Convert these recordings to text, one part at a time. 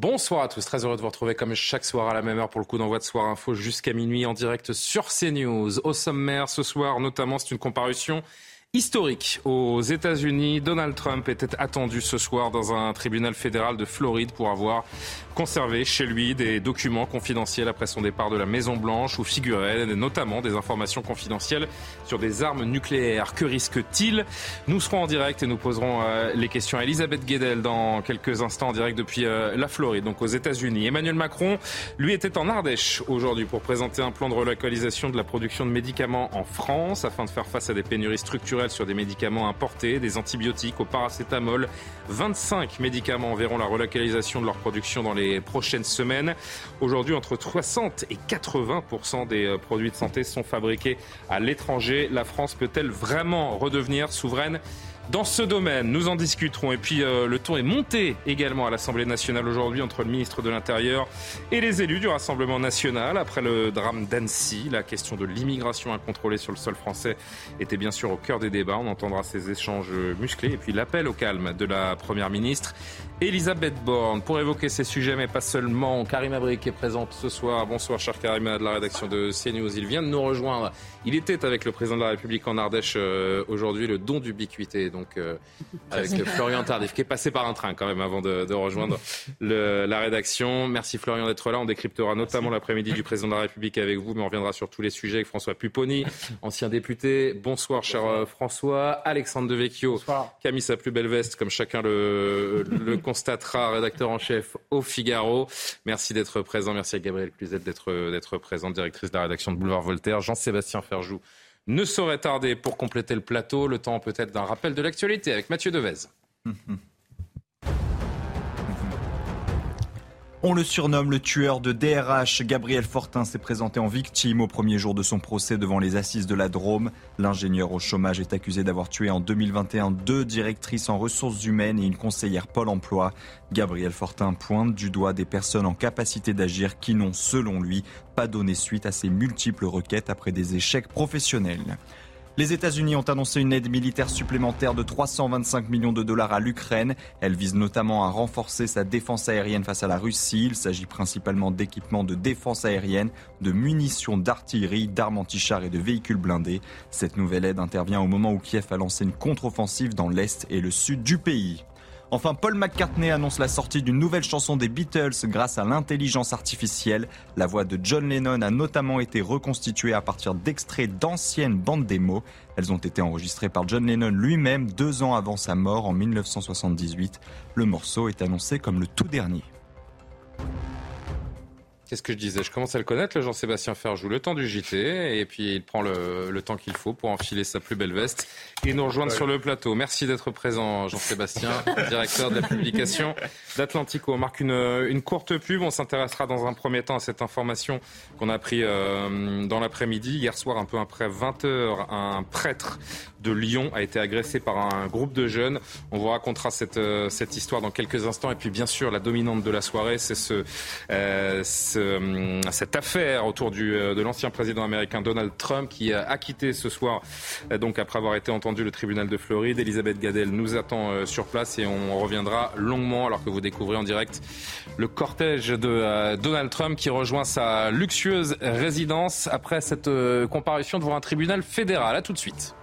Bonsoir à tous, très heureux de vous retrouver comme chaque soir à la même heure pour le coup d'envoi de Soir Info jusqu'à minuit en direct sur CNews. Au sommaire ce soir notamment, c'est une comparution historique aux États-Unis. Donald Trump était attendu ce soir dans un tribunal fédéral de Floride pour avoir conservé chez lui des documents confidentiels après son départ de la Maison-Blanche où figuraient notamment des informations confidentielles sur des armes nucléaires. Que risque-t-il? Nous serons en direct et nous poserons euh, les questions à Elisabeth Guedel dans quelques instants en direct depuis euh, la Floride, donc aux États-Unis. Emmanuel Macron, lui, était en Ardèche aujourd'hui pour présenter un plan de relocalisation de la production de médicaments en France afin de faire face à des pénuries structurelles sur des médicaments importés, des antibiotiques, au paracétamol. 25 médicaments verront la relocalisation de leur production dans les prochaines semaines. Aujourd'hui, entre 60 et 80% des euh, produits de santé sont fabriqués à l'étranger. La France peut-elle vraiment redevenir souveraine? Dans ce domaine, nous en discuterons. Et puis euh, le ton est monté également à l'Assemblée nationale aujourd'hui entre le ministre de l'Intérieur et les élus du Rassemblement national. Après le drame d'Annecy, la question de l'immigration incontrôlée sur le sol français était bien sûr au cœur des débats. On entendra ces échanges musclés et puis l'appel au calme de la Première ministre Elisabeth Borne pour évoquer ces sujets, mais pas seulement. Karim Abrik est présente ce soir. Bonsoir, cher Karim, de la rédaction de CNews. Il vient de nous rejoindre. Il était avec le président de la République en Ardèche euh, aujourd'hui, le don d'ubiquité, donc euh, avec Florian Tardif, qui est passé par un train quand même avant de, rejoindre la rédaction. Merci Florian d'être là. On décryptera notamment l'après-midi du président de la République avec vous, mais on reviendra sur tous les sujets avec François Pupponi, ancien député. Bonsoir, cher euh, François. Alexandre Devecchio, qui a mis sa plus belle veste, comme chacun le, le constatera, rédacteur en chef au Figaro. Merci d'être présent. Merci à Gabriel Cluzet d'être présente, directrice de la rédaction de Boulevard Voltaire. Jean-Sébastien Ferjou ne saurait tarder pour compléter le plateau. Le temps peut-être d'un rappel de l'actualité avec Mathieu Devez. On le surnomme le tueur de DRH. Gabriel Fortin s'est présenté en victime au premier jour de son procès devant les assises de la Drôme. L'ingénieur au chômage est accusé d'avoir tué en 2021 deux directrices en ressources humaines et une conseillère Pôle emploi. Gabriel Fortin pointe du doigt des personnes en capacité d'agir qui n'ont, selon lui, pas donné suite à ces multiples requêtes après des échecs professionnels. Les États-Unis ont annoncé une aide militaire supplémentaire de 325 millions de dollars à l'Ukraine. Elle vise notamment à renforcer sa défense aérienne face à la Russie. Il s'agit principalement d'équipements de défense aérienne, de munitions d'artillerie, d'armes anti-chars et de véhicules blindés. Cette nouvelle aide intervient au moment où Kiev a lancé une contre-offensive dans l'est et le sud du pays. Enfin, Paul McCartney annonce la sortie d'une nouvelle chanson des Beatles grâce à l'intelligence artificielle. La voix de John Lennon a notamment été reconstituée à partir d'extraits d'anciennes bandes démos. Elles ont été enregistrées par John Lennon lui-même deux ans avant sa mort en 1978. Le morceau est annoncé comme le tout dernier. Qu'est-ce que je disais? Je commence à le connaître, le Jean-Sébastien Ferjou, le temps du JT, et puis il prend le, le temps qu'il faut pour enfiler sa plus belle veste et nous rejoindre sur le plateau. Merci d'être présent, Jean-Sébastien, directeur de la publication d'Atlantico. On marque une, une, courte pub. On s'intéressera dans un premier temps à cette information qu'on a pris euh, dans l'après-midi. Hier soir, un peu après 20 heures, un prêtre de Lyon a été agressé par un groupe de jeunes. On vous racontera cette, euh, cette histoire dans quelques instants. Et puis, bien sûr, la dominante de la soirée, c'est ce, euh, euh, cette affaire autour de l'ancien président américain Donald Trump qui a quitté ce soir, donc après avoir été entendu le tribunal de Floride. Elisabeth Gadel nous attend sur place et on reviendra longuement alors que vous découvrez en direct le cortège de Donald Trump qui rejoint sa luxueuse résidence après cette comparution devant un tribunal fédéral. À tout de suite.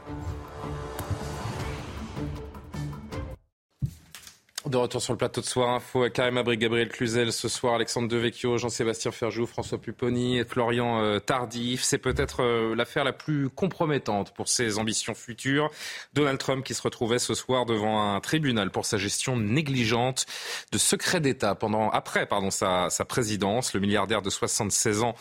De retour sur le plateau de Soir Info, Karim Abri, Gabriel Cluzel, ce soir Alexandre Devecchio, Jean-Sébastien Ferjou, François Pupponi, Florian euh, Tardif. C'est peut-être euh, l'affaire la plus compromettante pour ses ambitions futures. Donald Trump qui se retrouvait ce soir devant un tribunal pour sa gestion négligente de secret d'État pendant, après pardon, sa, sa présidence. Le milliardaire de 76 ans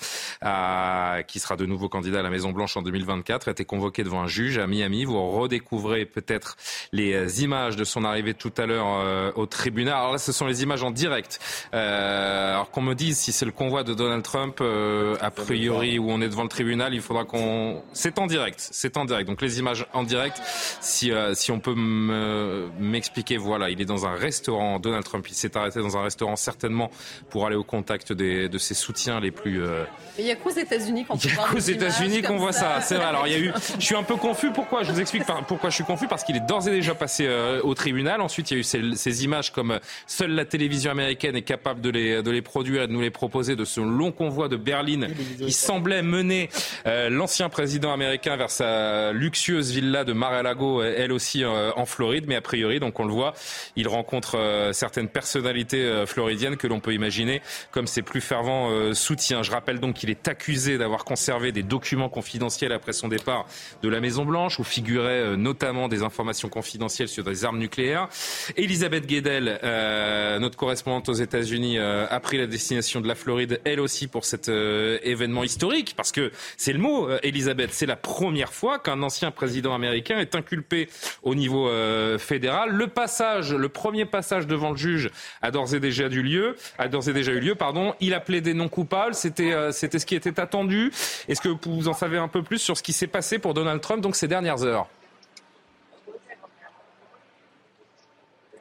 qui sera de nouveau candidat à la Maison-Blanche en 2024 a été convoqué devant un juge à Miami. Vous redécouvrez peut-être les euh, images de son arrivée tout à l'heure au tribunal. Alors là, ce sont les images en direct. Euh, alors qu'on me dise si c'est le convoi de Donald Trump, euh, a priori, où on est devant le tribunal, il faudra qu'on... C'est en direct, c'est en direct. Donc les images en direct, si, euh, si on peut m'expliquer, voilà, il est dans un restaurant, Donald Trump, il s'est arrêté dans un restaurant certainement pour aller au contact des, de ses soutiens les plus... Euh, il n'y a qu'aux États-Unis qu'on Il n'y a qu'aux États-Unis qu'on voit ça, c'est vrai. Alors il y a eu... Je suis un peu confus, pourquoi? Je vous explique pourquoi je suis confus, parce qu'il est d'ores et déjà passé au tribunal. Ensuite, il y a eu ces, ces images comme seule la télévision américaine est capable de les, de les produire et de nous les proposer de ce long convoi de Berlin qui semblait mener euh, l'ancien président américain vers sa luxueuse villa de Mar-a-Lago, elle aussi euh, en Floride. Mais a priori, donc on le voit, il rencontre euh, certaines personnalités floridiennes que l'on peut imaginer comme ses plus fervents soutiens. Je rappelle donc qu'il est accusé d'avoir conservé des documents confidentiels après son départ de la Maison Blanche où figuraient notamment des informations confidentielles sur des armes nucléaires. Elisabeth Guedel, euh, notre correspondante aux États-Unis, euh, a pris la destination de la Floride, elle aussi, pour cet euh, événement historique, parce que c'est le mot, Elisabeth, c'est la première fois qu'un ancien président américain est inculpé au niveau fédéral. Le passage, le premier passage devant le juge a d'ores et déjà eu lieu, a d'ores et déjà eu lieu, pardon. Il a plaidé non coupable, c'était c'était ce qui était attendu. Est-ce que vous en savez un peu plus sur ce qui s'est passé pour Donald Trump donc ces dernières heures?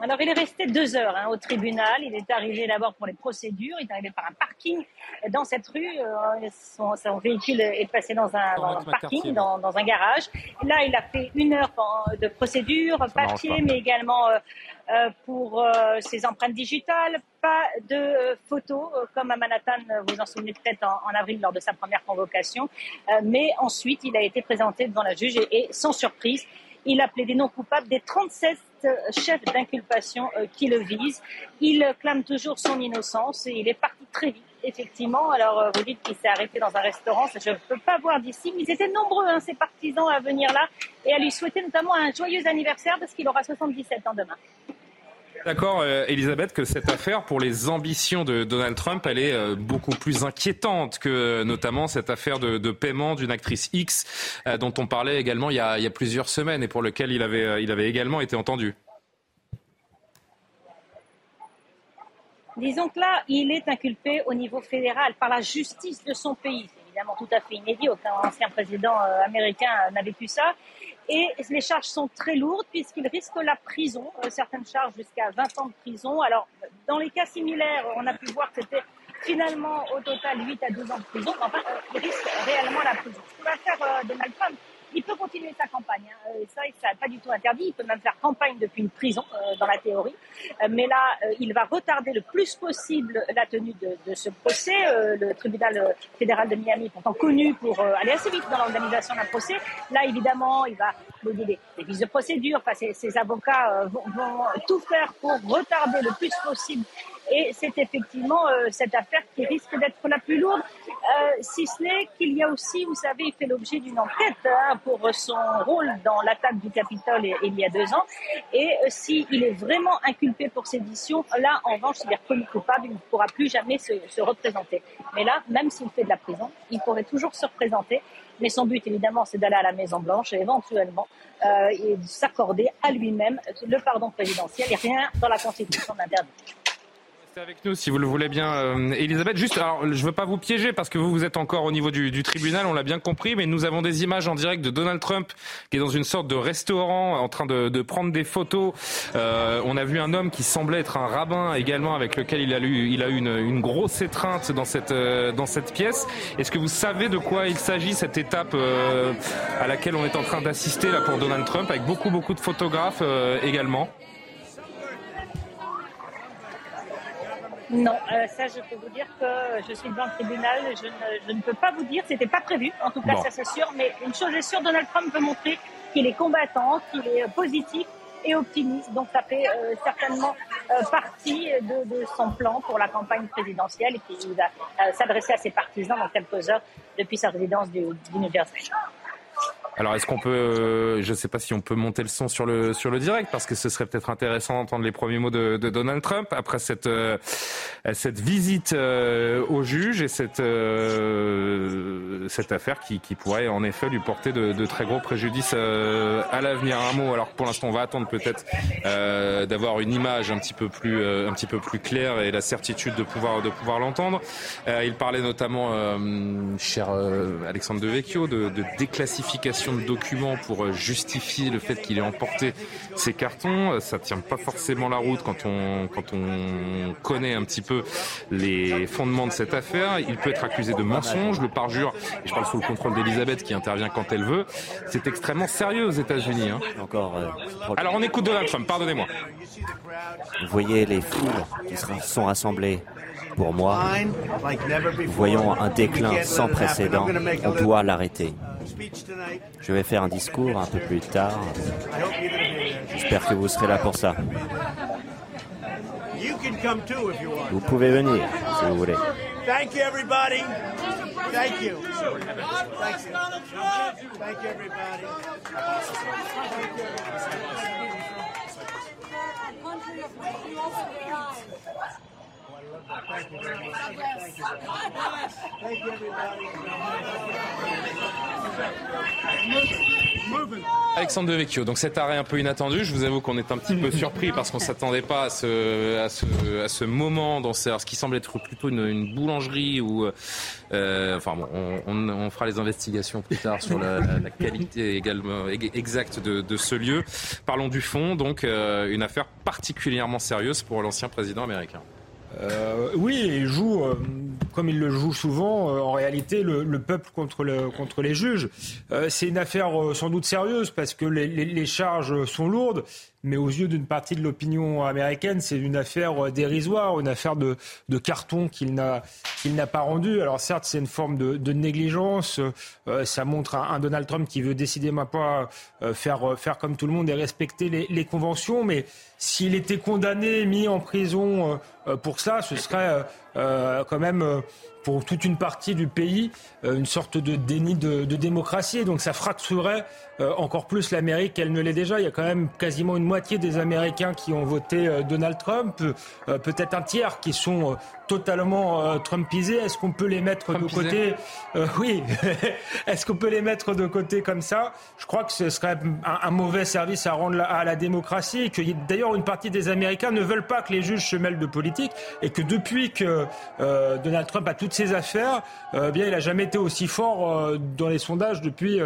Alors, il est resté deux heures hein, au tribunal. Il est arrivé d'abord pour les procédures. Il est arrivé par un parking dans cette rue. Euh, son, véhicule est passé dans un, parking, dans, un garage. là, il a fait une heure de procédure, papier, mais également euh, euh, pour ses empreintes digitales. Pas de photos, comme à Manhattan, vous en souvenez peut-être en, avril lors de sa première convocation. mais ensuite, il a été présenté devant la juge et, et sans surprise, il a plaidé non coupable des 37 chef d'inculpation euh, qui le vise. Il clame toujours son innocence et il est parti très vite, effectivement. Alors, euh, vous dites qu'il s'est arrêté dans un restaurant, je ne peux pas voir d'ici, mais ils étaient nombreux, hein, ses partisans, à venir là et à lui souhaiter notamment un joyeux anniversaire parce qu'il aura 77 ans demain. D'accord, euh, Elisabeth, que cette affaire, pour les ambitions de Donald Trump, elle est euh, beaucoup plus inquiétante que notamment cette affaire de, paiement d'une actrice X euh, dont on parlait également il y, a, plusieurs semaines et pour lequel il avait, également été entendu. Disons que là, il est inculpé au niveau fédéral par la justice de son pays. C'est évidemment tout à fait inédit. Aucun ancien président américain n'avait pu ça. Et les charges sont très lourdes puisqu'il risque la prison, euh, certaines charges jusqu'à 20 ans de prison. Alors, dans les cas similaires, on a pu voir que c'était finalement au total 8 à 12 ans de prison. Enfin, euh, il risque réellement la prison. Ce que va faire euh, Donald Trump, il peut continuer sa campagne. Hein. Euh, ça, ça pas du tout interdit. Il peut même faire campagne depuis une prison, euh, dans la théorie. Euh, mais là, il va retarder le plus possible la tenue de, ce procès. le tribunal fédéral de Miami pourtant connu pour aller assez vite dans l'organisation d'un procès. Là, évidemment, il va donner des, vices de procédure. Enfin, ses, avocats vont, tout faire pour retarder le plus possible et c'est effectivement euh, cette affaire qui risque d'être la plus lourde, euh, si ce n'est qu'il y a aussi, vous savez, il fait l'objet d'une enquête hein, pour son rôle dans l'attaque du Capitole il y a deux ans. Et euh, s'il est vraiment inculpé pour sédition, là, en revanche, s'il est reconnu coupable, il ne pourra plus jamais se, se représenter. Mais là, même s'il fait de la prison, il pourrait toujours se représenter. Mais son but, évidemment, c'est d'aller à la Maison Blanche et éventuellement euh, s'accorder à lui-même le pardon présidentiel. Et rien dans la Constitution n'interdit avec nous si vous le voulez bien, euh, Elisabeth. Juste, alors je ne veux pas vous piéger parce que vous, vous êtes encore au niveau du, tribunal, on l'a bien compris, mais nous avons des images en direct de Donald Trump qui est dans une sorte de restaurant en train de, prendre des photos. Euh, on a vu un homme qui semblait être un rabbin également avec lequel il a eu, il a eu une, grosse étreinte dans cette, euh, dans cette pièce. Est-ce que vous savez de quoi il s'agit, cette étape à laquelle on est en train d'assister là pour Donald Trump avec beaucoup, beaucoup de photographes également? Non, euh, ça je peux vous dire que je suis devant le tribunal, je ne, peux pas vous dire, c'était pas prévu, en tout cas ça c'est sûr, mais une chose est sûre, Donald Trump veut montrer qu'il est combattant, qu'il est positif et optimiste, donc ça fait euh, certainement partie de, son plan pour la campagne présidentielle et qui va s'adresser à ses partisans dans quelques heures depuis sa résidence du, du New Jersey. Alors est-ce qu'on peut, euh, je ne sais pas si on peut monter le son sur le sur le direct parce que ce serait peut-être intéressant d'entendre les premiers mots de, Donald Trump après cette euh, cette visite euh, au juge et cette cette affaire qui, pourrait en effet lui porter de, très gros préjudices à l'avenir. Un mot. Alors pour l'instant on va attendre peut-être d'avoir une image un petit peu plus un petit peu plus claire et la certitude de pouvoir de pouvoir l'entendre. il parlait notamment, cher Alexandre Devecchio, de, de déclassification de documents pour euh, justifier le fait qu'il ait emporté ces cartons. Euh, ça tient pas forcément la route quand on, quand on connaît un petit peu les fondements de cette affaire. Il peut être accusé de mensonge, le parjure, et je parle sous le contrôle d'Elisabeth qui intervient quand elle veut. C'est extrêmement sérieux aux États-Unis. Hein. Encore. Euh, Alors on écoute Donald Trump, pardonnez-moi. Vous voyez les foules qui sont rassemblées pour moi, voyons un déclin sans précédent. On doit l'arrêter. Je vais faire un discours un peu plus tard. J'espère que vous serez là pour ça. Vous pouvez venir si vous voulez. Thank you, everybody. Thank you. Thank you. Thank you, everybody. Thank you Alexandre Devecchio, donc cet arrêt un peu inattendu, je vous avoue qu'on est un petit peu surpris parce qu'on s'attendait pas à ce, à ce, moment dans ce, qui semble être plutôt une, boulangerie où, euh, enfin bon, on, fera les investigations plus tard sur la, qualité également exacte de, de, ce lieu. Parlons du fond, donc euh, une affaire particulièrement sérieuse pour l'ancien président américain. Euh, oui, il joue, euh, comme il le joue souvent, euh, en réalité, le, le, peuple contre, le, contre les juges. Euh, c'est une affaire sans doute sérieuse parce que les, les, les charges sont lourdes mais aux yeux d'une partie de l'opinion américaine, c'est une affaire dérisoire, une affaire de, carton qu'il n'a pas rendu. Alors certes, c'est une forme de, négligence. Euh, ça montre un, un, Donald Trump qui veut décidément pas euh, faire faire comme tout le monde et respecter les, les conventions. Mais s'il était condamné, mis en prison euh, pour ça, ce serait euh, quand même euh, pour toute une partie du pays une sorte de déni de, de démocratie. Donc ça fracturerait euh, encore plus l'Amérique qu'elle ne l'est déjà. Il y a quand même quasiment une moitié des Américains qui ont voté euh, Donald Trump, euh, peut-être un tiers qui sont totalement Trumpisés. Est-ce qu'on peut les mettre Trumpisé. de côté Oui. Est-ce qu'on peut les mettre de côté comme ça? Je crois que ce serait un, un mauvais service à rendre la, à la démocratie. Que d'ailleurs une partie des Américains ne veulent pas que les juges se mêlent de politique et que depuis que Donald Trump a toutes ces affaires, bien il a jamais été aussi fort dans les sondages depuis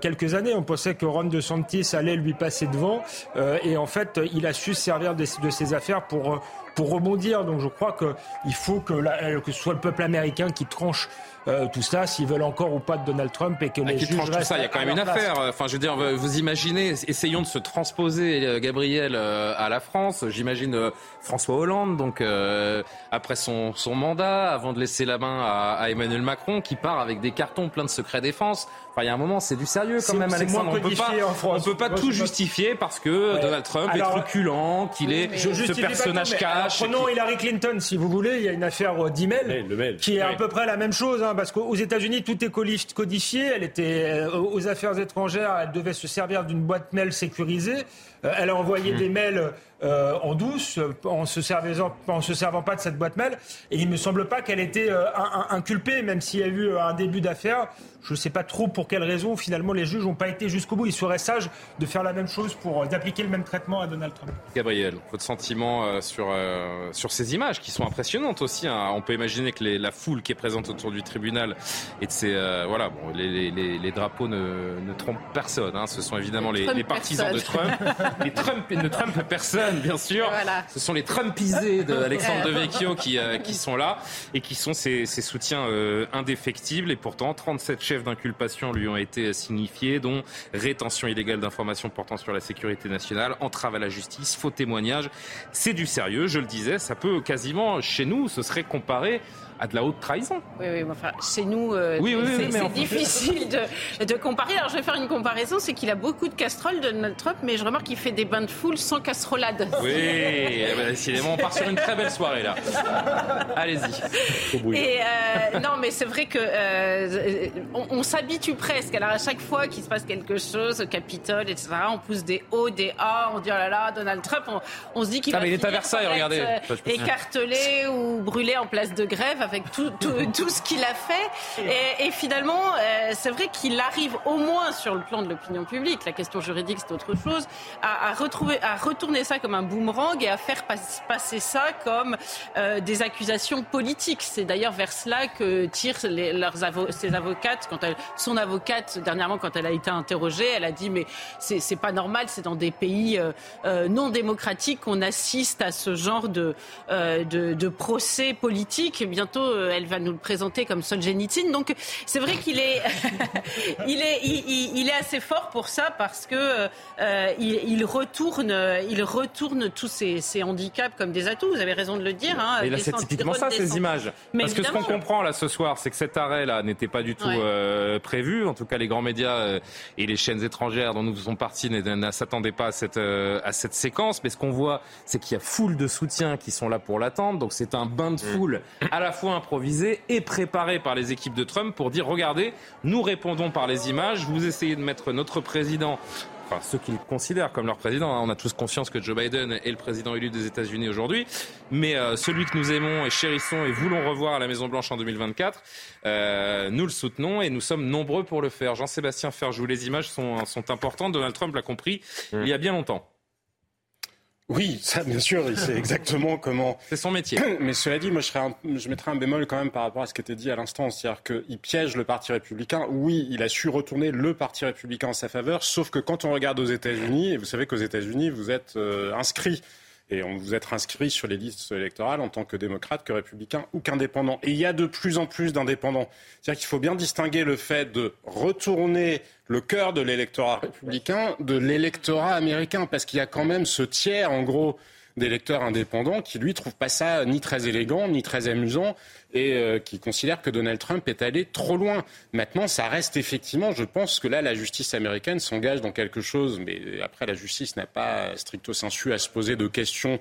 quelques années. On pensait que Ron DeSantis allait lui passer devant. Euh, et en fait, il a su servir de, ses affaires pour, pour rebondir. Donc je crois qu'il faut que, que ce soit le peuple américain qui tranche euh, tout ça, s'ils veulent encore ou pas de Donald Trump et que ah, les juges tout ça, il y a quand même une affaire. Enfin, je veux dire, vous imaginez, essayons de se transposer euh, Gabriel euh, à la France. J'imagine euh, François Hollande, donc euh, après son, son mandat, avant de laisser la main à, à, Emmanuel Macron, qui part avec des cartons pleins de secrets défense. Enfin, il y a un moment, c'est du sérieux quand même, Alexandre. On peut pas, on peut pas tout justifier parce que ouais. Donald Trump Alors, est truculent, qu'il est ce personnage cash. Prenons qui... Hillary Clinton, si vous voulez. Il y a une affaire d'email qui est à peu près la même chose. Hein. Hein, parce qu'aux États-Unis, tout est codifié. Elle était euh, aux affaires étrangères, elle devait se servir d'une boîte mail sécurisée. Euh, elle a envoyé mmh. des mails euh, en douce, en se, servant, en se servant pas de cette boîte mail. Et il me semble pas qu'elle était euh, inculpée, même s'il y a eu un début d'affaire. Je ne sais pas trop pour quelle raison, finalement, les juges n'ont pas été jusqu'au bout. Il serait sage de faire la même chose pour d'appliquer le même traitement à Donald Trump. Gabriel, votre sentiment euh, sur, euh, sur ces images qui sont impressionnantes aussi. Hein. On peut imaginer que les, la foule qui est présente autour du tribunal et de ces, euh, voilà, bon, les, les, les, drapeaux ne, ne trompent personne. Hein. Ce sont évidemment les, partisans personne. de Trump. les Trump ne Trump personne, bien sûr. Voilà. Ce sont les Trumpisés d'Alexandre Devecchio qui, euh, qui sont là et qui sont ses, ses soutiens euh, indéfectibles. Et pourtant, 37 chefs d'inculpation lui ont été signifiés, dont rétention illégale d'informations portant sur la sécurité nationale, entrave à la justice, faux témoignage. C'est du sérieux, je le disais, ça peut quasiment, chez nous, ce serait comparé à de la haute trahison. Oui, oui, enfin, chez nous, euh, c'est difficile de, de, comparer. Alors, je vais faire une comparaison, c'est qu'il a beaucoup de casseroles, Donald Trump, mais je remarque qu'il fait des bains de foule sans casserolade. Oui, eh ben, décidément, on part sur une très belle soirée, là. Allez-y. Et euh, non, mais c'est vrai que euh, on, s'habitue presque. Alors, à chaque fois qu'il se passe quelque chose au Capitole, etc., on pousse des hauts, des A, on dit, oh là là, Donald Trump, on, se dit qu'il ah, va il est à Versailles, regardez. écartelé ou brûlé en place de grève avec tout, ce qu'il a fait. Et, finalement, euh, c'est vrai qu'il arrive au moins sur le plan de l'opinion publique, la question juridique c'est autre chose, à, retrouver, à retourner ça comme un boomerang et à faire passer ça comme euh, des accusations politiques. C'est d'ailleurs vers cela que tirent leurs ses avocates, son avocate dernièrement quand elle a été interrogée, elle a dit mais c'est pas normal, c'est dans des pays euh, non démocratiques qu'on assiste à ce genre de, de, de procès politiques. Bientôt elle va nous le présenter comme Solzhenitsyn. Donc c'est vrai qu'il est, il est, il, est assez fort pour ça parce que euh, il, retourne, il retourne tous ces, handicaps comme des atouts. Vous avez raison de le dire. Hein, et là, c'est typiquement ça, ces images. parce que ce qu'on comprend là ce soir, c'est que cet arrêt-là n'était pas du tout euh, prévu. En tout cas, les grands médias euh, et les chaînes étrangères dont nous faisons partie ne s'attendaient pas à cette, à cette séquence. Mais ce qu'on voit, c'est qu'il y a foule de soutiens qui sont là pour l'attendre. Donc c'est un bain de foule à la fois improvisé et préparé par les équipes de Trump pour dire regardez, nous répondons par les images, vous essayez de mettre notre président enfin ceux qu'ils considèrent comme leur président. Hein. On a tous conscience que Joe Biden est le président élu des États-Unis aujourd'hui, mais euh, celui que nous aimons et chérissons et voulons revoir à la Maison Blanche en 2024, euh, nous le soutenons et nous sommes nombreux pour le faire. Jean-Sébastien Ferjou, les images sont, sont importantes. Donald Trump l'a compris il y a bien longtemps. Oui, ça bien sûr, il sait exactement comment. C'est son métier. Mais cela dit, moi je, je mettrais un bémol quand même par rapport à ce qui était dit à l'instant, c'est-à-dire qu'il piège le Parti républicain. Oui, il a su retourner le Parti républicain en sa faveur, sauf que quand on regarde aux États-Unis, et vous savez qu'aux États-Unis, vous êtes euh, inscrit et vous êtes inscrit sur les listes électorales en tant que démocrate, que républicain ou qu'indépendant. Et il y a de plus en plus d'indépendants. C'est-à-dire qu'il faut bien distinguer le fait de retourner le cœur de l'électorat républicain de l'électorat américain, parce qu'il y a quand même ce tiers, en gros, d'électeurs indépendants qui, lui, trouvent pas ça ni très élégant, ni très amusant, et euh, qui considèrent que Donald Trump est allé trop loin. Maintenant, ça reste effectivement, je pense que là, la justice américaine s'engage dans quelque chose, mais après, la justice n'a pas stricto sensu à se poser de questions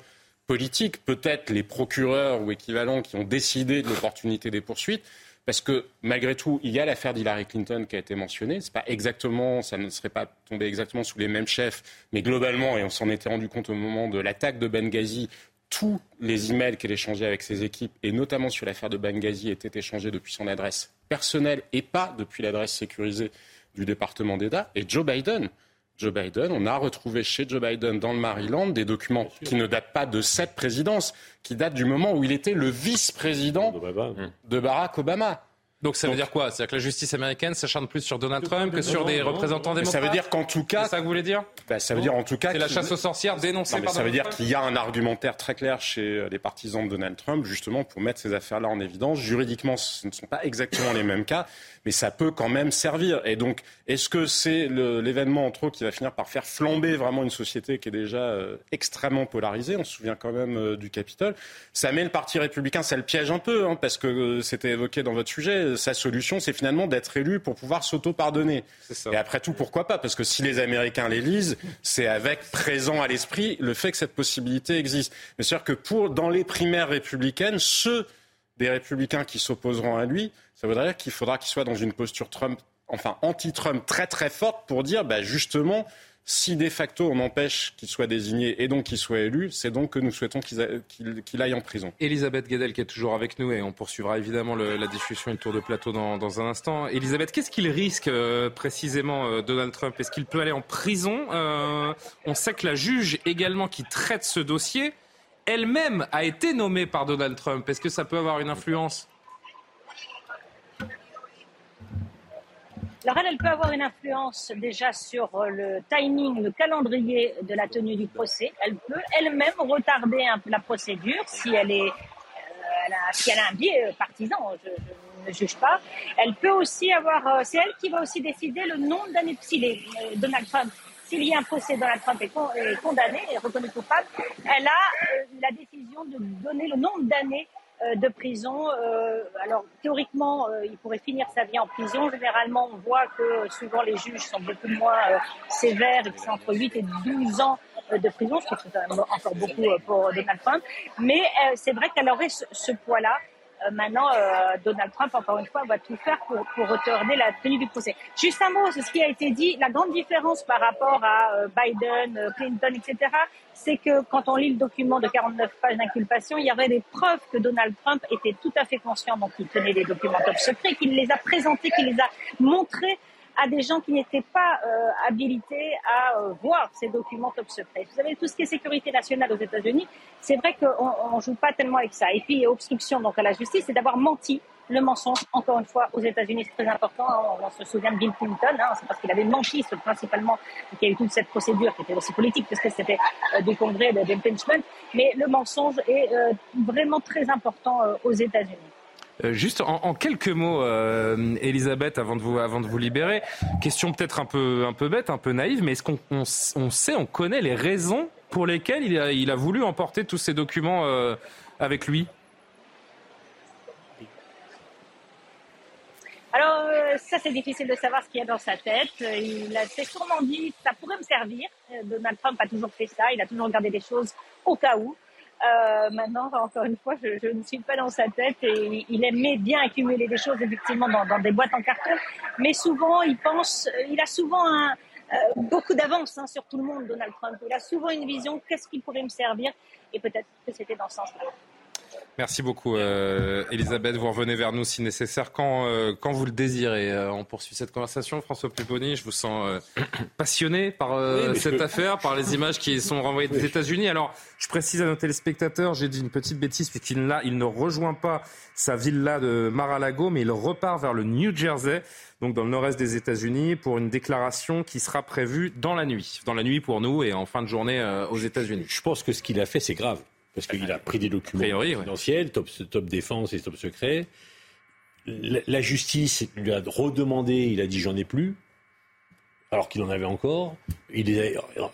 politiques. Peut-être les procureurs ou équivalents qui ont décidé de l'opportunité des poursuites. Parce que malgré tout, il y a l'affaire d'Hillary Clinton qui a été mentionnée. C'est pas exactement, ça ne serait pas tombé exactement sous les mêmes chefs, mais globalement, et on s'en était rendu compte au moment de l'attaque de Benghazi, tous les emails qu'elle échangeait avec ses équipes, et notamment sur l'affaire de Benghazi, étaient échangés depuis son adresse personnelle et pas depuis l'adresse sécurisée du département d'État. Et Joe Biden, Joe Biden, on a retrouvé chez Joe Biden dans le Maryland des documents qui ne datent pas de cette présidence, qui datent du moment où il était le vice-président de Barack Obama. Donc ça veut dire quoi? C'est-à-dire que la justice américaine s'acharne plus sur Donald Trump que sur des représentants démocrates? Ça veut dire qu'en tout cas... C'est ça que vous voulez dire? Bah, Ça veut dire en tout cas... C'est la chasse aux sorcières dénoncée par Ça veut dire qu'il y a un argumentaire très clair chez euh, les partisans de Donald Trump, justement pour mettre ces affaires-là en évidence. Juridiquement, ce ne sont pas exactement les mêmes cas, mais ça peut quand même servir. Et donc, est-ce que c'est l'événement, entre autres, qui va finir par faire flamber vraiment une société qui est déjà euh, extrêmement polarisée? On se souvient quand même euh, du Capitole. Ça met le Parti républicain, ça le piège un peu, hein, parce que euh, c'était évoqué dans votre sujet. Sa solution, c'est finalement d'être élu pour pouvoir s'auto-pardonner. Et après tout, pourquoi pas? Parce que si les Américains l'élisent, c'est avec présent à l'esprit le fait que cette possibilité existe. Mais c'est-à-dire que pour, dans les primaires républicaines, ceux des républicains qui s'opposeront à lui, ça voudrait dire qu'il faudra qu'il soit dans une posture Trump, enfin anti-Trump très très forte pour dire bah, justement si de facto on empêche qu'il soit désigné et donc qu'il soit élu, c'est donc que nous souhaitons qu'il aille en prison. Elisabeth Guedel qui est toujours avec nous et on poursuivra évidemment la discussion et le tour de plateau dans, un instant. Elisabeth, qu'est-ce qu'il risque euh, précisément euh, Donald Trump? Est-ce qu'il peut aller en prison? Euh, On sait que la juge également qui traite ce dossier elle-même a été nommée par Donald Trump. Est-ce que ça peut avoir une influence? Alors elle, peut avoir une influence déjà sur le timing, le calendrier de la tenue du procès. Elle peut elle-même retarder un peu la procédure si elle est, euh, elle si elle a un biais euh, partisan. Je, ne juge pas. Elle peut aussi avoir, euh, c'est elle qui va aussi décider le nombre d'années. Si Donald Trump s'il y a un procès, Donald Trump est, condamné et reconnu coupable, elle a la décision de donner le nombre d'années euh, de prison. Euh, alors théoriquement, euh, il pourrait finir sa vie en prison. Généralement, on voit que souvent les juges sont beaucoup moins sévères et que c'est entre 8 et 12 ans de prison, ce qui est encore beaucoup pour Donald Trump. Mais c'est vrai qu'elle aurait ce poids-là. Euh, maintenant, euh, Donald Trump, encore une fois, va tout faire pour, pour retourner la tenue du procès. Juste un mot, c'est ce qui a été dit. La grande différence par rapport à euh, Biden, Clinton, etc., c'est que quand on lit le document de 49 pages d'inculpation, il y avait des preuves que Donald Trump était tout à fait conscient, donc il tenait les documents top secrets, qu'il les a présentés, qu'il les a montrés à des gens qui n'étaient pas euh, habilités à euh, voir ces documents top secrets. Vous savez, tout ce qui est sécurité nationale aux États-Unis, c'est vrai qu'on ne joue pas tellement avec ça. Et puis, obstruction donc à la justice, c'est d'avoir menti. Le mensonge, encore une fois, aux États-Unis, c'est très important. On, se souvient de Bill Clinton, hein, c'est parce qu'il avait menti, principalement, qu'il y a eu toute cette procédure qui était aussi politique, parce que c'était euh, du congrès de l'impeachment. Mais le mensonge est vraiment très important aux États-Unis. Euh, juste en, quelques mots, euh, Elisabeth, avant de vous avant de vous libérer, question peut-être un peu un peu bête, un peu naïve, mais est-ce qu'on on, sait, on connaît les raisons pour lesquelles il a, il a voulu emporter tous ces documents euh, avec lui? Alors ça c'est difficile de savoir ce qu'il y a dans sa tête. Il s'est sûrement dit ça pourrait me servir. Donald Trump a toujours fait ça. Il a toujours gardé des choses au cas où. Euh, maintenant, encore une fois, je, ne suis pas dans sa tête et il aimait bien accumuler des choses effectivement dans, des boîtes en carton, mais souvent il pense, il a souvent un, euh, beaucoup d'avance hein, sur tout le monde, Donald Trump. Il a souvent une vision, qu'est-ce qui pourrait me servir? Et peut-être que c'était dans ce sens-là. Merci beaucoup, euh, Elisabeth. Vous revenez vers nous si nécessaire quand, euh, quand vous le désirez. Euh, on poursuit cette conversation. François Pupponi, je vous sens passionné par cette affaire, par les images qui sont renvoyées des États-Unis. Alors, je précise à nos téléspectateurs, j'ai dit une petite bêtise, puisqu'il il ne rejoint pas sa villa de Mar-a-Lago, mais il repart vers le New Jersey, donc dans le nord-est des États-Unis, pour une déclaration qui sera prévue dans la nuit. Dans la nuit pour nous et en fin de journée aux États-Unis. Je pense que ce qu'il a fait, c'est grave parce qu'il a pris des documents confidentiels, top, top défense et top secret. La, justice lui a redemandé, il a dit j'en ai plus, alors qu'il en avait encore. Il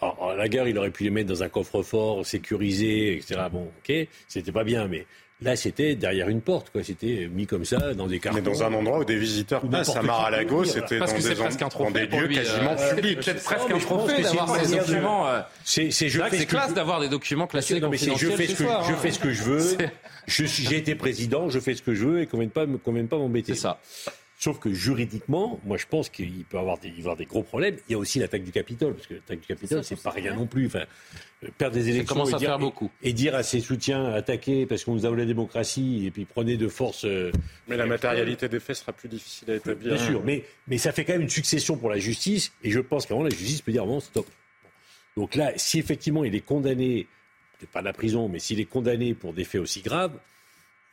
à la guerre, il aurait pu les mettre dans un coffre-fort sécurisé, etc. Bon, ok, c'était pas bien, mais Là, c'était derrière une porte, quoi. C'était mis comme ça dans des cartons. Mais dans un endroit où des visiteurs passent à Mar-a-Lago, c'était dans, des, lieux quasiment euh, publics. C'est presque un trophée d'avoir ces documents. Euh, c'est classe d'avoir des documents classés comme je fais ce que je fais ce que je veux. J'ai été président, je fais ce que je veux et qu'on vienne pas pas m'embêter. C'est ça. Sauf que juridiquement, moi je pense qu'il peut avoir des, y avoir des gros problèmes. Il y a aussi l'attaque du Capitole, parce que l'attaque du Capitole, c'est pas rien non plus. Enfin, perdre des élections et dire, beaucoup. Et, dire à ses soutiens attaquez parce qu'on vous a volé la démocratie et puis prenez de force. Euh, mais la matérialité des faits sera plus difficile à établir. Bien sûr, mais, mais ça fait quand même une succession pour la justice et je pense qu'avant la justice peut dire bon stop. Donc là, si effectivement il est condamné, peut-être pas à la prison, mais s'il est condamné pour des faits aussi graves,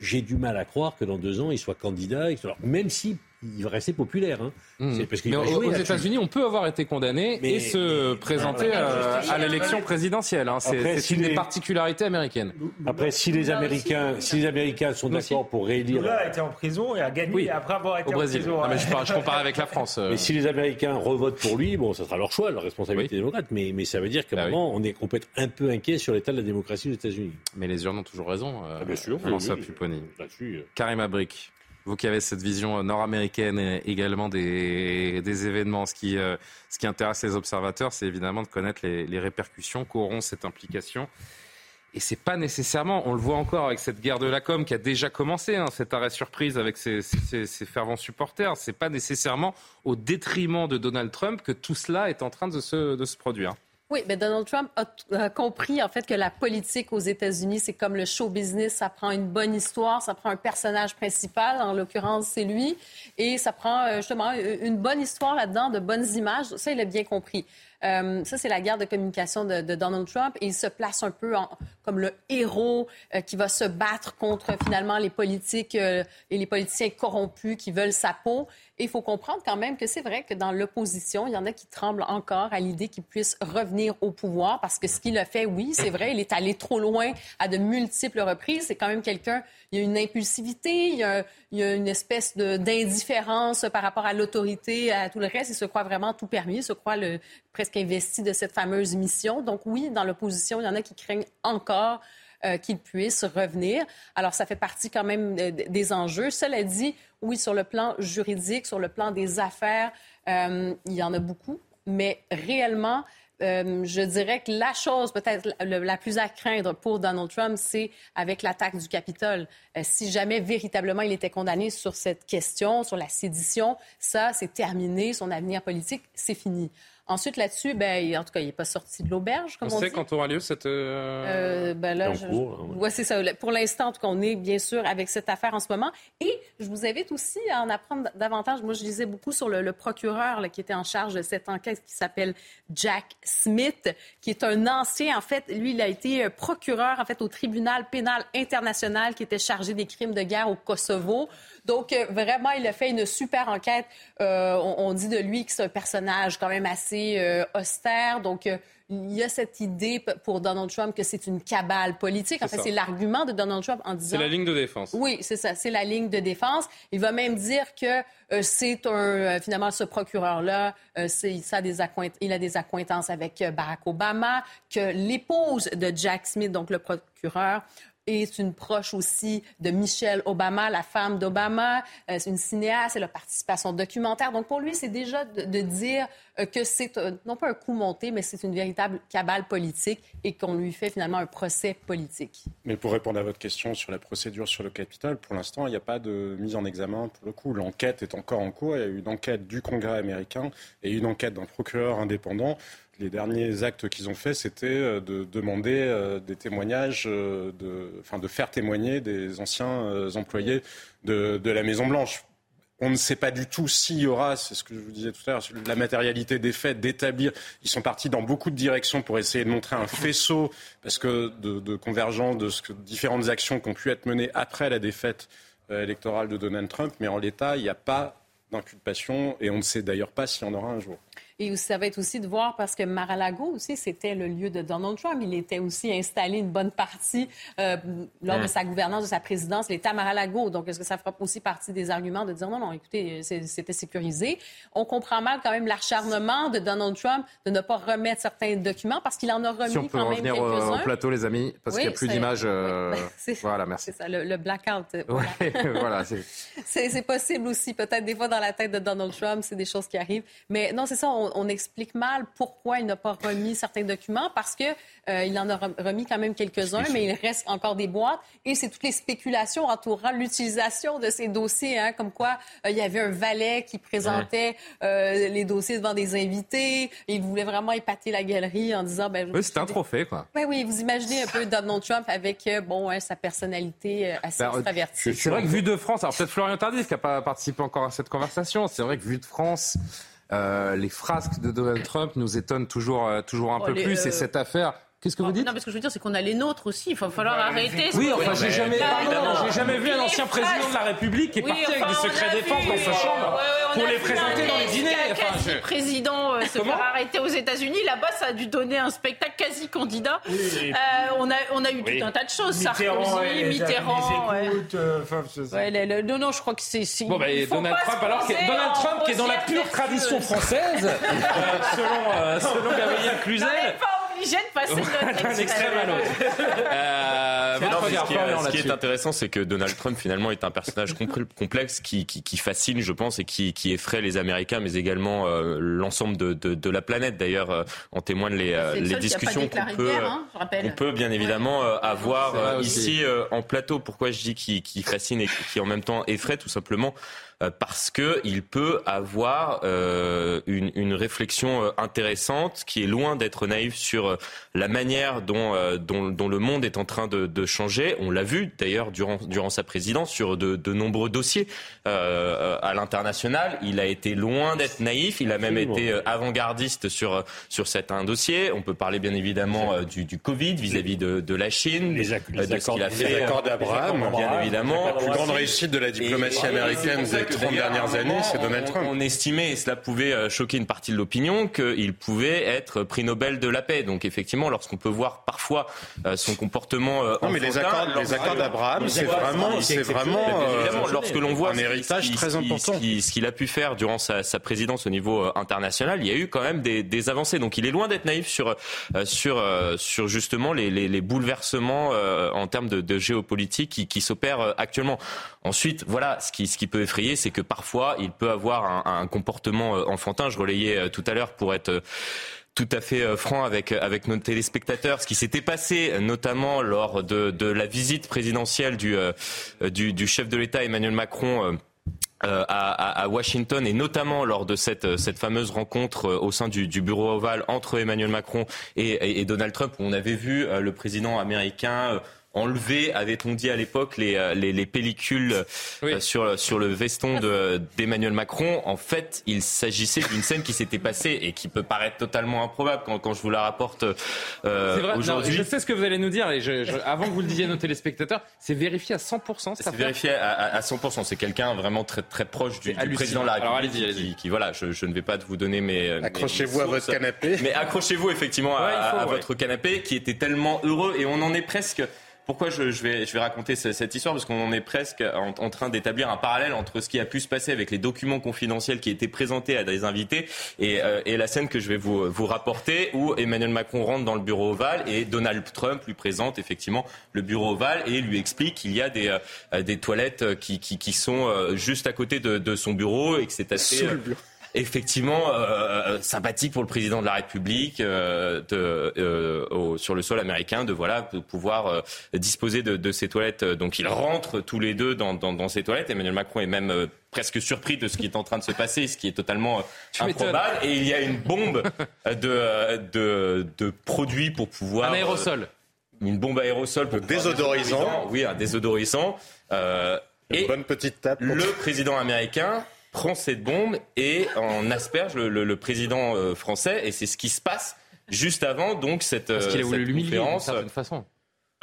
j'ai du mal à croire que dans deux ans il soit candidat, même si il va rester populaire. Hein. Mmh. Parce mais aux, États-Unis, on peut avoir été condamné et se présenter euh, à, l'élection présidentielle. Hein. C'est une des particularités américaines. Après, si les Américains, si les Américains sont d'accord pour réélire, Lula a été en prison et a gagné après avoir été au Brésil. en prison. Non, mais je, compare avec la France. Euh. Mais si les Américains revotent pour lui, bon, ça sera leur choix, leur responsabilité démocrate. Mais, mais ça veut dire qu'à un bah moment, on, est, on peut être un peu inquiet sur l'état de la démocratie aux États-unis. Mais les urnes ont toujours raison. Euh, ah, bien sûr. François oui, Karim Abrik. Vous qui avez cette vision nord-américaine également des, des, événements, ce qui, euh, ce qui intéresse les observateurs, c'est évidemment de connaître les, les répercussions qu'auront cette implication. Et c'est pas nécessairement, on le voit encore avec cette guerre de la com qui a déjà commencé, hein, cet arrêt surprise avec ses, ses, ses fervents supporters. C'est pas nécessairement au détriment de Donald Trump que tout cela est en train de se, de se produire. Oui, mais Donald Trump a, compris en fait que la politique aux États-Unis, c'est comme le show business. Ça prend une bonne histoire, ça prend un personnage principal, en l'occurrence c'est lui, et ça prend euh, justement une bonne histoire là-dedans, de bonnes images. Ça, il a bien compris. Euh, ça, c'est la guerre de communication de, Donald Trump. Il se place un peu comme le héros euh, qui va se battre contre finalement les politiques et les politiciens corrompus qui veulent sa peau. Et il faut comprendre quand même que c'est vrai que dans l'opposition, il y en a qui tremblent encore à l'idée qu'il puisse revenir au pouvoir parce que ce qu'il a fait, oui, c'est vrai, il est allé trop loin à de multiples reprises. C'est quand même quelqu'un, il y a une impulsivité, il y a, il y a une espèce d'indifférence par rapport à l'autorité, à tout le reste. Il se croit vraiment tout permis, il se croit le, presque investi de cette fameuse mission. Donc oui, dans l'opposition, il y en a qui craignent encore qu'il puisse revenir. Alors, ça fait partie quand même des enjeux. Cela dit, oui, sur le plan juridique, sur le plan des affaires, il y en a beaucoup, mais réellement, euh, je dirais que la chose peut-être la, plus à craindre pour Donald Trump, c'est avec l'attaque du Capitole. Euh, si jamais véritablement il était condamné sur cette question, sur la sédition, ça, c'est terminé. Son avenir politique, c'est fini. Ensuite, là-dessus, ben, en tout cas, il n'est pas sorti de l'auberge, comme on, on sait quand aura lieu cette... Euh... euh ben là, ouais, c'est ça. Pour l'instant, en tout cas, on est bien sûr avec cette affaire en ce moment. Et je vous invite aussi à en apprendre davantage. Moi, je lisais beaucoup sur le, procureur là, qui était en charge de cette enquête qui s'appelle Jack Smith, qui est un ancien, en fait, lui, il a été procureur, en fait, au tribunal pénal international qui était chargé des crimes de guerre au Kosovo. Donc, euh, vraiment, il a fait une super enquête. Euh, on, dit de lui que c'est un personnage quand même assez euh, austère. Donc, il y a cette idée pour Donald Trump que c'est une cabale politique. En fait, c'est l'argument de Donald Trump en disant... C'est la ligne de défense. Oui, c'est ça. C'est la ligne de défense. Il va même dire que c'est un... finalement, ce procureur-là, il, a des il a des accointances avec Barack Obama, que l'épouse de Jack Smith, donc le procureur, est une proche aussi de Michelle Obama, la femme d'Obama. Euh, c'est une cinéaste, elle a participé à son documentaire. Donc pour lui, c'est déjà de, dire euh, que c'est non pas un coup monté, mais c'est une véritable cabale politique et qu'on lui fait finalement un procès politique. Mais pour répondre à votre question sur la procédure sur le Capitole, pour l'instant, il n'y a pas de mise en examen pour le coup. L'enquête est encore en cours. Il y a eu une enquête du Congrès américain et une enquête d'un procureur indépendant les derniers actes qu'ils ont faits, c'était euh, de demander euh, des témoignages, euh, de, enfin, de faire témoigner des anciens employés de, la Maison-Blanche. On ne sait pas du tout s'il y aura, c'est ce que je vous disais tout à l'heure, la matérialité des faits, d'établir. Ils sont partis dans beaucoup de directions pour essayer de montrer un faisceau, parce que de, convergence de différentes actions qui ont pu être menées après la défaite électorale de Donald Trump. Mais en l'état, il n'y a pas d'inculpation et on ne sait d'ailleurs pas s'il y en aura un jour. Et ça va être aussi de voir, parce que Mar-a-Lago aussi, c'était le lieu de Donald Trump. Il était aussi installé une bonne partie euh, lors de sa gouvernance, de sa présidence, l'État Mar-a-Lago. Donc, est-ce que ça fera aussi partie des arguments de dire non, non, écoutez, c'était sécurisé? On comprend mal quand même l'acharnement de Donald Trump de ne pas remettre certains documents parce qu'il en a remis si on peut quand même quelques-uns. au plateau, les amis, parce qu'il n'y a plus d'images. Euh, voilà, merci. C'est ça, le, blackout. Voilà, c'est possible aussi, peut-être des fois dans la tête de Donald Trump, c'est des choses qui arrivent. Mais non, c'est ça, on, explique mal pourquoi il n'a pas remis certains documents, parce que euh, il en a remis quand même quelques-uns, mais il reste encore des boîtes. Et c'est toutes les spéculations entourant l'utilisation de ces dossiers, hein, comme quoi euh, il y avait un valet qui présentait euh, les dossiers devant des invités. il voulait vraiment épater la galerie en disant... Ben, oui, c'est un trophée, quoi. Oui, oui, vous imaginez un peu Donald Trump avec bon, sa personnalité assez ben, extravertie. C'est vrai que vu de France, alors peut-être Florian Tardif qui n'a pas participé encore à cette conversation, c'est vrai que vu de France... les frasques de Donald Trump nous étonnent toujours, toujours un oh, peu plus. Et cette affaire, Qu'est-ce que vous dites Non, parce que je veux dire, c'est qu'on a les nôtres aussi. Il va falloir arrêter. Oui, enfin, j'ai jamais, j'ai jamais vu un ancien président de la République qui est parti avec des secrets défense dans sa chambre pour les présenter dans les dîners. Enfin, je... président euh, se faire arrêter aux États-Unis. Là-bas, ça a dû donner un spectacle quasi candidat. Euh, on a, on a eu tout un tas de choses. Sarkozy, Mitterrand. Euh, non, non, je crois que c'est. Bon, ben, Donald Trump, alors Donald Trump qui est dans la pure tradition française, selon Gabriel Cluzel obligé de passer d'un extrême à l'autre. Euh, ce, qui est, intéressant, c'est que Donald Trump finalement est un personnage complexe qui, qui, qui fascine, je pense, et qui, qui, effraie les Américains, mais également euh, l'ensemble de, de, de, la planète. D'ailleurs, euh, en témoignent les, euh, les discussions qu'on peut, hein, on peut bien évidemment avoir ici en plateau. Pourquoi je dis qui, fascine et qui en même temps effraie, tout simplement parce que il peut avoir euh, une, une, réflexion intéressante qui est loin d'être naïve sur la manière dont, dont, dont, le monde est en train de, de changer. On l'a vu d'ailleurs durant, durant sa présidence sur de, de nombreux dossiers euh, à l'international. Il a été loin d'être naïf. Il a même été avant-gardiste sur sur certains dossiers. On peut parler bien évidemment du, du Covid vis-à-vis de, de, la Chine, les, accords, d'Abraham, bien évidemment. La plus grande réussite de la diplomatie américaine les 30 dernières années, c'est Donald Trump. On, estimait, et cela pouvait euh, choquer une partie de l'opinion, qu'il pouvait être prix Nobel de la paix. Donc effectivement, lorsqu'on peut voir parfois euh, son comportement non, mais les accords, les accords d'Abraham, c'est vraiment, c'est vraiment, lorsque l'on voit un héritage très important, ce qu'il a pu faire durant sa, sa, présidence au niveau international, il y a eu quand même des, des avancées. Donc il est loin d'être naïf sur sur sur justement les, les, les bouleversements en termes de, de géopolitique qui, qui s'opèrent actuellement. Ensuite, voilà, ce qui, ce qui peut effrayer, c'est que parfois, il peut avoir un, un comportement euh, enfantin. Je relayais euh, tout à l'heure pour être euh, tout à fait franc avec, avec nos téléspectateurs. Ce qui s'était passé notamment lors de, la visite présidentielle du, du, chef de l'État Emmanuel Macron. Euh, à, Washington et notamment lors de cette, fameuse rencontre au sein du, bureau ovale entre Emmanuel Macron et, Donald Trump où on avait vu le président américain enlever, avait-on dit à l'époque, les, euh, les, les, pellicules euh, sur, sur le veston d'Emmanuel Macron. En fait, il s'agissait d'une scène qui s'était passée et qui peut paraître totalement improbable quand, quand je vous la rapporte euh, aujourd'hui. Je sais ce que vous allez nous dire et je, je, avant que vous le disiez à nos téléspectateurs, c'est vérifié à 100%. C'est vérifié à, à, 100%. C'est quelqu'un vraiment très, très proche du, du président de la République. Alors, allez -y, Qui, voilà, je, je, ne vais pas vous donner mes. Accrochez-vous à votre canapé. Mais accrochez-vous effectivement ouais, à, faut, à ouais. votre canapé qui était tellement heureux et on en est presque pourquoi je, je, vais, je vais raconter cette histoire Parce qu'on est presque en, en train d'établir un parallèle entre ce qui a pu se passer avec les documents confidentiels qui étaient présentés à des invités et, euh, et la scène que je vais vous, vous rapporter où Emmanuel Macron rentre dans le bureau ovale et Donald Trump lui présente effectivement le bureau ovale et lui explique qu'il y a des, euh, des toilettes qui, qui, qui sont euh, juste à côté de, de son bureau et que c'est assez... Sous le bureau effectivement euh, euh, sympathique pour le président de la République euh, de, euh, au, sur le sol américain de voilà de pouvoir euh, disposer de, de, ces toilettes. Donc ils rentrent tous les deux dans, dans, dans ces toilettes. Emmanuel Macron est même euh, presque surpris de ce qui est en train de se passer, ce qui est totalement improbable. Et il y a une bombe de, de, de produits pour pouvoir... Un aérosol. une bombe aérosol pour désodorisant. Oui, un désodorisant. Euh, une et bonne petite tape. Le président américain prend cette bombe et en asperge le, le, le président euh, français. Et c'est ce qui se passe juste avant donc cette, Parce qu'il a voulu l'humilier d'une certaine façon.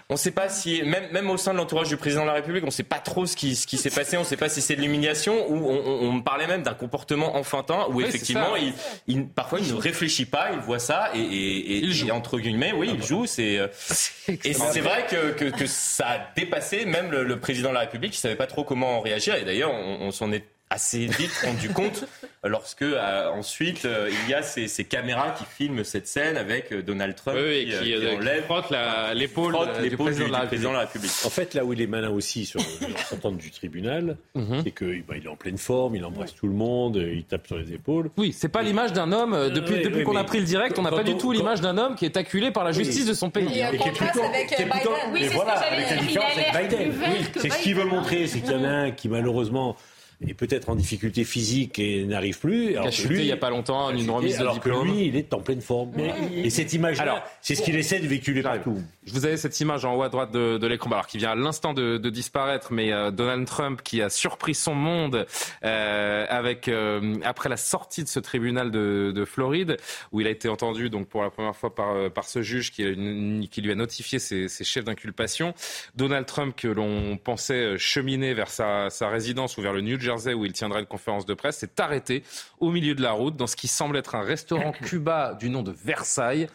On ne sait pas si, même, même au sein de l'entourage du président de la République, on ne sait pas trop ce qui, ce qui s'est passé. On ne sait pas si c'est de l'humiliation ou on, on, on, parlait même d'un comportement enfantin où oui, effectivement, il, il, parfois il ne réfléchit pas, il voit ça et, et, et, il joue. et entre guillemets, oui, il joue. C'est, et c'est vrai que, que, que, ça a dépassé même le, le président de la République. Il savait pas trop comment réagir. Et d'ailleurs, on, on s'en est assez vite rendu compte lorsque euh, ensuite euh, il y a ces, ces, caméras qui filment cette scène avec euh, Donald Trump oui, qui, qui, qui, enlève, frotte l'épaule du, du, président, de la, République. En fait, là où il est malin aussi sur l'entente du tribunal, mm -hmm. c'est qu'il bah, est en pleine forme, il embrasse tout le monde, il tape sur les épaules. Oui, c'est pas l'image d'un homme. Depuis, oui, depuis oui, qu'on a pris le direct, on n'a pas du tout l'image d'un homme qui est acculé par la justice de son pays. Et, et qui est plutôt, avec qui est plutôt, Biden. Oui, voilà, avec la différence avec Biden. C'est ce qu'il veut montrer, c'est qu'il y en a un qui malheureusement est peut-être en difficulté physique et n'arrive plus. Alors il a chuté lui, il n'y a pas longtemps, une remise de alors diplôme. Que lui, il est en pleine forme. Mais, et cette image-là, c'est ce qu'il essaie de véhiculer partout. Je vous avais cette image en haut à droite de, de l'écran, alors qui vient à l'instant de, de, disparaître, mais euh, Donald Trump qui a surpris son monde euh, avec euh, après la sortie de ce tribunal de, de, Floride, où il a été entendu donc pour la première fois par, euh, par ce juge qui, qui lui a notifié ses, ses chefs d'inculpation. Donald Trump que l'on pensait cheminer vers sa, sa résidence ou vers le New Jersey Jersey où il tiendrait une conférence de presse, s'est arrêté au milieu de la route dans ce qui semble être un restaurant Cuba du nom de Versailles.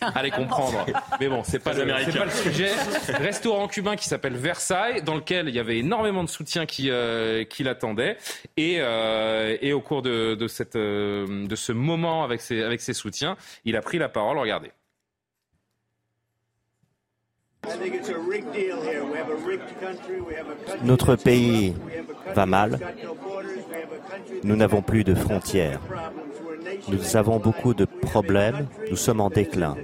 Allez comprendre. Mais bon, c'est pas, le, pas le sujet. Restaurant cubain qui s'appelle Versailles, dans lequel il y avait énormément de soutien qui, euh, qui l'attendait. Et, euh, et au cours de, de, cette, euh, de ce moment avec ses, avec ses soutiens, il a pris la parole. Regardez. Notre pays va mal. Nous n'avons plus de frontières. Nous avons beaucoup de problèmes. Nous sommes en déclin.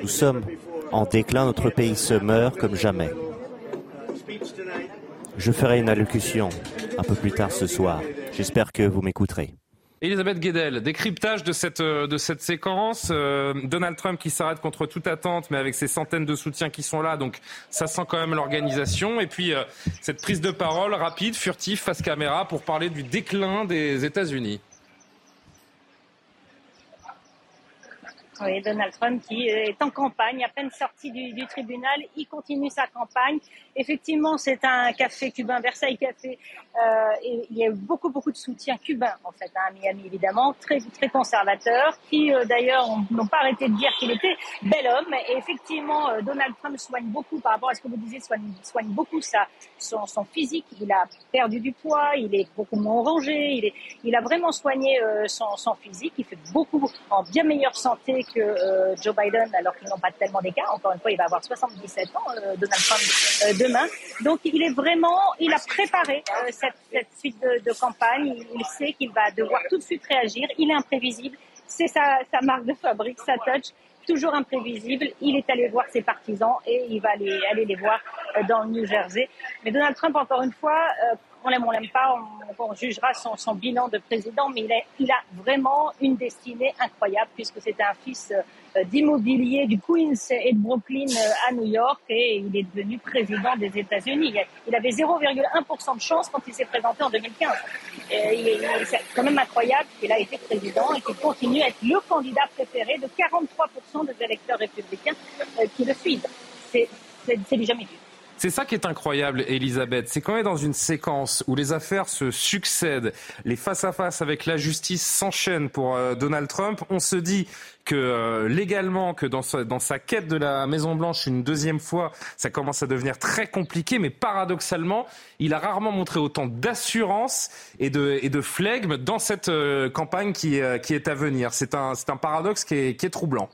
Nous sommes en déclin. Notre pays se meurt comme jamais. Je ferai une allocution un peu plus tard ce soir. J'espère que vous m'écouterez. Elisabeth Guedel, décryptage de cette, cette séquence. Euh, Donald Trump qui s'arrête contre toute attente, mais avec ses centaines de soutiens qui sont là, donc ça sent quand même l'organisation. Et puis euh, cette prise de parole rapide, furtive, face caméra, pour parler du déclin des États-Unis. Oui, Donald Trump qui est en campagne, à peine sorti du, tribunal, il continue sa campagne. Effectivement, c'est un café cubain, Versailles Café, euh, et il y a eu beaucoup, beaucoup de soutien cubain, en fait, hein, à Miami, évidemment, très, très conservateur, qui, euh, d'ailleurs, n'ont pas arrêté de dire qu'il était bel homme. Et effectivement, euh, Donald Trump soigne beaucoup, par rapport à ce que vous disiez, soigne, beaucoup sa, son, son, physique. Il a perdu du poids, il est beaucoup moins orangé, il, est, il a vraiment soigné euh, son, son, physique. Il fait beaucoup, en bien meilleure santé que euh, Joe Biden, alors qu'ils n'ont pas tellement d'écart. Encore une fois, il va avoir 77 ans, Donald Trump, demain. Donc, il est vraiment, il a préparé cette, suite de, campagne. Il sait qu'il va devoir tout de suite réagir. Il est imprévisible. C'est sa, marque de fabrique, sa touch toujours imprévisible. Il est allé voir ses partisans et il va aller, aller les voir euh, dans le New Jersey. Mais Donald Trump, encore une fois, euh, on l'aime, on l'aime pas, on, jugera son, son, bilan de président, mais il, est, il, a vraiment une destinée incroyable puisque c'est un fils euh, d'immobilier du Queens et de Brooklyn euh, à New York et il est devenu président des États-Unis. Il avait 0,1% de chance quand il s'est présenté en 2015. C'est quand même incroyable qu'il a été président et qu'il continue à être le candidat préféré de 43% des électeurs républicains euh, qui le suivent. C'est du jamais vu. C'est ça qui est incroyable, Elisabeth. C'est quand on est dans une séquence où les affaires se succèdent, les face-à-face avec la justice s'enchaînent pour euh, Donald Trump. On se dit que euh, légalement, que dans sa, dans sa quête de la Maison Blanche une deuxième fois, ça commence à devenir très compliqué. Mais paradoxalement, il a rarement montré autant d'assurance et de, et de flegme dans cette euh, campagne qui, euh, qui est à venir. C'est un, un paradoxe qui est, qui est troublant.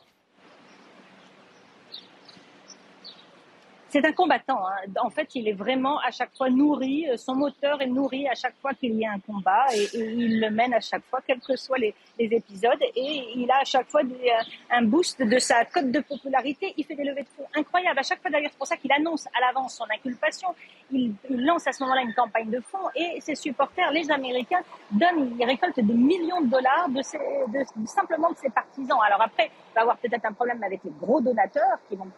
C'est un combattant. Hein. En fait, il est vraiment à chaque fois nourri, son moteur est nourri à chaque fois qu'il y a un combat et, il le mène à chaque fois, quels que soient les, les épisodes. Et il a à chaque fois euh, un boost de sa cote de popularité. Il fait des levées de fonds incroyables. À chaque fois, d'ailleurs, c'est pour ça qu'il annonce à l'avance son inculpation. Il, il lance à ce moment-là une campagne de fonds et ses supporters, les Américains, donnent, ils récoltent des millions de dollars de, ses, de simplement de ses partisans. Alors après, il va avoir peut-être un problème avec les gros donateurs qui vont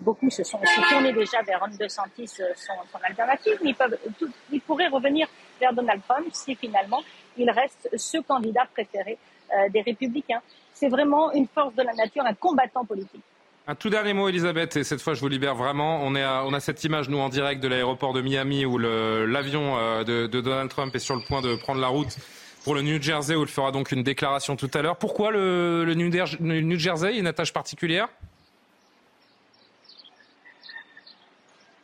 beaucoup se sont aussi tournés déjà vers Ron DeSantis, son, son alternative, mais ils, pourraient revenir vers Donald Trump si finalement il reste ce candidat préféré euh, des républicains. C'est vraiment une force de la nature, un combattant politique. Un tout dernier mot, Elisabeth, et cette fois je vous libère vraiment. On, a cette image, nous, en direct de l'aéroport de Miami où l'avion euh, de, Donald Trump est sur le point de prendre la route pour le New Jersey où il fera donc une déclaration tout à l'heure. Pourquoi le, le New Jersey Une attache particulière?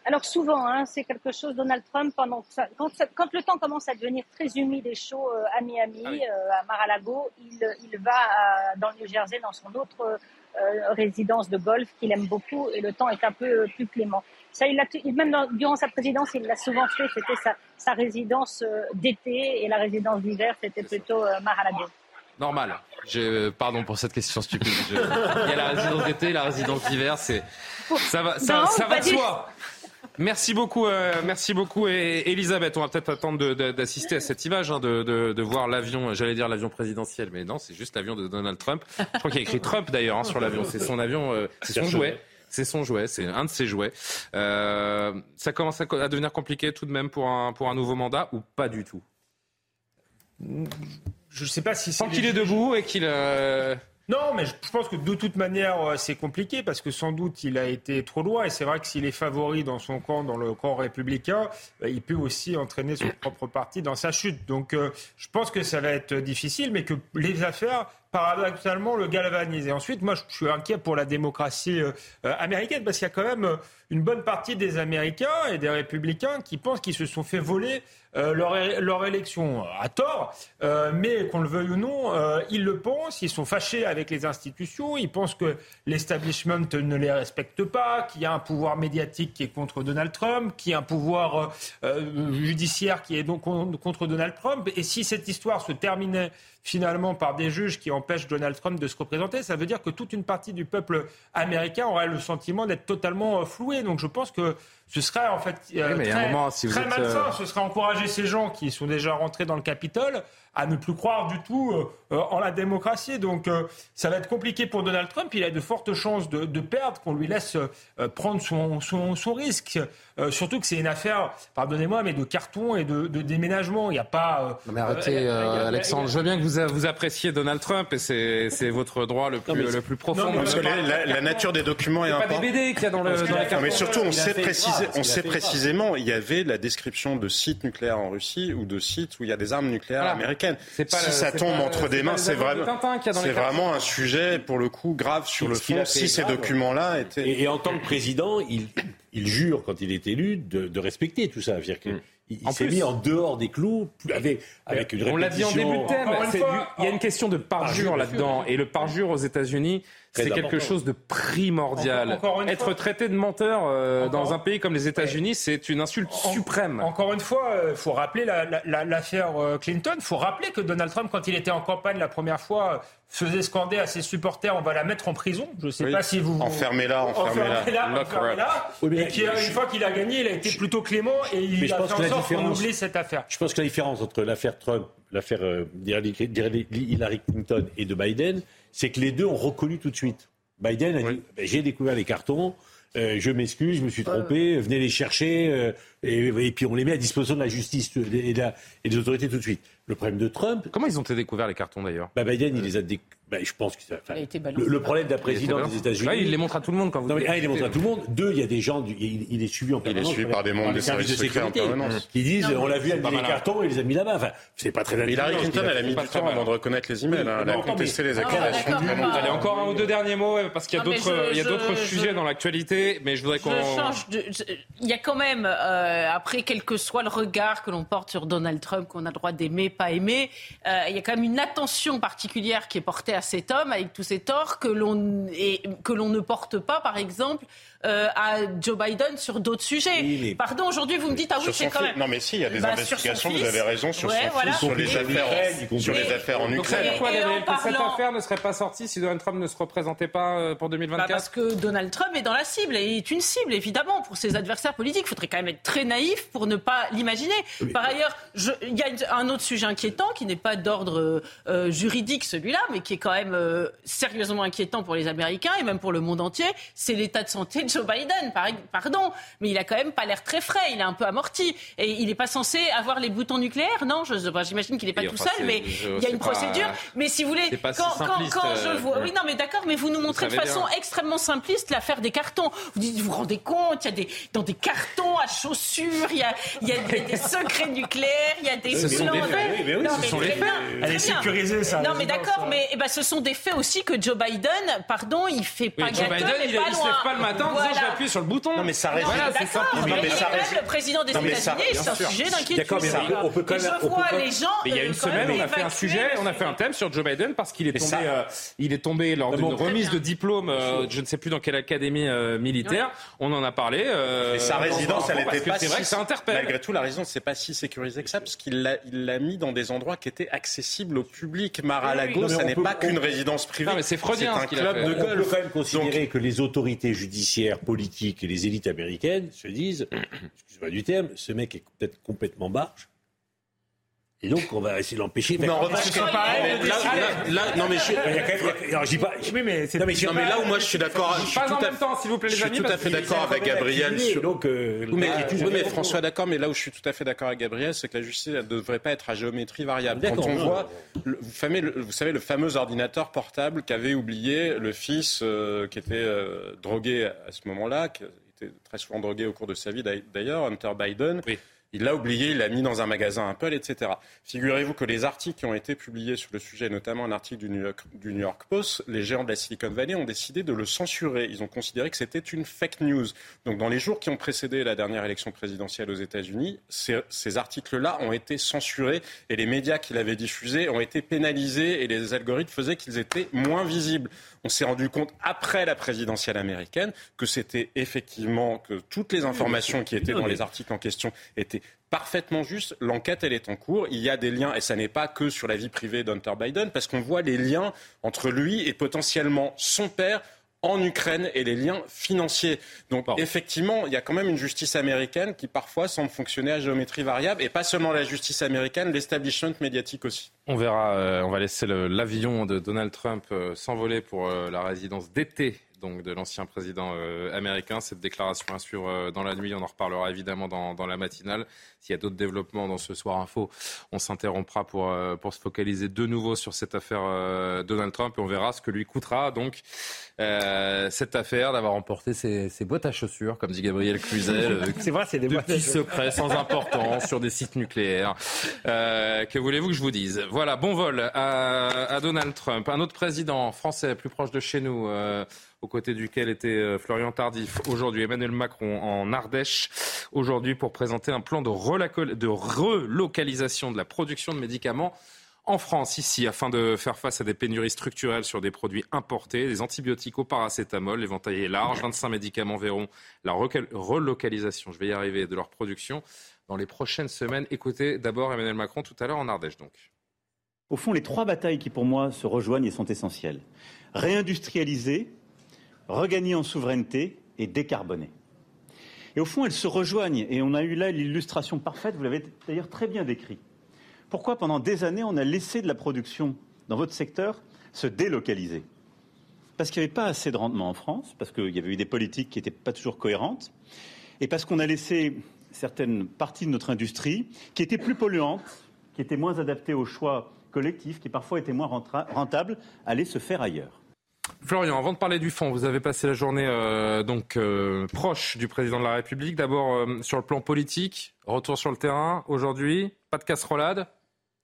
Alors souvent, hein, c'est quelque chose, Donald Trump, pendant ça, quand, quand, le temps commence à devenir très humide et chaud euh, à Miami, ah oui. euh, à Mar-a-Lago, il, il va à, dans le New Jersey, dans son autre euh, résidence de golf qu'il aime beaucoup, et le temps est un peu plus clément. Ça, il a, même dans, durant sa présidence, il l'a souvent fait, c'était sa, sa, résidence d'été, et la résidence d'hiver, c'était plutôt Mar-a-Lago. Normal. Je, pardon pour cette question stupide. Je, il y a la résidence d'été, la résidence d'hiver, c'est ça va, ça, non, ça va de soi. Merci beaucoup, euh, merci beaucoup, et, Elisabeth. On va peut-être attendre d'assister à cette image, hein, de, de, de, voir l'avion. J'allais dire l'avion présidentiel, mais non, c'est juste l'avion de Donald Trump. Je crois qu'il y a écrit Trump d'ailleurs hein, sur l'avion. C'est son avion, euh, c'est son jouet. C'est son jouet, c'est un de ses jouets. Euh, ça commence à, à, devenir compliqué tout de même pour un, pour un nouveau mandat ou pas du tout? Je ne sais pas si. Tant qu'il est debout et qu'il. Non, mais je pense que de toute manière, euh, c'est compliqué parce que sans doute il a été trop loin. Et c'est vrai que s'il est favori dans son camp, dans le camp républicain, euh, il peut aussi entraîner son propre parti dans sa chute. Donc euh, je pense que ça va être difficile, mais que les affaires paradoxalement le galvanisent. Et ensuite, moi, je suis inquiet pour la démocratie américaine parce qu'il y a quand même une bonne partie des Américains et des républicains qui pensent qu'ils se sont fait voler euh, leur, leur, élection à tort, euh, mais qu'on le veuille ou non, euh, ils le pensent, ils sont fâchés avec les institutions, ils pensent que l'establishment ne les respecte pas, qu'il y a un pouvoir médiatique qui est contre Donald Trump, qu'il y a un pouvoir judiciaire qui est donc contre Donald Trump, et si cette histoire se terminait finalement par des juges qui empêchent Donald Trump de se représenter, ça veut dire que toute une partie du peuple américain aurait le sentiment d'être totalement floué. Donc je pense que ce serait en fait euh, oui, très, moment, si très êtes, malsain. Euh... Ce serait encourager ces gens qui sont déjà rentrés dans le Capitole à ne plus croire du tout euh, en la démocratie. Donc euh, ça va être compliqué pour Donald Trump. Il a de fortes chances de, de perdre, qu'on lui laisse euh, prendre son, son, son risque. surtout que c'est une affaire, pardonnez-moi, mais de carton et de, de déménagement. Il n'y a pas. non mais arrêtez, Alexandre. Je veux bien que vous, vous appréciez Donald Trump. Et c'est votre droit le plus, le plus profond. parce que la, nature des documents est importante. pas des BD qu'il y a dans, le, dans Mais surtout, on sait, précisé, on sait précisément, il y avait la description de sites nucléaires en Russie ou de sites où il y a des armes nucléaires américaines. si ça tombe entre des mains, c'est vraiment, c'est vraiment un sujet, pour le coup, grave sur le fond, si ces documents-là étaient... Et, en tant que président, il, il jure, quand il est élu, de, de respecter tout ça. -dire que mm il, s'est mis en dehors des clous avec, avec une On l'a dit en début de thème, il y a une question de parjure là-dedans. Et le parjure aux États-Unis, c'est quelque chose de primordial. Être traité de menteur euh, dans un pays comme les États-Unis, c'est une insulte suprême. Encore une fois, il euh, faut rappeler l'affaire euh, Clinton. Il faut rappeler que Donald Trump, quand il était en campagne la première fois, faisait scander à ses supporters on va la mettre en prison. Je ne sais pas si vous. Enfermez-la, enfermez-la. Enfermez-la. et puis, une fois qu'il a gagné, il a été plutôt clément et il a fait en sorte qu'on oublie cette affaire. Je pense que la différence entre l'affaire Trump, l'affaire Hillary Clinton et de Biden, c'est que les deux ont reconnu tout de suite. Biden a dit ben, j'ai découvert les cartons, euh, je m'excuse, je me suis trompé, venez les chercher, euh, et, puis on les met à disposition de la justice et, et des autorités tout de suite. Le problème de Trump. Comment ils ont été découverts les cartons d'ailleurs? bah, Biden, il les a découverts. Bah, je pense que ça, le, le, problème de la présidence des États-Unis. il les montre à tout le monde quand vous. Non, mais, un, il les montre à tout le monde. Deux, il y a des gens, il, il, est suivi en permanence. Il est suivi par des membres des services de sécurité qui disent, on l'a vu, elle met les cartons et les a mis là-bas. Enfin, c'est pas très Hillary Clinton, elle a mis du temps avant de reconnaître les emails. Elle a contesté les accusations. Allez, encore un ou deux derniers mots parce qu'il y a d'autres, il y a d'autres sujets dans l'actualité, mais je voudrais qu'on. Il y a quand même, euh, après quel que soit le regard que l'on porte sur Donald Trump, qu'on a le droit d'aimer, pas aimer, euh, il y a quand même une attention particulière qui est portée à cet homme avec tous ces torts que l'on ne porte pas, par exemple, euh, à Joe Biden sur d'autres sujets. Pardon, aujourd'hui vous me dites ah oui c'est quand même. Non mais si, il y a des bah, investigations. Vous avez raison sur son fils, sur les affaires, sur les affaires en Ukraine. Pourquoi que cette affaire ne serait pas sortie si Donald Trump ne se représentait pas euh, pour 2024 bah, Parce que Donald Trump est dans la cible et est une cible évidemment pour ses adversaires politiques. Il faudrait quand même être très naïf pour ne pas l'imaginer. Par ailleurs, il y a un autre sujet inquiétant qui n'est pas d'ordre euh, juridique celui-là, mais qui est quand même sérieusement inquiétant pour les Américains et même pour le monde entier. C'est l'état de santé de Joe Biden, pardon, mais il a quand même pas l'air très frais, il est un peu amorti. Et il n'est pas censé avoir les boutons nucléaires, non? J'imagine qu'il n'est pas tout seul, mais il y a une procédure. Mais si vous voulez, quand, je euh, vois. Oui, non, mais d'accord, mais vous nous montrez de façon extrêmement simpliste l'affaire des cartons. Vous dites, vous vous rendez compte, il y a des, dans des cartons à chaussures, il y a, il y a des, secrets nucléaires, il y a des ce sont des faits. ce sont les faits. Elle est sécurisée, ça. Non, mais d'accord, mais eh ben, ce sont des faits aussi que Joe Biden, pardon, il fait pas gâteau, Joe Biden, il, ne se lève pas le matin en disant appuyer sur le bouton. Non, mais ça reste. Voilà, c'est. Non, mais ça reste. Le président des États-Unis, c'est un sujet d'inquiétude. D'accord, mais on peut quand même. Je vois les gens. Il y a une semaine, on a fait un sujet, on a fait un thème sur Joe Biden parce qu'il est tombé, euh, il est tombé lors d'une remise de diplôme, euh, je ne sais plus dans quelle académie euh, militaire. On en a parlé. Et sa résidence, elle était pas. C'est vrai que ça interpelle. Malgré tout, la résidence, c'est pas si sécurisé que ça parce qu'il l'a mis dans des endroits qui étaient accessibles au public. Mar-a-Lago, ça n'est pas qu'une résidence privée. C'est un club de golf. On peut quand même considérer que les autorités judiciaires, politiques et les élites américaines se disent, excusez-moi du terme, ce mec est peut-être complètement barge. Et donc, on va essayer de l'empêcher. Non, là, non, mais je, pas. Oui, mais non, mais, non, mais là où moi je suis d'accord. Je suis tout à fait, s'il vous plaît, les amis. Je suis tout à fait d'accord avec Gabriel. Sur... Donc, euh, oui, mais, mais François, d'accord, mais là où je suis tout à fait d'accord avec Gabriel, c'est que la justice ne devrait pas être à géométrie variable. Quand on voit, vous, savez, le, vous savez, le fameux ordinateur portable qu'avait oublié le fils euh, qui était euh, drogué à ce moment-là, qui était très souvent drogué au cours de sa vie d'ailleurs, Hunter Biden. Oui. Il l'a oublié, il l'a mis dans un magasin Apple, etc. Figurez-vous que les articles qui ont été publiés sur le sujet, notamment un article du New, York, du New York Post, les géants de la Silicon Valley ont décidé de le censurer. Ils ont considéré que c'était une fake news. Donc dans les jours qui ont précédé la dernière élection présidentielle aux États-Unis, ces, ces articles-là ont été censurés et les médias qui l'avaient diffusé ont été pénalisés et les algorithmes faisaient qu'ils étaient moins visibles on s'est rendu compte après la présidentielle américaine que c'était effectivement que toutes les informations qui étaient dans les articles en question étaient parfaitement justes. L'enquête, elle est en cours. Il y a des liens, et ça n'est pas que sur la vie privée d'Hunter Biden, parce qu'on voit les liens entre lui et potentiellement son père en Ukraine et les liens financiers. Donc effectivement, il y a quand même une justice américaine qui parfois semble fonctionner à géométrie variable, et pas seulement la justice américaine, l'establishment médiatique aussi. On verra, euh, on va laisser l'avion de Donald Trump euh, s'envoler pour euh, la résidence d'été donc de l'ancien président américain. Cette déclaration à suivre dans la nuit, on en reparlera évidemment dans, dans la matinale. S'il y a d'autres développements dans ce soir info, on s'interrompra pour, pour se focaliser de nouveau sur cette affaire Donald Trump et on verra ce que lui coûtera donc cette affaire d'avoir emporté ses, ses, boîtes à chaussures, comme dit Gabriel Cluzel. c'est vrai, c'est des boîtes petits secrets sans importance sur des sites nucléaires. que voulez-vous que je vous dise? Voilà, bon vol à, Donald Trump. Un autre président français plus proche de chez nous aux côtés duquel était euh, Florian Tardif. Aujourd'hui, Emmanuel Macron en Ardèche, aujourd'hui pour présenter un plan de, relocalisation de la production de médicaments en France, ici, afin de faire face à des pénuries structurelles sur des produits importés, des antibiotiques au paracétamol, l'éventail est large, 25 médicaments verront la relocalisation, je vais y arriver, de leur production dans les prochaines semaines. Écoutez d'abord Emmanuel Macron tout à l'heure en Ardèche donc. Au fond, les trois batailles qui pour moi se rejoignent et sont essentielles. Réindustrialiser, regagner en souveraineté et décarboner. Et au fond, elles se rejoignent, et on a eu là l'illustration parfaite, vous l'avez d'ailleurs très bien décrit. Pourquoi pendant des années on a laissé de la production dans votre secteur se délocaliser? Parce qu'il n'y avait pas assez de rendement en France, parce qu'il y avait eu des politiques qui n'étaient pas toujours cohérentes, et parce qu'on a laissé certaines parties de notre industrie qui étaient plus polluantes, qui étaient moins adaptées aux choix collectifs, qui parfois étaient moins rentables, aller se faire ailleurs. Florian, avant de parler du fond, vous avez passé la journée euh, donc euh, proche du président de la République. D'abord euh, sur le plan politique, retour sur le terrain aujourd'hui, pas de casserolade.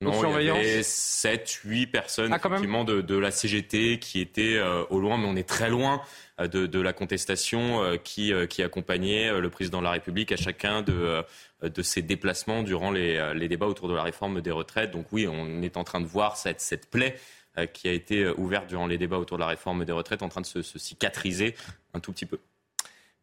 Non, il y avait 7, 8 personnes ah, effectivement de, de, la CGT qui étaient au loin, mais on est très loin de, de la contestation qui, qui accompagnait le président de la République à chacun de, de ses déplacements durant les, les, débats autour de la réforme des retraites. Donc oui, on est en train de voir cette, cette plaie euh, qui a été euh, ouverte durant les débats autour de la réforme des retraites en train de se, cicatriser un tout petit peu.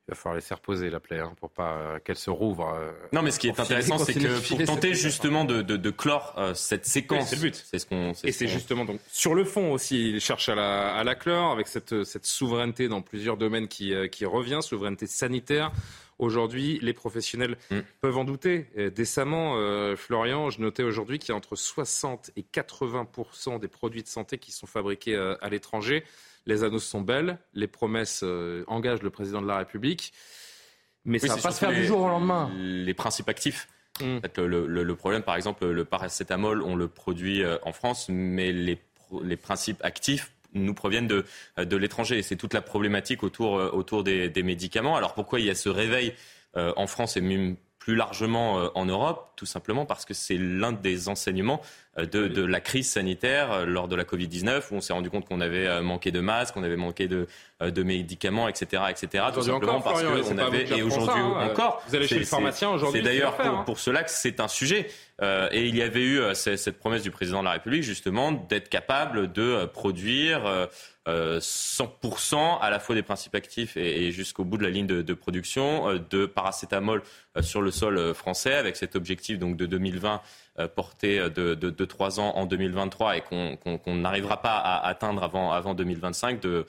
Il va falloir laisser reposer la plaie hein, pour pas euh, qu'elle se rouvre. non, mais ce qui est intéressant, c'est que pour tenter justement de, de, clore cette séquence, c'est le but. C'est ce qu'on. Et c'est justement donc sur le fond aussi, il cherche à la, à la clore avec cette, cette souveraineté dans plusieurs domaines qui, qui revient, souveraineté sanitaire. Aujourd'hui, les professionnels mm. peuvent en douter. décemment, euh, Florian, je notais aujourd'hui qu'il y a entre 60 et 80% des produits de santé qui sont fabriqués euh, à l'étranger. Les annonces sont belles, les promesses euh, engagent le président de la République, mais ça ne va pas se faire du jour au lendemain. Les principes actifs. Mm. Le, problème, par exemple, le paracétamol, on le produit en France, mais les, les principes actifs nous proviennent de, de l'étranger. C'est toute la problématique autour, euh, autour des, des, médicaments. Alors pourquoi il y a ce réveil euh, en France et même plus largement euh, en Europe, tout simplement parce que c'est l'un des enseignements de, de, la crise sanitaire lors de la Covid-19, où on s'est rendu compte qu'on avait manqué de masques, qu'on avait manqué de, de médicaments, etc. etc. tout simplement parce qu'on avait... Et aujourd'hui hein. encore... Vous allez chez le pharmacien aujourd'hui C'est d'ailleurs pour, hein. pour, cela que c'est un sujet. Euh, et il y avait eu euh, cette promesse du président de la République, justement, d'être capable de euh, produire 100% à la fois des principes actifs et, jusqu'au bout de la ligne de, production de paracétamol sur le sol français, avec cet objectif donc de 2020 porté de, de, 3 ans en 2023 et qu'on n'arrivera pas à atteindre avant, avant 2025 de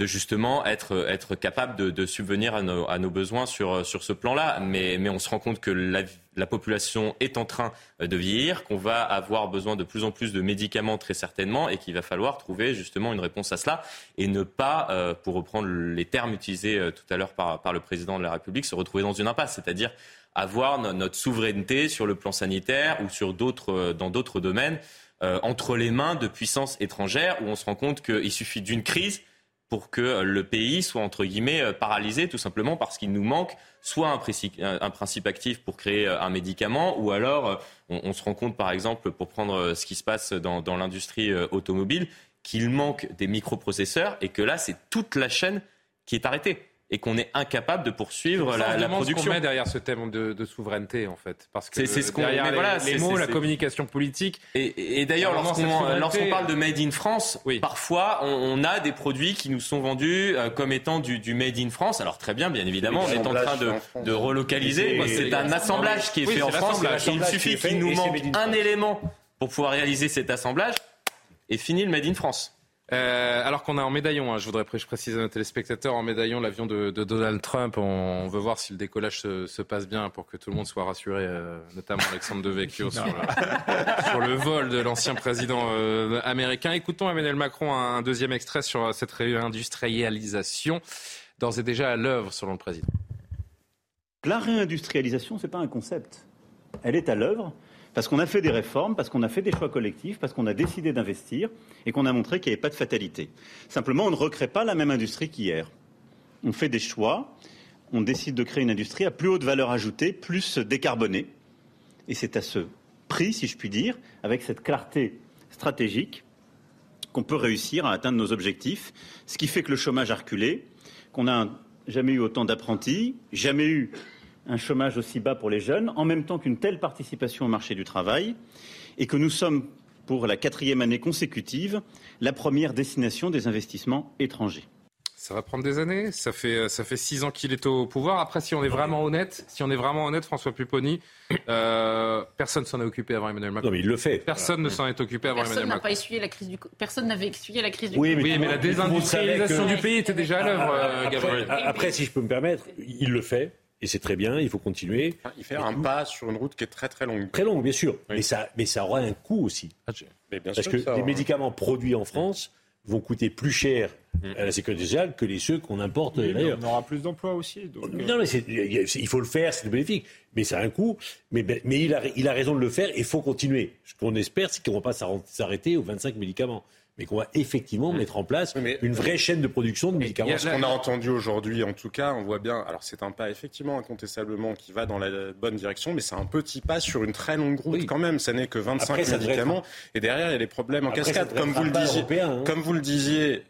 de justement être, être capable de, de subvenir à nos, à nos, besoins sur, sur ce plan-là. Mais, mais on se rend compte que la, la population est en train de vieillir, qu'on va avoir besoin de plus en plus de médicaments très certainement et qu'il va falloir trouver justement une réponse à cela et ne pas, euh, pour reprendre les termes utilisés euh, tout à l'heure par le président de la République, se retrouver dans une impasse, c'est-à-dire avoir notre souveraineté sur le plan sanitaire ou sur euh, dans d'autres domaines entre les mains de puissances étrangères où on se rend compte qu'il suffit d'une crise pour que le pays soit entre guillemets euh, paralysé tout simplement parce qu'il nous manque soit un principe, un principe, actif pour créer euh, un médicament ou alors euh, on, se rend compte par exemple pour prendre ce qui se passe dans l'industrie automobile qu'il manque des microprocesseurs et que là c'est toute la chaîne qui est arrêtée et qu'on est incapable de poursuivre la, la production. Ce met derrière ce thème de, de, souveraineté, en fait, parce que c'est ce qu'on derrière les, voilà, les mots, la communication politique. Et, et d'ailleurs, lorsqu'on parle de made in France, oui. parfois on, a des produits qui nous sont vendus euh, comme étant du, du, made in France. Alors très bien, bien évidemment, on est en train de, de relocaliser. C'est un assemblage qui est fait en France. il suffit qu'il nous manque un élément pour pouvoir réaliser cet assemblage et fini le made in France. Euh, alors qu'on est en médaillon, hein, je voudrais préciser à nos téléspectateurs, en médaillon, l'avion de, Donald Trump. On, veut voir si le décollage se, passe bien pour que tout le monde soit rassuré, euh, notamment Alexandre Devecchio sur, sur, le vol de l'ancien président euh, américain. Écoutons Emmanuel Macron un deuxième extrait sur cette réindustrialisation, d'ores et déjà à l'œuvre selon le président. La réindustrialisation, ce n'est pas un concept. Elle est à l'œuvre parce qu'on a fait des réformes, parce qu'on a fait des choix collectifs, parce qu'on a décidé d'investir et qu'on a montré qu'il n'y avait pas de fatalité. Simplement, on ne recrée pas la même industrie qu'hier. On fait des choix, on décide de créer une industrie à plus haute valeur ajoutée, plus décarbonée. Et c'est à ce prix, si je puis dire, avec cette clarté stratégique, qu'on peut réussir à atteindre nos objectifs, ce qui fait que le chômage a reculé, qu'on n'a jamais eu autant d'apprentis, jamais eu un chômage aussi bas pour les jeunes, en même temps qu'une telle participation au marché du travail, et que nous sommes, pour la quatrième année consécutive, la première destination des investissements étrangers. Ça va prendre des années. Ça fait, ça fait six ans qu'il est au pouvoir. Après, si on est vraiment honnête, si on est vraiment honnête, François Pupponi, euh, personne s'en est occupé avant Emmanuel Macron. Non, mais il le fait. Personne ne s'en est occupé avant Emmanuel Macron. Pas essuyé la crise du... Personne n'avait essuyé la crise du oui, mais, oui, mais la désindustrialisation du pays était déjà à l'œuvre, euh, Gabriel. après, si je peux me permettre, il le fait. Et c'est très bien, il faut continuer. Il fait un pas sur une route qui est très très longue. Très longue, bien sûr. Mais, ça, mais ça aura un coût aussi. Ah, Parce que, les médicaments produits en France vont coûter plus cher mm. à la sécurité sociale que les ceux qu'on importe d'ailleurs. On aura plus d'emplois aussi. Euh. Non, mais il faut le faire, c'est bénéfique. Mais ça a un coût. Mais, mais il, a, il a raison de le faire et il faut continuer. Ce qu'on espère, c'est qu'on ne va pas s'arrêter aux 25 médicaments mais qu'on va effectivement mettre en place une vraie chaîne de production de médicaments. Ce qu'on a entendu aujourd'hui, en tout cas, on voit bien. Alors c'est un pas effectivement incontestablement qui va dans la bonne direction, mais c'est un petit pas sur une très longue route quand même. Ça n'est que 25 médicaments, et derrière il y a des problèmes en cascade, comme vous le disiez. Hein. Comme vous le disiez,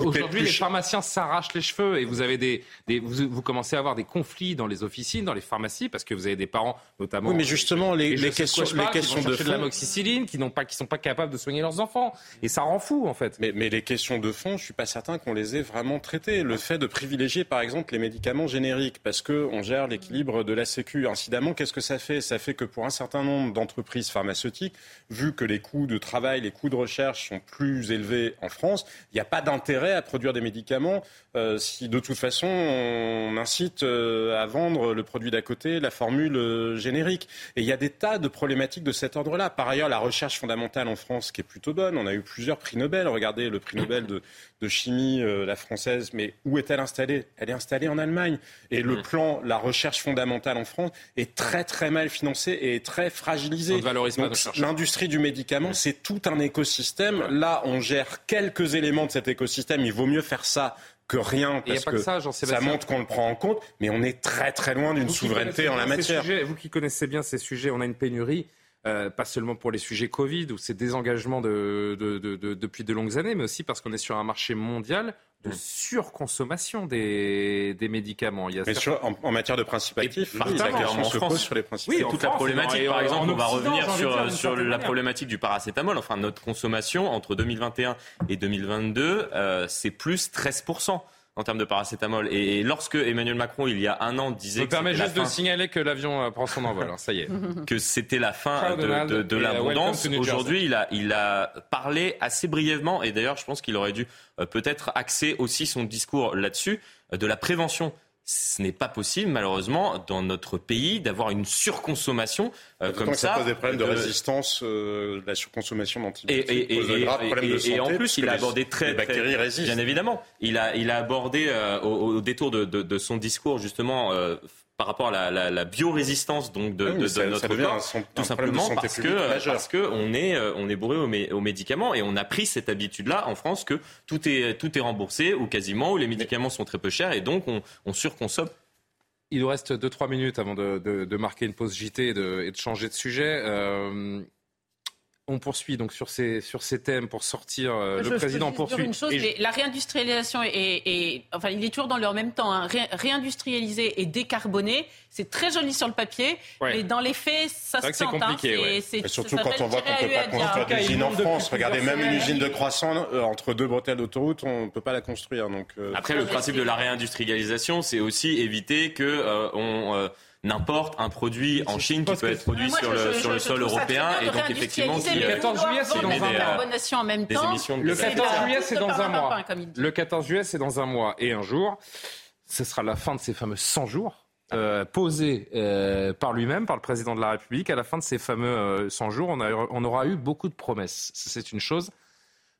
Aujourd'hui, les pharmaciens s'arrachent les cheveux et vous avez des, vous, commencez à avoir des conflits dans les officines, dans les pharmacies, parce que vous avez des parents, notamment. Oui, mais justement, les, questions, les questions de fond, de l'amoxicilline, qui n'ont pas, qui sont pas capables de soigner leurs enfants, et ça rend fou en fait. Mais, mais les questions de fond, je suis pas certain qu'on les ait vraiment traitées. Le fait de privilégier, par exemple, les médicaments génériques, parce que on gère l'équilibre de la Sécu. Incidemment, qu'est-ce que ça fait? Ça fait que pour un certain nombre d'entreprises pharmaceutiques, vu que les coûts de travail, les coûts de recherche sont plus élevés en France, il n'y a pas d'intérêt à produire des médicaments euh, si de toute façon on incite euh, à vendre le produit d'à côté, la formule euh, générique. Et il y a des tas de problématiques de cet ordre-là. Par ailleurs, la recherche fondamentale en France qui est plutôt bonne, on a eu plusieurs prix Nobel. Regardez le prix Nobel de, de chimie, la française, mais où est-elle installée? Elle est installée en Allemagne. Et le mmh. plan, la recherche fondamentale en France est très très mal financé et très fragilisé. L'industrie du médicament, mmh. c'est tout un écosystème. Là, on gère quelques éléments de cet écosystème. Il vaut mieux faire ça que rien parce que ça, ça, montre qu'on le prend en compte, mais on est très très loin d'une souveraineté en la matière. vous qui connaissez bien ces sujets, on a une pénurie. Euh, pas seulement pour les sujets Covid ou ces désengagements de, depuis de longues années, mais aussi parce qu'on est sur un marché mondial de mm. surconsommation des, des médicaments. Il y a mais en, matière de principes actifs, oui, clairement se pose sur les principes. Oui, toute la problématique, par exemple, on va revenir sur, sur la problématique du paracétamol. Enfin, notre consommation entre 2021 et 2022, euh, c'est plus 13 en termes de paracétamol. Et lorsque Emmanuel Macron, il y a un an, disait... Je me permets juste de signaler que l'avion euh, prend son envol, hein, ça y est. que c'était la fin de, de, l'abondance. Aujourd'hui, il a, il a parlé assez brièvement, et d'ailleurs, je pense qu'il aurait dû euh, peut-être axer aussi son discours là-dessus, euh, de la prévention ce n'est pas possible, malheureusement, dans notre pays, d'avoir une surconsommation euh, comme ça. Ça pose des problèmes de, résistance, euh, la surconsommation d'antibiotiques. Et, et, et, en plus, il a abordé très, bactéries résistent. Bien évidemment, il a, il a abordé euh, au, détour de, de, de, son discours justement par rapport à la, la, biorésistance donc de, de, notre corps, tout simplement parce que parce que on est euh, on est bourré aux, médicaments et on a pris cette habitude là en France que tout est tout est remboursé ou quasiment où les médicaments sont très peu chers et donc on, on surconsomme. Il nous reste 2-3 minutes avant de, de, marquer une pause JT et de, et de changer de sujet. Euh, on poursuit donc sur ces, sur ces thèmes pour sortir. Euh, le président poursuit. Une chose, La réindustrialisation est, enfin, il est toujours dans le même temps. Hein. réindustrialiser et décarboner, c'est très joli sur le papier, mais dans les faits, ça se tente. Hein. C'est surtout quand on voit qu'on ne peut pas construire d'usine en France. Regardez, même une usine de croissant euh, entre deux bretelles d'autoroute, on ne peut pas la construire. Donc, euh, Après, le principe de la réindustrialisation, c'est aussi éviter que on n'importe un produit en Chine qui peut être produit sur le, sur le sol européen et donc effectivement qui, le 14 juillet c'est dans un mois. En même temps, le 14 juillet c'est dans un mois. Le 14 juillet c'est dans un mois et un jour, ce sera la fin de ces fameux 100 jours. Euh, posés euh, par lui-même, par le président de la République. À la fin de ces fameux 100 jours, on, a, on aura eu beaucoup de promesses. C'est une chose.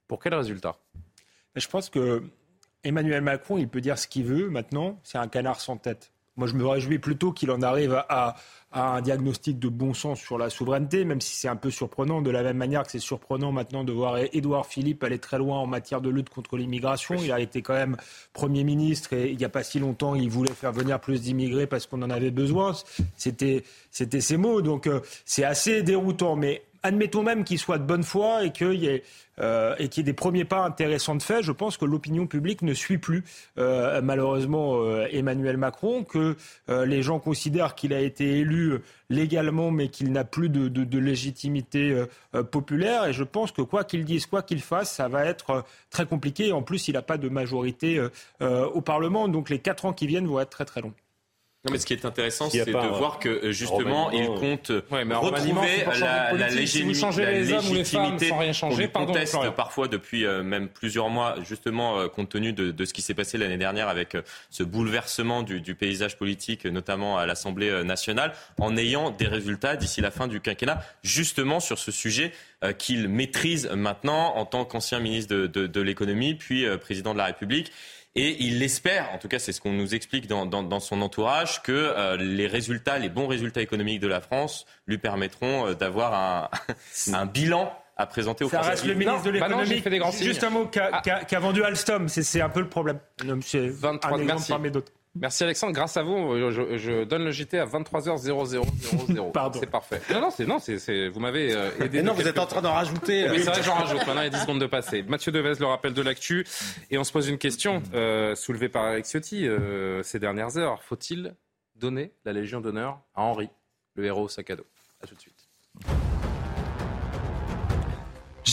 Pour quel résultat? Je pense que Emmanuel Macron, il peut dire ce qu'il veut maintenant, c'est un canard sans tête. Moi, je me réjouis plutôt qu'il en arrive à, un diagnostic de bon sens sur la souveraineté, même si c'est un peu surprenant, de la même manière que c'est surprenant maintenant de voir Édouard Philippe aller très loin en matière de lutte contre l'immigration. Il a été quand même Premier ministre et il n'y a pas si longtemps, il voulait faire venir plus d'immigrés parce qu'on en avait besoin. C'était, c'était ses mots. Donc, euh, c'est assez déroutant. Mais admettons même qu'il soit de bonne foi et qu'il y ait euh, et y ait des premiers pas intéressants de fait, je pense que l'opinion publique ne suit plus euh, malheureusement euh, Emmanuel Macron, que les gens considèrent qu'il a été élu légalement mais qu'il n'a plus de, de, de légitimité populaire. Et je pense que quoi qu'il dise, quoi qu'il fasse, ça va être très compliqué. En plus, il n'a pas de majorité au Parlement, donc les quatre ans qui viennent vont être très très longs. Non, mais ce qui est intéressant, c'est de voir que euh, justement, il compte retrouver la, la, légitimité, les hommes ou les femmes sans rien changer, conteste parfois depuis euh, même plusieurs mois, justement euh, compte tenu de, de, ce qui s'est passé l'année dernière avec ce bouleversement du, du, paysage politique, notamment à l'Assemblée nationale, en ayant des résultats d'ici la fin du quinquennat, justement sur ce sujet qu'il maîtrise maintenant en tant qu'ancien ministre de, de, de l'économie, puis président de la République. Et il espère, en tout cas c'est ce qu'on nous explique dans, dans, dans, son entourage, que euh, les résultats, les bons résultats économiques de la France lui permettront euh, d'avoir un, un bilan à présenter au Ça reste le ministre de bah l'économie. Juste un mot, qui a, ah. vendu Alstom, c'est un peu le problème. C'est 23, un merci. parmi d'autres. Merci Alexandre. Grâce à vous, je, je donne le JT à 23h0000. Pardon. C'est parfait. Non, non, c'est non, c'est vous m'avez euh, aidé. Mais non, vous êtes en train d'en rajouter. Oui, c'est vrai, j'en rajoute. Maintenant, il y a 10 secondes de passer. Mathieu Devez, le rappel de l'actu, et on se pose une question euh, soulevée par Alex Ciotti euh, ces dernières heures. Faut-il donner la Légion d'honneur à Henri, le héros sac à dos? À tout de suite.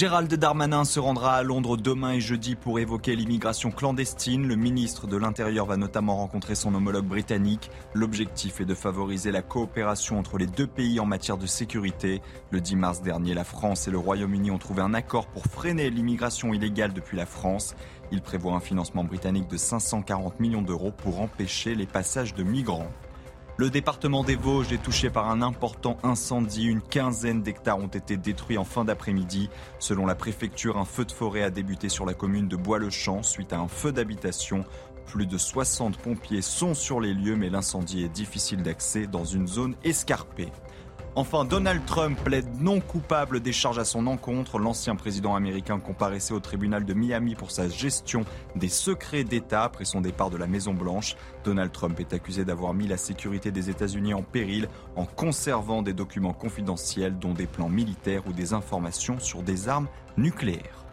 Gérald Darmanin se rendra à Londres demain et jeudi pour évoquer l'immigration clandestine. Le ministre de l'Intérieur va notamment rencontrer son homologue britannique. L'objectif est de favoriser la coopération entre les deux pays en matière de sécurité. Le 10 mars dernier, la France et le Royaume-Uni ont trouvé un accord pour freiner l'immigration illégale depuis la France. Il prévoit un financement britannique de 540 millions d'euros pour empêcher les passages de migrants. Le département des Vosges est touché par un important incendie. Une quinzaine d'hectares ont été détruits en fin d'après-midi. Selon la préfecture, un feu de forêt a débuté sur la commune de Bois-le-Champ suite à un feu d'habitation. Plus de 60 pompiers sont sur les lieux, mais l'incendie est difficile d'accès dans une zone escarpée. Enfin, Donald Trump plaide non coupable des charges à son encontre. L'ancien président américain comparaissait au tribunal de Miami pour sa gestion des secrets d'État après son départ de la Maison-Blanche. Donald Trump est accusé d'avoir mis la sécurité des États-Unis en péril en conservant des documents confidentiels dont des plans militaires ou des informations sur des armes nucléaires.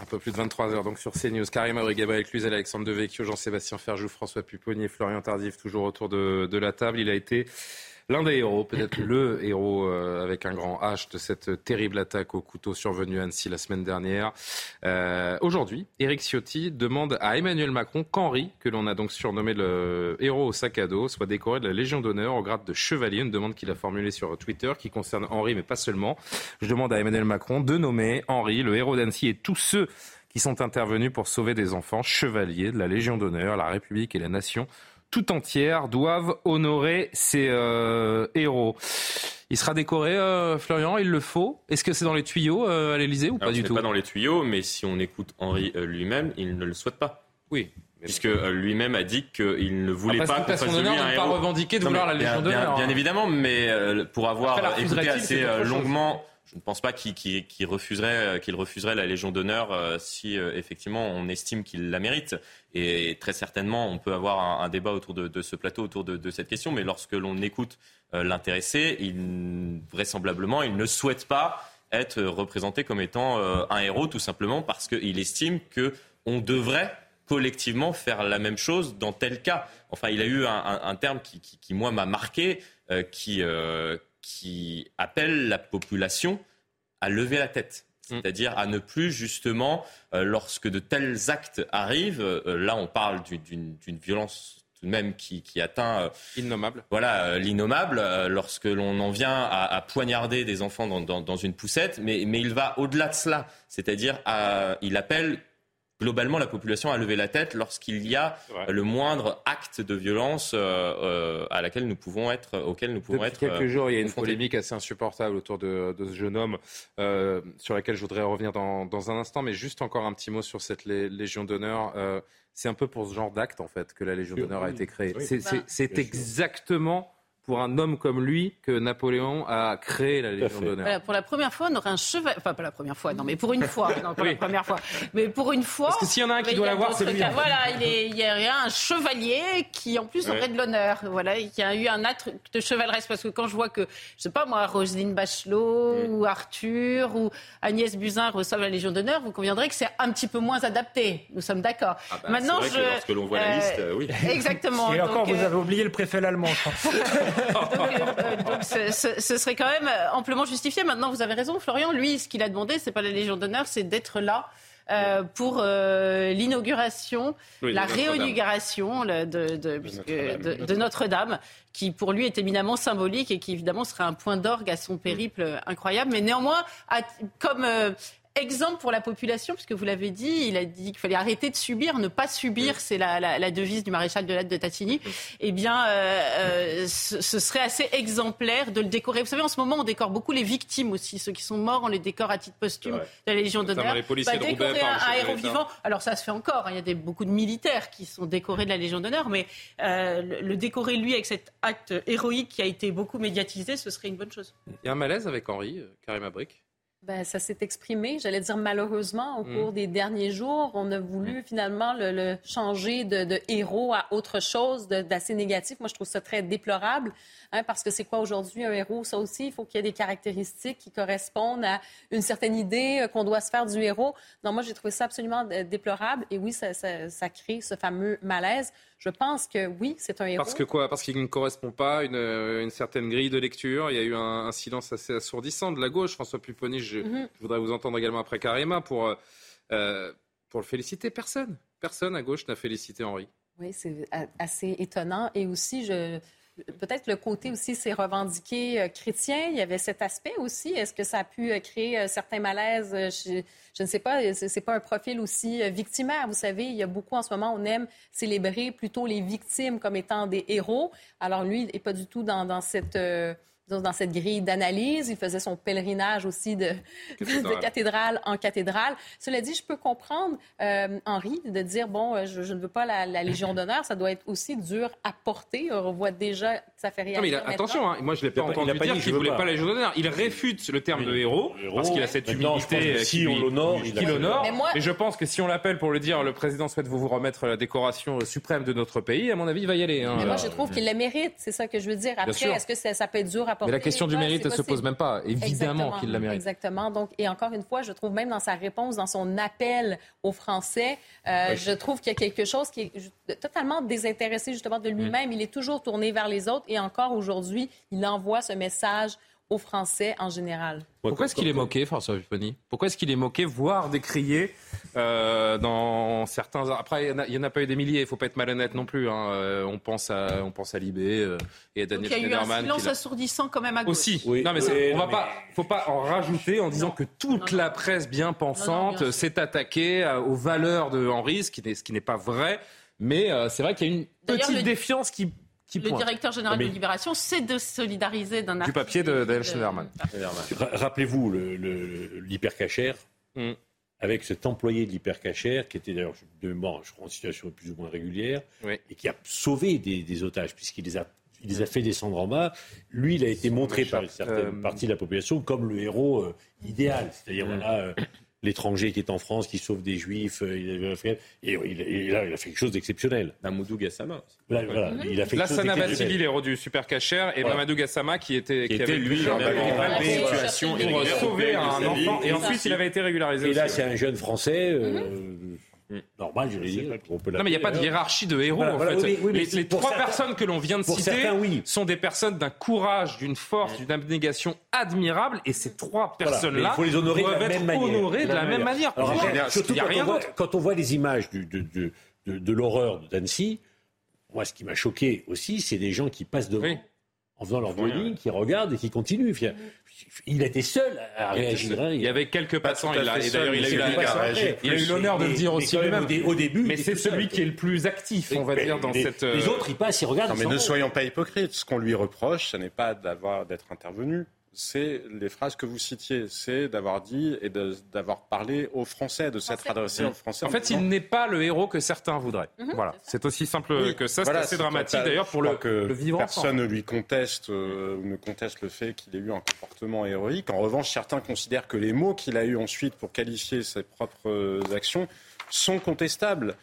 Un peu plus de 23 heures sur CNews. Karim Alexandre Devecchio, Jean-Sébastien Ferjou, François Florian Tardif, toujours autour de la table. Il a été L'un des héros, peut-être le héros euh, avec un grand H de cette terrible attaque au couteau survenue à Annecy la semaine dernière. Euh, Aujourd'hui, Éric Ciotti demande à Emmanuel Macron qu'Henri, que l'on a donc surnommé le héros au sac à dos, soit décoré de la Légion d'honneur au grade de chevalier. Une demande qu'il a formulée sur Twitter qui concerne Henri, mais pas seulement. Je demande à Emmanuel Macron de nommer Henri, le héros d'Annecy, et tous ceux qui sont intervenus pour sauver des enfants, chevaliers de la Légion d'honneur, la République et la nation tout entière doivent honorer ces euh, héros. Il sera décoré, euh, Florian, il le faut. Est-ce que c'est dans les tuyaux euh, à l'Elysée ou pas du tout pas dans les tuyaux, mais si on écoute Henri lui-même, il ne le souhaite pas. Oui. Puisque lui-même a dit qu'il ne voulait pas qu'on fasse lui un pas revendiquer de vouloir la Légion d'honneur. Bien, hein. évidemment, mais pour avoir écouté assez longuement je ne pense pas qu'il refuserait, qu'il refuserait la Légion d'honneur si effectivement on estime qu'il la mérite. Et très certainement, on peut avoir un, débat autour de, ce plateau, autour de, cette question. Mais lorsque l'on écoute euh, l'intéressé, il, vraisemblablement, il ne souhaite pas être représenté comme étant euh, un héros, tout simplement parce qu'il estime qu'on devrait collectivement faire la même chose dans tel cas. Enfin, il a eu un, terme qui, moi, m'a marqué, euh, qui, qui appelle la population à lever la tête. Mm. c'est-à-dire à ne plus justement, euh, lorsque de tels actes arrivent, euh, là on parle d'une violence tout de même qui, qui atteint innommable. Voilà, l'innommable lorsque l'on en vient à, poignarder des enfants dans, dans, dans, une poussette, mais, mais il va au-delà de cela, c'est-à-dire il appelle globalement la population a levé la tête lorsqu'il y a le moindre acte de violence euh, euh, à laquelle nous pouvons être, auquel nous pouvons Depuis être. quelques jours, il y a une polémique assez insupportable autour de, ce jeune homme, euh, sur laquelle je voudrais revenir dans, un instant, mais juste encore un petit mot sur cette Légion d'honneur. c'est un peu pour ce genre d'acte en fait que la Légion d'honneur a été créée. c'est exactement pour un homme comme lui que Napoléon a créé la Légion d'honneur. pour la première fois, on aurait un chevalier. Enfin, pas la première fois, non, mais pour une fois. Non, pas la première fois. Mais pour une fois. Parce que s'il y en a un qui doit l'avoir, c'est lui. Voilà, il, y a un chevalier qui, en plus, aurait de l'honneur. Voilà, qui a eu un acte de chevaleresse. Parce que quand je vois que, je sais pas moi, Roselyne Bachelot mm. ou Arthur ou Agnès Buzyn reçoivent la Légion d'honneur, vous conviendrez que c'est un petit peu moins adapté. Nous sommes d'accord. Ah bah, Maintenant, vrai je. Que lorsque l'on voit la liste, euh, oui. Exactement. Et encore, vous euh, avez oublié le préfet l'allemand, je crois. donc, euh, ce, serait quand même amplement justifié. Maintenant, vous avez raison, Florian. Lui, ce qu'il a demandé, c'est pas la Légion d'honneur, c'est d'être là. Euh, pour euh, l'inauguration, la réinauguration de, de, Notre-Dame, qui pour lui est éminemment symbolique et qui évidemment serait un point d'orgue à son périple incroyable. Mais néanmoins, comme exemple pour la population, puisque vous l'avez dit, il a dit qu'il fallait arrêter de subir, ne pas subir, c'est la, devise du maréchal de l'Aide de Tatigny. Eh bien, euh, euh, ce, serait assez exemplaire de le décorer. Vous savez, en ce moment, on décore beaucoup les victimes aussi. Ceux qui sont morts, on les décore à titre posthume de la Légion d'honneur. Bah, décorer un, héros vivant, alors ça se fait encore. Hein. Il y a des, beaucoup de militaires qui sont décorés de la Légion d'honneur, mais euh, le, décorer lui avec cet acte héroïque qui a été beaucoup médiatisé, ce serait une bonne chose. Il y a un malaise avec Henri, Karim Abric ben, ça s'est exprimé, j'allais dire malheureusement, au mm. cours des derniers jours. On a voulu mm. finalement le, changer de, héros à autre chose d'assez négatif. Moi, je trouve ça très déplorable, hein, parce que c'est quoi aujourd'hui un héros? Ça aussi, il faut qu'il y ait des caractéristiques qui correspondent à une certaine idée euh, qu'on doit se faire du héros. Non, moi, j'ai trouvé ça absolument euh, déplorable. Et oui, ça, ça crée ce fameux malaise. Je pense que oui, c'est un héros. Parce que quoi? Parce qu'il ne correspond pas à une, certaine grille de lecture. Il y a eu un, silence assez assourdissant de la gauche. François Pupponi, je, mhm. voudrais vous entendre également après Karima pour, euh, euh, pour le féliciter. Personne. Personne à gauche n'a félicité Henri. Oui, c'est assez étonnant. Et aussi, je, peut-être le côté aussi, c'est revendiqué euh, chrétien. Il y avait cet aspect aussi. Est-ce que ça a pu euh, créer euh, certains malaises? Je, je, ne sais pas. C'est pas un profil aussi victimaire. Vous savez, il y a beaucoup en ce moment, on aime célébrer plutôt les victimes comme étant des héros. Alors lui, il n'est pas du tout dans, dans cette dans cette grille d'analyse. Il faisait son pèlerinage aussi de, cathédrale. en cathédrale. Cela dit, je peux comprendre euh, Henri de dire bon, euh, je, ne veux pas la, Légion d'honneur. Ça doit être aussi dur à porter. On voit déjà ça fait rien. mais attention, hein, moi je l'ai pas entendu dire qu'il ne voulait pas la Légion d'honneur. Il réfute le terme de héros, parce qu'il a cette humilité si on l'honore, il l'honore. Mais, je pense que si on l'appelle pour le dire, le président souhaite vous, vous remettre la décoration suprême de notre pays. À mon avis, il va y aller. Hein. Mais moi, je trouve qu'il le mérite. C'est ça que je veux dire. Après, est-ce que ça, ça peut être dur à mais la question du mérite, elle ne se pose même pas. Évidemment qu'il la mérite. Exactement. Donc, et encore une fois, je trouve même dans sa réponse, dans son appel aux Français, euh, je trouve qu'il y a quelque chose qui est totalement désintéressé justement de lui-même. Mm. Il est toujours tourné vers les autres et encore aujourd'hui, il envoie ce message aux Français en général. Pourquoi est-ce qu'il est moqué, François Pupponi Pourquoi est-ce qu'il est moqué, voire décrié euh, dans certains... Après, il n'y en, a pas eu des milliers, il ne faut pas être malhonnête non plus. Hein. Euh, on, pense à, on pense à Libé euh, et à Daniel Schneiderman. Il y a eu un silence assourdissant quand même à gauche. Aussi. Non, mais on va pas, faut pas en rajouter en disant que toute la presse bien pensante s'est attaquée aux valeurs de Henri, ce qui n'est pas vrai. Mais c'est vrai qu'il y a une petite défiance qui le directeur général de Libération, c'est de solidariser d'un Du papier de Daniel Schneiderman. Rappelez-vous l'hypercachère. Mm. Avec cet employé de l'hypercachère, qui était d'ailleurs de mémoire, je crois, en situation plus ou moins régulière, et qui a sauvé des, otages, puisqu'il les a il les a fait descendre en bas. Lui, il a été montré par une certaine euh, partie de la population comme le héros euh, idéal. C'est-à-dire, mm. voilà, euh, l'étranger qui est en France, qui sauve des juifs, euh, il, et, il, là, il a fait quelque chose d'exceptionnel. Mamoudou Gassama. Là, voilà, il a fait quelque Lassana Bassili, l'héros du super cacher, et Mamadou Gassama qui était qui, était lui situation pour sauver un enfant, et ensuite il avait été régularisé. Et là, c'est un jeune Français. Mm. Normal, je dire. non, mais il n'y a pas de hiérarchie de héros, en fait. les, trois personnes que l'on vient de citer sont des personnes d'un courage, d'une force, d'une abnégation admirable, et ces trois personnes-là doivent être honorées de la même manière. surtout quand, on voit, quand on voit les images de, de, de, de l'horreur d'Annecy, moi, ce qui m'a choqué aussi, c'est des gens qui passent devant en faisant leur jogging, qui regardent et qui continuent. Il a été seul à réagir. Il y avait quelques passants. Il a, d'ailleurs, il a eu l'honneur de le dire aussi lui-même. Au début, mais c'est celui qui est le plus actif, on va dire, dans cette. Les autres, ils passent, ils regardent. Non, mais ne soyons pas hypocrites. Ce qu'on lui reproche, ce n'est pas d'avoir d'être intervenu c'est les phrases que vous citiez, c'est d'avoir dit et d'avoir parlé aux Français, de s'être adressé aux Français. En, fait, il n'est pas le héros que certains voudraient. Mhm. voilà, c'est aussi simple que ça. c'est assez dramatique d'ailleurs pour le, que vivre Personne ne lui conteste euh, ou ne conteste le fait qu'il ait eu un comportement héroïque. En revanche, certains considèrent que les mots qu'il a eu ensuite pour qualifier ses propres actions sont contestables.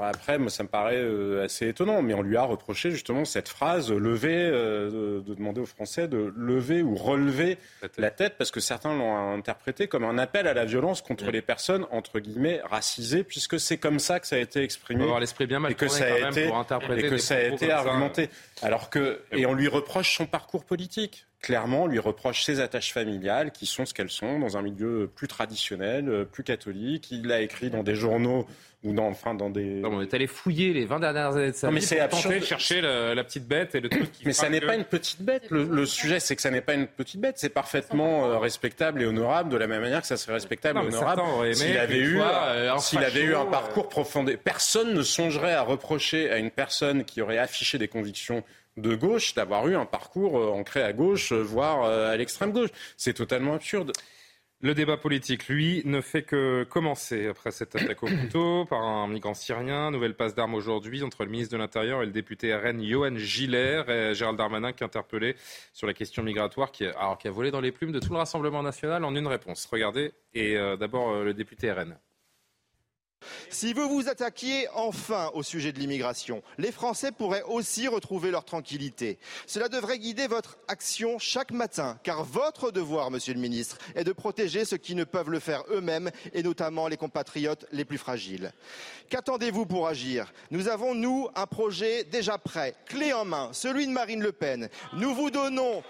Après, moi, ça me paraît euh, assez étonnant, mais on lui a reproché justement cette phrase lever, euh, de, demander aux Français de lever ou relever la tête, parce que certains l'ont interprété comme un appel à la violence contre les personnes entre guillemets racisées, puisque c'est comme ça que ça a été exprimé, l'esprit bien mal et que ça a été et que ça a été argumenté. Alors que et on lui reproche son parcours politique. Clairement, lui reproche ses attaches familiales qui sont ce qu'elles sont dans un milieu plus traditionnel, euh, plus catholique. Il l'a écrit dans des journaux ou dans, enfin, dans des. Non, on est allé fouiller les 20 dernières années de sa non, mais c'est absurde. de chercher la, petite bête et le truc qui Mais ça n'est pas une petite bête. Le, sujet, c'est que ça n'est pas une petite bête. C'est parfaitement euh, respectable et honorable de la même manière que ça serait respectable et honorable s'il avait eu, euh, s'il avait eu un parcours profondé. Personne ne songerait à reprocher à une personne qui aurait affiché des convictions de gauche d'avoir eu un parcours euh, ancré à gauche, voire à l'extrême gauche. C'est totalement absurde. Le débat politique, lui, ne fait que commencer après cette attaque au couteau par un migrant syrien. Nouvelle passe d'armes aujourd'hui entre le ministre de l'Intérieur et le député RN Johan Giller. Et Gérald Darmanin qui est interpellé sur la question migratoire qui, alors, qui a volé dans les plumes de tout le Rassemblement national en une réponse. Regardez, et euh, d'abord euh, le député RN. Si vous vous attaquiez enfin au sujet de l'immigration, les Français pourraient aussi retrouver leur tranquillité. Cela devrait guider votre action chaque matin, car votre devoir, monsieur le ministre, est de protéger ceux qui ne peuvent le faire eux-mêmes, et notamment les compatriotes les plus fragiles. Qu'attendez-vous pour agir? Nous avons, nous, un projet déjà prêt, clé en main, celui de Marine Le Pen. Nous vous donnons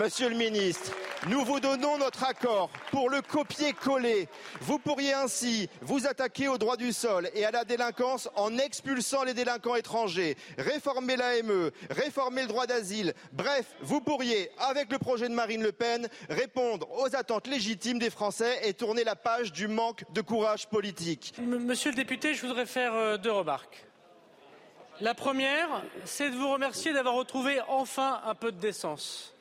Monsieur le ministre, nous vous donnons notre accord pour le copier-coller. Vous pourriez ainsi vous attaquer au droit du et à la délinquance en expulsant les délinquants étrangers, réformer l'AME, réformer le droit d'asile. Bref, vous pourriez, avec le projet de Marine Le Pen, répondre aux attentes légitimes des Français et tourner la page du manque de courage politique. Monsieur le député, je voudrais faire euh, deux remarques. La première, c'est de vous remercier d'avoir retrouvé enfin un peu de décence.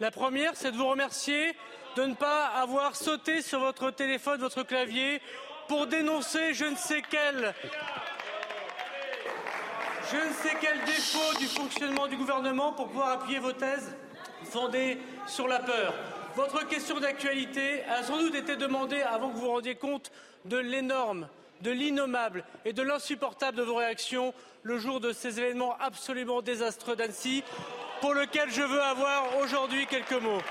La première, c'est de vous remercier de ne pas avoir sauté sur votre téléphone, votre clavier, pour dénoncer je ne sais quel défaut du fonctionnement du gouvernement pour pouvoir appuyer vos thèses fondées sur la peur. Votre question d'actualité a sans doute été demandée avant que vous vous rendiez compte de l'énorme, de l'innommable et de l'insupportable de vos réactions le jour de ces événements absolument désastreux d'Annecy pour lequel je veux avoir aujourd'hui quelques mots.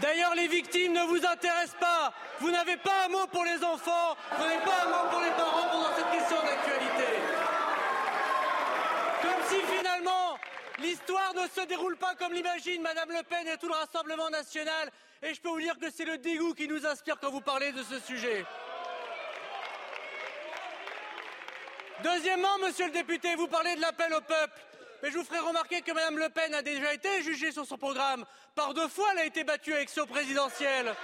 D'ailleurs, les victimes ne vous intéressent pas. Vous n'avez pas un mot pour les enfants, vous n'avez pas un mot pour les parents pendant cette question d'actualité. Comme si finalement l'histoire ne se déroule pas comme l'imagine Madame Le Pen et tout le Rassemblement national. Et je peux vous dire que c'est le dégoût qui nous inspire quand vous parlez de ce sujet. Deuxièmement, monsieur le député, vous parlez de l'appel au peuple. Mais je vous ferai remarquer que Mme Le Pen a déjà été jugée sur son programme. Par deux fois, elle a été battue à l'élection présidentielle.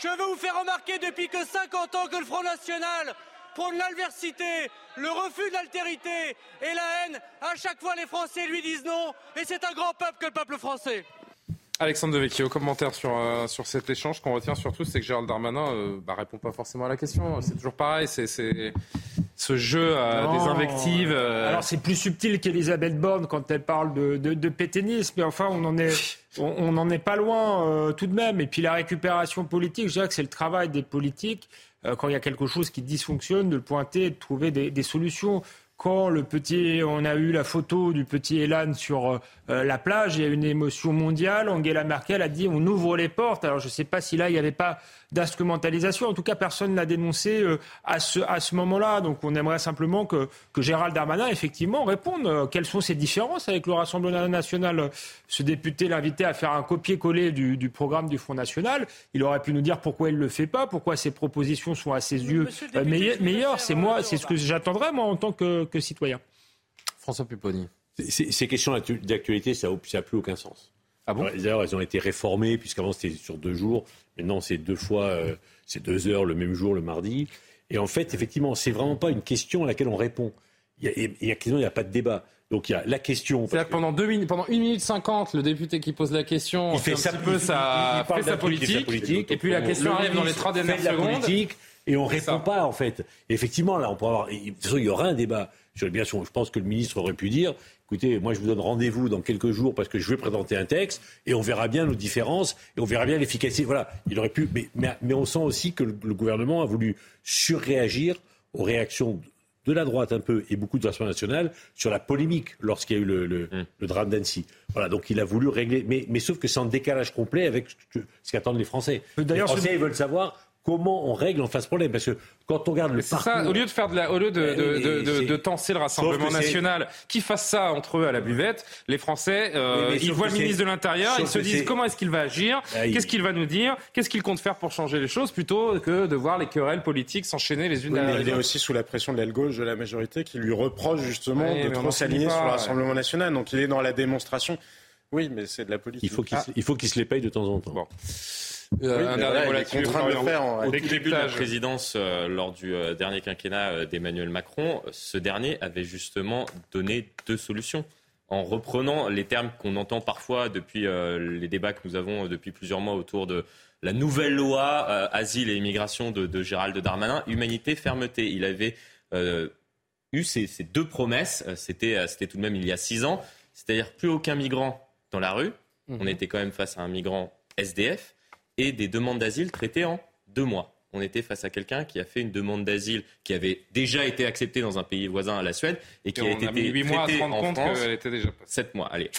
Je veux vous faire remarquer depuis que 50 ans que le Front National prône l'adversité, le refus de l'altérité et la haine. À chaque fois, les Français lui disent non. Et c'est un grand peuple que le peuple français. Alexandre Devecchio, commentaire sur, euh, sur cet échange. Qu'on retient surtout, c'est que Gérald Darmanin ne euh, bah, répond pas forcément à la question. C'est toujours pareil, c'est ce jeu à des invectives. Euh. Alors c'est plus subtil qu'Elisabeth Borne quand elle parle de, de, mais enfin on en est, on n'en est pas loin tout de même. Et puis la récupération politique, je dirais que c'est le travail des politiques quand il y a quelque chose qui dysfonctionne, de le pointer, de trouver des, des solutions. quand le petit, on a eu la photo du petit Elan sur euh, la plage, il y a une émotion mondiale. Angela Merkel a dit on ouvre les portes. Alors je ne sais pas si là il n'y avait pas d'instrumentalisation. En tout cas, personne n'a dénoncé euh, à ce, à ce moment-là. Donc on aimerait simplement que, que Gérald Darmanin, effectivement, réponde. Euh, quelles sont ces différences avec le Rassemblement national? Ce député l'invitait à faire un copier-coller du, du, programme du Front National. Il aurait pu nous dire pourquoi il ne le fait pas, pourquoi ses propositions sont à ses yeux meilleures. C'est moi, c'est ce que j'attendrais, moi, en tant que, que citoyen. François Pupponi. Ces questions d'actualité, ça n'a plus aucun sens. Ah bon? D'ailleurs, elles ont été réformées, puisqu'avant c'était sur deux jours. Maintenant, c'est deux fois, euh, c'est deux heures le même jour, le mardi. Et en fait, effectivement, c'est vraiment pas une question à laquelle on répond. Il y a, il n'y a pas de débat. Donc il y a la question. C'est-à-dire que pendant, deux minutes, pendant une minute cinquante, le député qui pose la question il fait, un sa, petit peu sa, il, sa, politique, et puis la question arrive dans les trois dernières secondes. Et on répond pas en fait. effectivement, là, on pourrait avoir. De toute façon, il y aura un débat. Bien sûr, je pense que le ministre aurait pu dire écoutez, moi je vous donne rendez-vous dans quelques jours parce que je vais présenter un texte et on verra bien nos différences et on verra bien l'efficacité. Voilà, il aurait pu, mais, mais, on sent aussi que le, gouvernement a voulu surréagir aux réactions de la droite un peu et beaucoup de l'Assemblée nationale sur la polémique lorsqu'il y a eu le, le, mmh. drame d'Annecy. Voilà, donc il a voulu régler, mais, mais sauf que c'est en décalage complet avec ce qu'attendent les Français. les Français, ils veulent savoir comment on règle en face problème. Parce que quand on regarde le parcours... Ça, au lieu de faire de la, au lieu de, de, de, de, tenser le Rassemblement national, qui fasse ça entre eux à la buvette, les Français, euh, ils voient le ministre de l'Intérieur, ils se disent comment est-ce qu'il va agir, ah, qu'est-ce qu'il va nous dire, qu'est-ce qu'il compte faire pour changer les choses, plutôt que de voir les querelles politiques s'enchaîner les unes oui, les autres. Il est aussi sous la pression de l'aile gauche de la majorité qui lui reproche justement de trop s'aligner sur le Rassemblement national. Donc il est dans la démonstration. Oui, mais c'est de la politique. Il faut qu'il ah. se, se les paye de temps en temps. Bon. Euh, un dernier Au début de la présidence, euh, lors du euh, dernier quinquennat d'Emmanuel Macron, ce dernier avait justement donné deux solutions. En reprenant les termes qu'on entend parfois depuis les débats que nous avons depuis plusieurs mois autour de la nouvelle loi asile et immigration de, Gérald Darmanin, humanité, fermeté. Il avait eu ces, deux promesses, c'était tout de même il y a six ans, c'est-à-dire plus aucun migrant dans la rue. On mhm. était quand même face à un migrant SDF et des demandes d'asile traitées en deux mois. On était face à quelqu'un qui a fait une demande d'asile qui avait déjà été acceptée dans un pays voisin à la Suède et qui a été traitée mois à en compte France. était déjà Sept mois. Allez,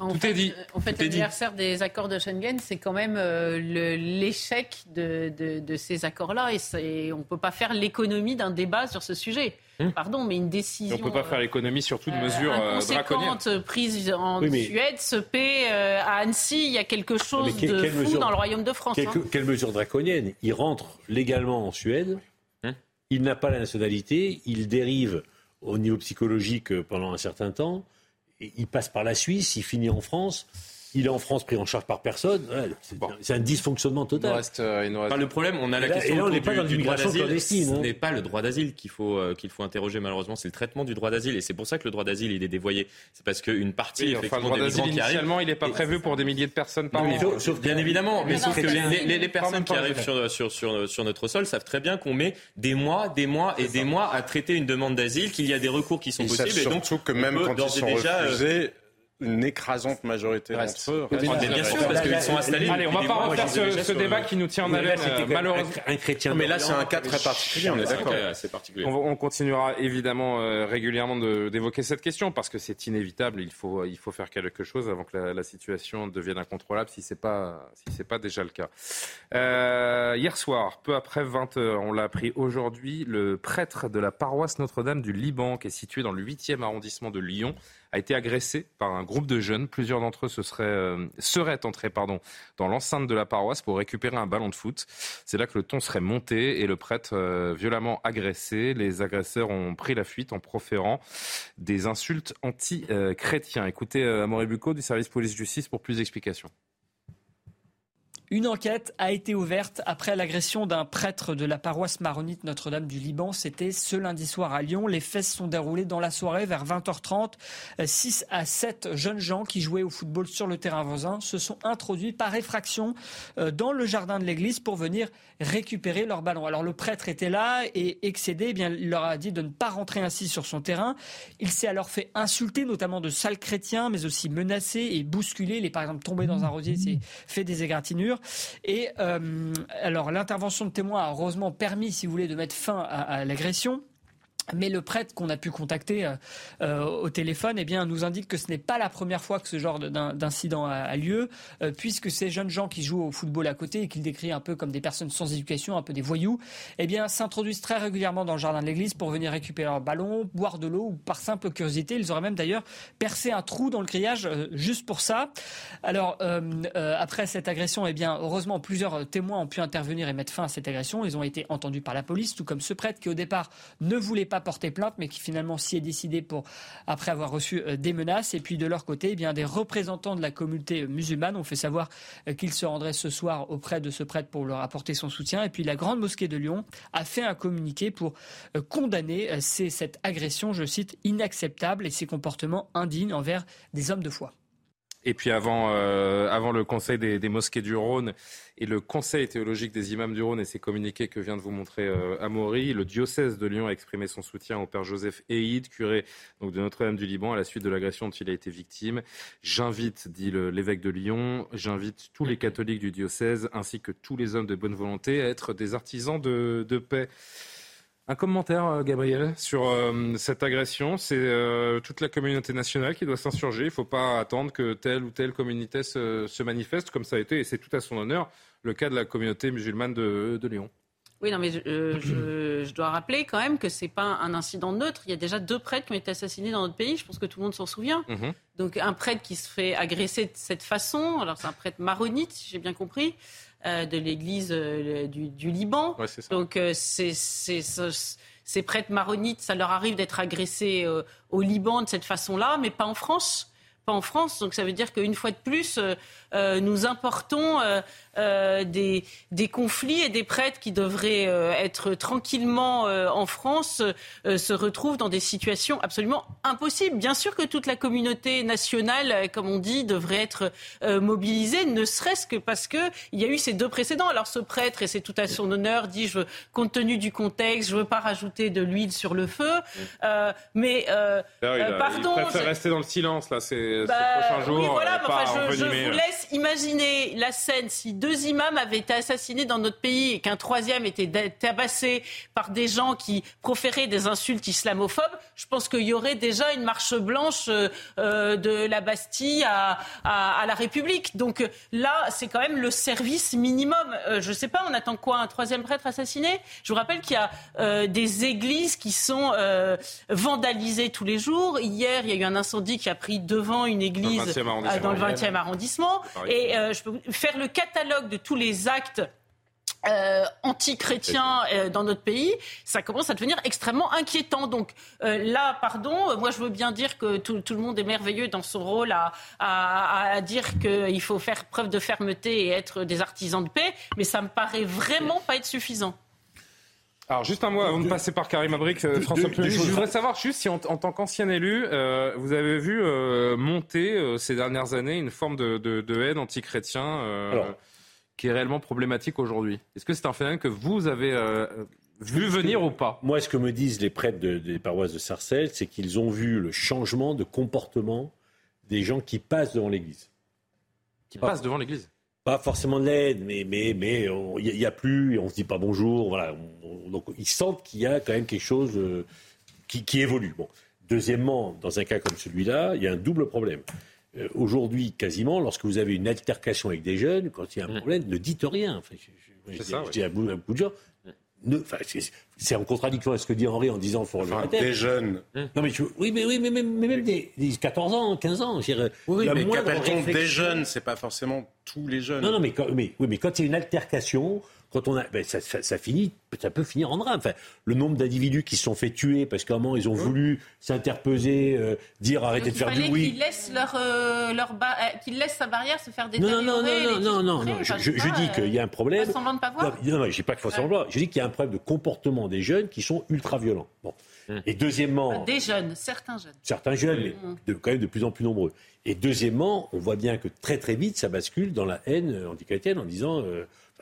en Tout fait, est dit. En fait, l'anniversaire des accords de Schengen, c'est quand même euh, l'échec de, de, de, ces accords-là. Et, on ne peut pas faire l'économie d'un débat sur ce sujet. Hum. Pardon, mais une décision. on ne peut pas faire l'économie sur toute euh, mesure euh, draconienne. prise en Suède se paie euh, à Annecy. Il y a quelque chose de fou dans le Royaume de France. Quelle, hein. quelle mesure draconienne Il rentre légalement en Suède. Hum. Il n'a pas la nationalité. Il dérive au niveau psychologique pendant un certain temps il passe par la Suisse, il finit en France. Il est en France pris en charge par personne. c'est un dysfonctionnement total. Euh, le problème, on a la question et là, on n'est pas dans l'immigration clandestine. Ce hein. n'est pas le droit d'asile qu'il faut, euh, qu'il faut interroger malheureusement, c'est le traitement du droit d'asile. Et c'est pour ça que le droit d'asile, il est dévoyé. C'est parce qu'une partie, effectivement, des migrants qui arrivent... il n'est pas prévu pour des milliers de personnes par an. bien évidemment, mais sauf que les, personnes qui arrivent sur, sur, sur, notre sol savent très bien qu'on met des mois, des mois et des mois à traiter une demande d'asile, qu'il y a des recours qui sont possibles. Et donc, que même quand ils sont euh, refusés, une écrasante majorité d'entre eux. Bien sûr, parce qu'ils sont installés. Allez, on va pas refaire ce, débat qui nous tient en haleine, malheureusement. Un chrétien. Mais là, c'est un cas très particulier, on est d'accord. On, continuera évidemment euh, régulièrement d'évoquer cette question parce que c'est inévitable. Il faut, il faut faire quelque chose avant que la, situation devienne incontrôlable si c'est pas, si c'est pas déjà le cas. Euh, hier soir, peu après 20 heures, on l'a appris aujourd'hui, le prêtre de la paroisse Notre-Dame du Liban, qui est situé dans le 8e arrondissement de Lyon, a été agressé par un groupe de jeunes. Plusieurs d'entre eux se seraient, euh, seraient entrés pardon, dans l'enceinte de la paroisse pour récupérer un ballon de foot. C'est là que le ton serait monté et le prêtre euh, violemment agressé. Les agresseurs ont pris la fuite en proférant des insultes anti-chrétiens. Écoutez euh, Amaury Bucco du service police-justice pour plus d'explications. Une enquête a été ouverte après l'agression d'un prêtre de la paroisse maronite Notre-Dame du Liban. C'était ce lundi soir à Lyon. Les se sont déroulés dans la soirée vers 20h30. 6 à 7 jeunes gens qui jouaient au football sur le terrain voisin se sont introduits par effraction euh, dans le jardin de l'église pour venir récupérer leur ballon. Alors le prêtre était là et excédé, eh bien, il leur a dit de ne pas rentrer ainsi sur son terrain. Il s'est alors fait insulter, notamment de sales chrétiens, mais aussi menacé et bousculé. Il est par exemple tombé dans un rosier, s'est fait des égratignures. Et euh, alors l'intervention de témoins a heureusement permis, si vous voulez, de mettre fin à, l'agression. Mais le prêtre qu'on a pu contacter euh, euh, au téléphone eh bien, nous indique que ce n'est pas la première fois que ce genre d'incident a, lieu, euh, puisque ces jeunes gens qui jouent au football à côté et qu'il décrit un peu comme des personnes sans éducation, un peu des voyous, eh bien, s'introduisent très régulièrement dans le jardin de l'église pour venir récupérer leur ballon, boire de l'eau ou par simple curiosité. Ils auraient même d'ailleurs percé un trou dans le grillage juste pour ça. Alors, après cette agression, eh bien, heureusement, plusieurs témoins ont pu intervenir et mettre fin à cette agression. Ils ont été entendus par la police, tout comme ce prêtre qui, au départ, ne voulait pas porter plainte, mais qui finalement s'y est décidé après avoir reçu euh, des menaces. Et puis de leur côté, eh des représentants de la communauté musulmane ont fait savoir euh, qu'ils se rendraient ce soir auprès de ce prêtre pour leur apporter son soutien. Et puis la Grande Mosquée de Lyon a fait un communiqué pour euh, condamner cette agression, je cite, inacceptable et ces comportements indignes envers des hommes de foi. Et puis avant, euh, avant le Conseil des, mosquées du Rhône et le Conseil théologique des imams du Rhône et ses communiqués que vient de vous montrer euh, Amaury, le diocèse de Lyon a exprimé son soutien au père Joseph Eid, curé donc, de Notre-Dame du Liban, à la suite de l'agression dont il a été victime. J'invite, dit l'évêque de Lyon, j'invite tous les catholiques du diocèse ainsi que tous les hommes de bonne volonté à être des artisans de, de paix. Un commentaire, euh, Gabriel, sur euh, cette agression. C'est euh, toute la communauté nationale qui doit s'insurger. Il ne faut pas attendre que telle ou telle communauté se, manifeste, comme ça a été, et c'est tout à son honneur, le cas de la communauté musulmane de, Lyon. Oui, non, mais je, dois rappeler quand même que ce n'est pas un incident neutre. Il y a déjà deux prêtres qui ont été assassinés dans notre pays. Je pense que tout le monde s'en souvient. Mhm. Donc, un prêtre qui se fait agresser de cette façon, alors c'est un prêtre maronite, si j'ai bien compris. Euh, de l'Église euh, du, Liban. Donc euh, ces prêtres maronites, ça leur arrive d'être agressés au Liban de cette façon-là, mais pas en France. Pas en France. Donc ça veut dire qu'une fois de plus, nous importons euh, des, des, conflits et des prêtres qui devraient euh, être tranquillement euh, en France se retrouvent dans des situations absolument impossibles. Bien sûr que toute la communauté nationale, comme on dit, devrait être mobilisée, ne serait-ce que parce qu'il y a eu ces deux précédents. Alors ce prêtre, et c'est tout à son honneur, dit, je compte tenu du contexte, je ne veux pas rajouter de l'huile sur le feu. mais pardon, il préfère rester dans le silence là, ces, bah, prochains jours. Oui, voilà, je, je vous laisse imaginer la scène si deux deux imams avaient été assassinés dans notre pays et qu'un troisième était tabassé par des gens qui proféraient des insultes islamophobes, je pense qu'il y aurait déjà une marche blanche euh, euh, de la Bastille à, la République. Donc euh, là, c'est quand même le service minimum. je ne sais pas, on attend quoi Un troisième prêtre assassiné? Je vous rappelle qu'il y a des églises qui sont vandalisées tous les jours. Hier, il y a eu un incendie qui a pris devant une église dans le 20e arrondissement. Et je peux faire le catalogue de tous les actes euh, anti-chrétiens euh, dans notre pays, ça commence à devenir extrêmement inquiétant. Donc euh, là, pardon, moi je veux bien dire que tout, le monde est merveilleux dans son rôle à, à, dire qu'il faut faire preuve de fermeté et être des artisans de paix, mais ça me paraît vraiment pas être suffisant. Alors juste un mot avant de passer par Karim Abrik, François Je voudrais savoir juste si en, tant qu'ancien élu, vous avez vu monter ces dernières années une forme de, de haine anti-chrétien qui est réellement problématique aujourd'hui. Est-ce que c'est un phénomène que vous avez euh, vu venir ou pas? Moi, ce que me disent les prêtres des paroisses de Sarcelles, c'est qu'ils ont vu le changement de comportement des gens qui passent devant l'église. Qui passent devant l'église? Pas forcément de l'aide, mais mais mais il n'y a, plus, on se dit pas bonjour, voilà. donc ils sentent qu'il y a quand même quelque chose euh, qui, qui évolue. Bon. Deuxièmement, dans un cas comme celui-là, il y a un double problème. Euh, aujourd'hui, quasiment, lorsque vous avez une altercation avec des jeunes, quand il y a un mm. problème, ne dites rien. Enfin, je, je, dis à beaucoup de gens, c'est en contradiction avec ce que dit Henri en disant faut enfin, Des jeunes. Non mais oui mais oui mais même, même des, 14 ans, 15 ans. Oui, mais qu'appelle-t-on des jeunes? C'est pas forcément tous les jeunes. Non non mais, mais oui mais quand il y a une altercation, quand on a, ben, ça, ça, finit, ça peut finir en drame. Enfin, le nombre d'individus qui se sont fait tuer parce qu'à un moment ils ont voulu s'interposer, euh, dire arrêtez de faire du oui. Qu'ils laissent leur, euh, leur euh, qu'ils laissent sa barrière se faire détériorer. Non non non non non non. Je, je, dis qu'il y a un problème. Pas semblant de pas voir. Non, non, j'ai pas qu'il faut semblant. Je dis qu'il y a un problème de comportement des jeunes qui sont ultra violents. Bon. Hum. Et deuxièmement. Des jeunes, certains jeunes. Certains jeunes, mais hum. de, quand même de plus en plus nombreux. Et deuxièmement, on voit bien que très très vite, ça bascule dans la haine antichrétienne en disant.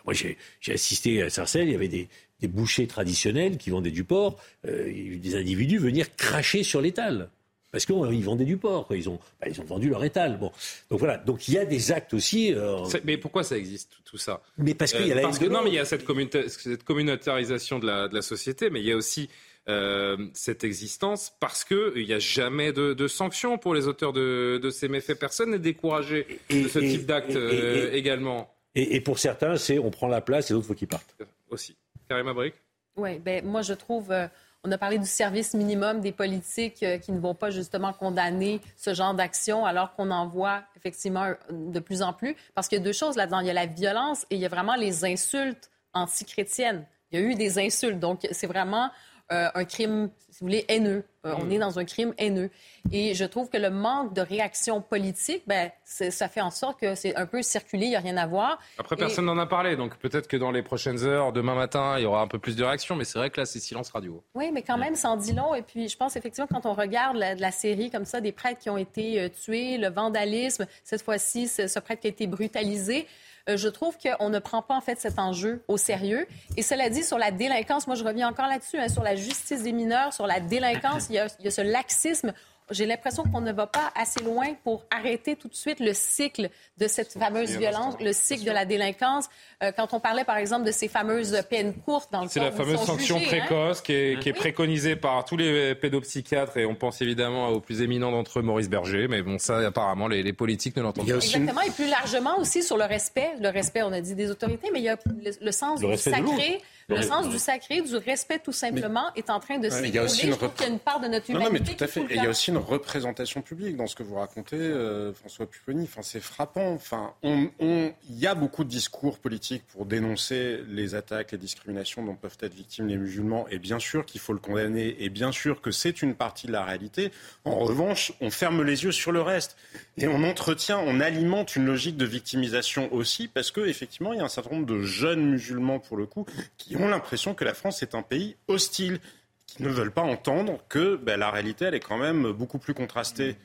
Moi, j'ai assisté à Sarcelles, il y avait des, bouchers traditionnels qui vendaient du porc, euh, des individus venir cracher sur l'étal. Parce qu'ils vendaient du porc, ils ont, bah, ils ont vendu leur étal. Bon. Donc voilà, donc il y a des actes aussi. Euh, mais pourquoi ça existe tout ça? Mais parce qu'il y a la parce que, Non, mais il y a cette, cette communautarisation de la, de la société, mais il y a aussi euh, cette existence parce qu'il n'y a jamais de, de, sanctions pour les auteurs de, de ces méfaits. Personne n'est découragé de ce type d'acte euh, également. Et, pour certains, c'est on prend la place et d'autres, faut qu'ils partent. Aussi. Karim Abrik Oui, ben, moi je trouve. Euh, on a parlé du service minimum des politiques qui ne vont pas justement condamner ce genre d'action alors qu'on en voit effectivement de plus en plus. Parce qu'il y a deux choses là-dedans. Il y a la violence et il y a vraiment les insultes antichrétiennes. Il y a eu des insultes. Donc, c'est vraiment euh, un crime, si vous voulez, haineux. Euh, on est dans un crime haineux. Et je trouve que le manque de réaction politique, ben, ça fait en sorte que c'est un peu circulé, il n'y a rien à voir. Après, personne n'en a parlé, donc peut-être que dans les prochaines heures, demain matin, il y aura un peu plus de réaction, mais c'est vrai que là, c'est silence radio. Oui, mais quand même, ça en dit long. Et puis, je pense effectivement, quand on regarde la, la série comme ça, des prêtres qui ont été euh, tués, le vandalisme, cette fois-ci, ce prêtre qui a été brutalisé, euh, je trouve qu'on ne prend pas en fait cet enjeu au sérieux. Et cela dit, sur la délinquance, moi je reviens encore là-dessus, hein, sur la justice des mineurs, sur la délinquance, il y a, il y a ce laxisme j'ai l'impression qu'on ne va pas assez loin pour arrêter tout de suite le cycle de cette fameuse violence, le cycle de la délinquance. Euh, quand on parlait, par exemple, de ces fameuses peines courtes dans le C'est la fameuse sanction hein. précoce qui, est, qui, est, préconisée par tous les pédopsychiatres et on pense évidemment au plus éminent d'entre eux, Maurice Berger. Mais bon, ça, apparemment, les, les politiques ne l'entendent pas. Exactement. Et plus largement aussi sur le respect. Le respect, on a dit des autorités, mais il y a le, sens du sacré. Le sens du sacré, du respect tout simplement, est en train de s'écrouler. Il y a aussi une, part de notre humanité. Non, mais tout à fait. Et il y a aussi une représentation publique dans ce que vous racontez, euh, François Pupponi. Enfin, c'est frappant. Enfin, on, il y a beaucoup de discours politiques pour dénoncer les attaques, les discriminations dont peuvent être victimes les musulmans. Et bien sûr qu'il faut le condamner. Et bien sûr que c'est une partie de la réalité. En revanche, on ferme les yeux sur le reste. Et on entretient, on alimente une logique de victimisation aussi, parce que effectivement, il y a un certain nombre de jeunes musulmans, pour le coup, qui ont l'impression que la France est un pays hostile, qui ne veulent pas entendre que ben, la réalité, elle est quand même beaucoup plus contrastée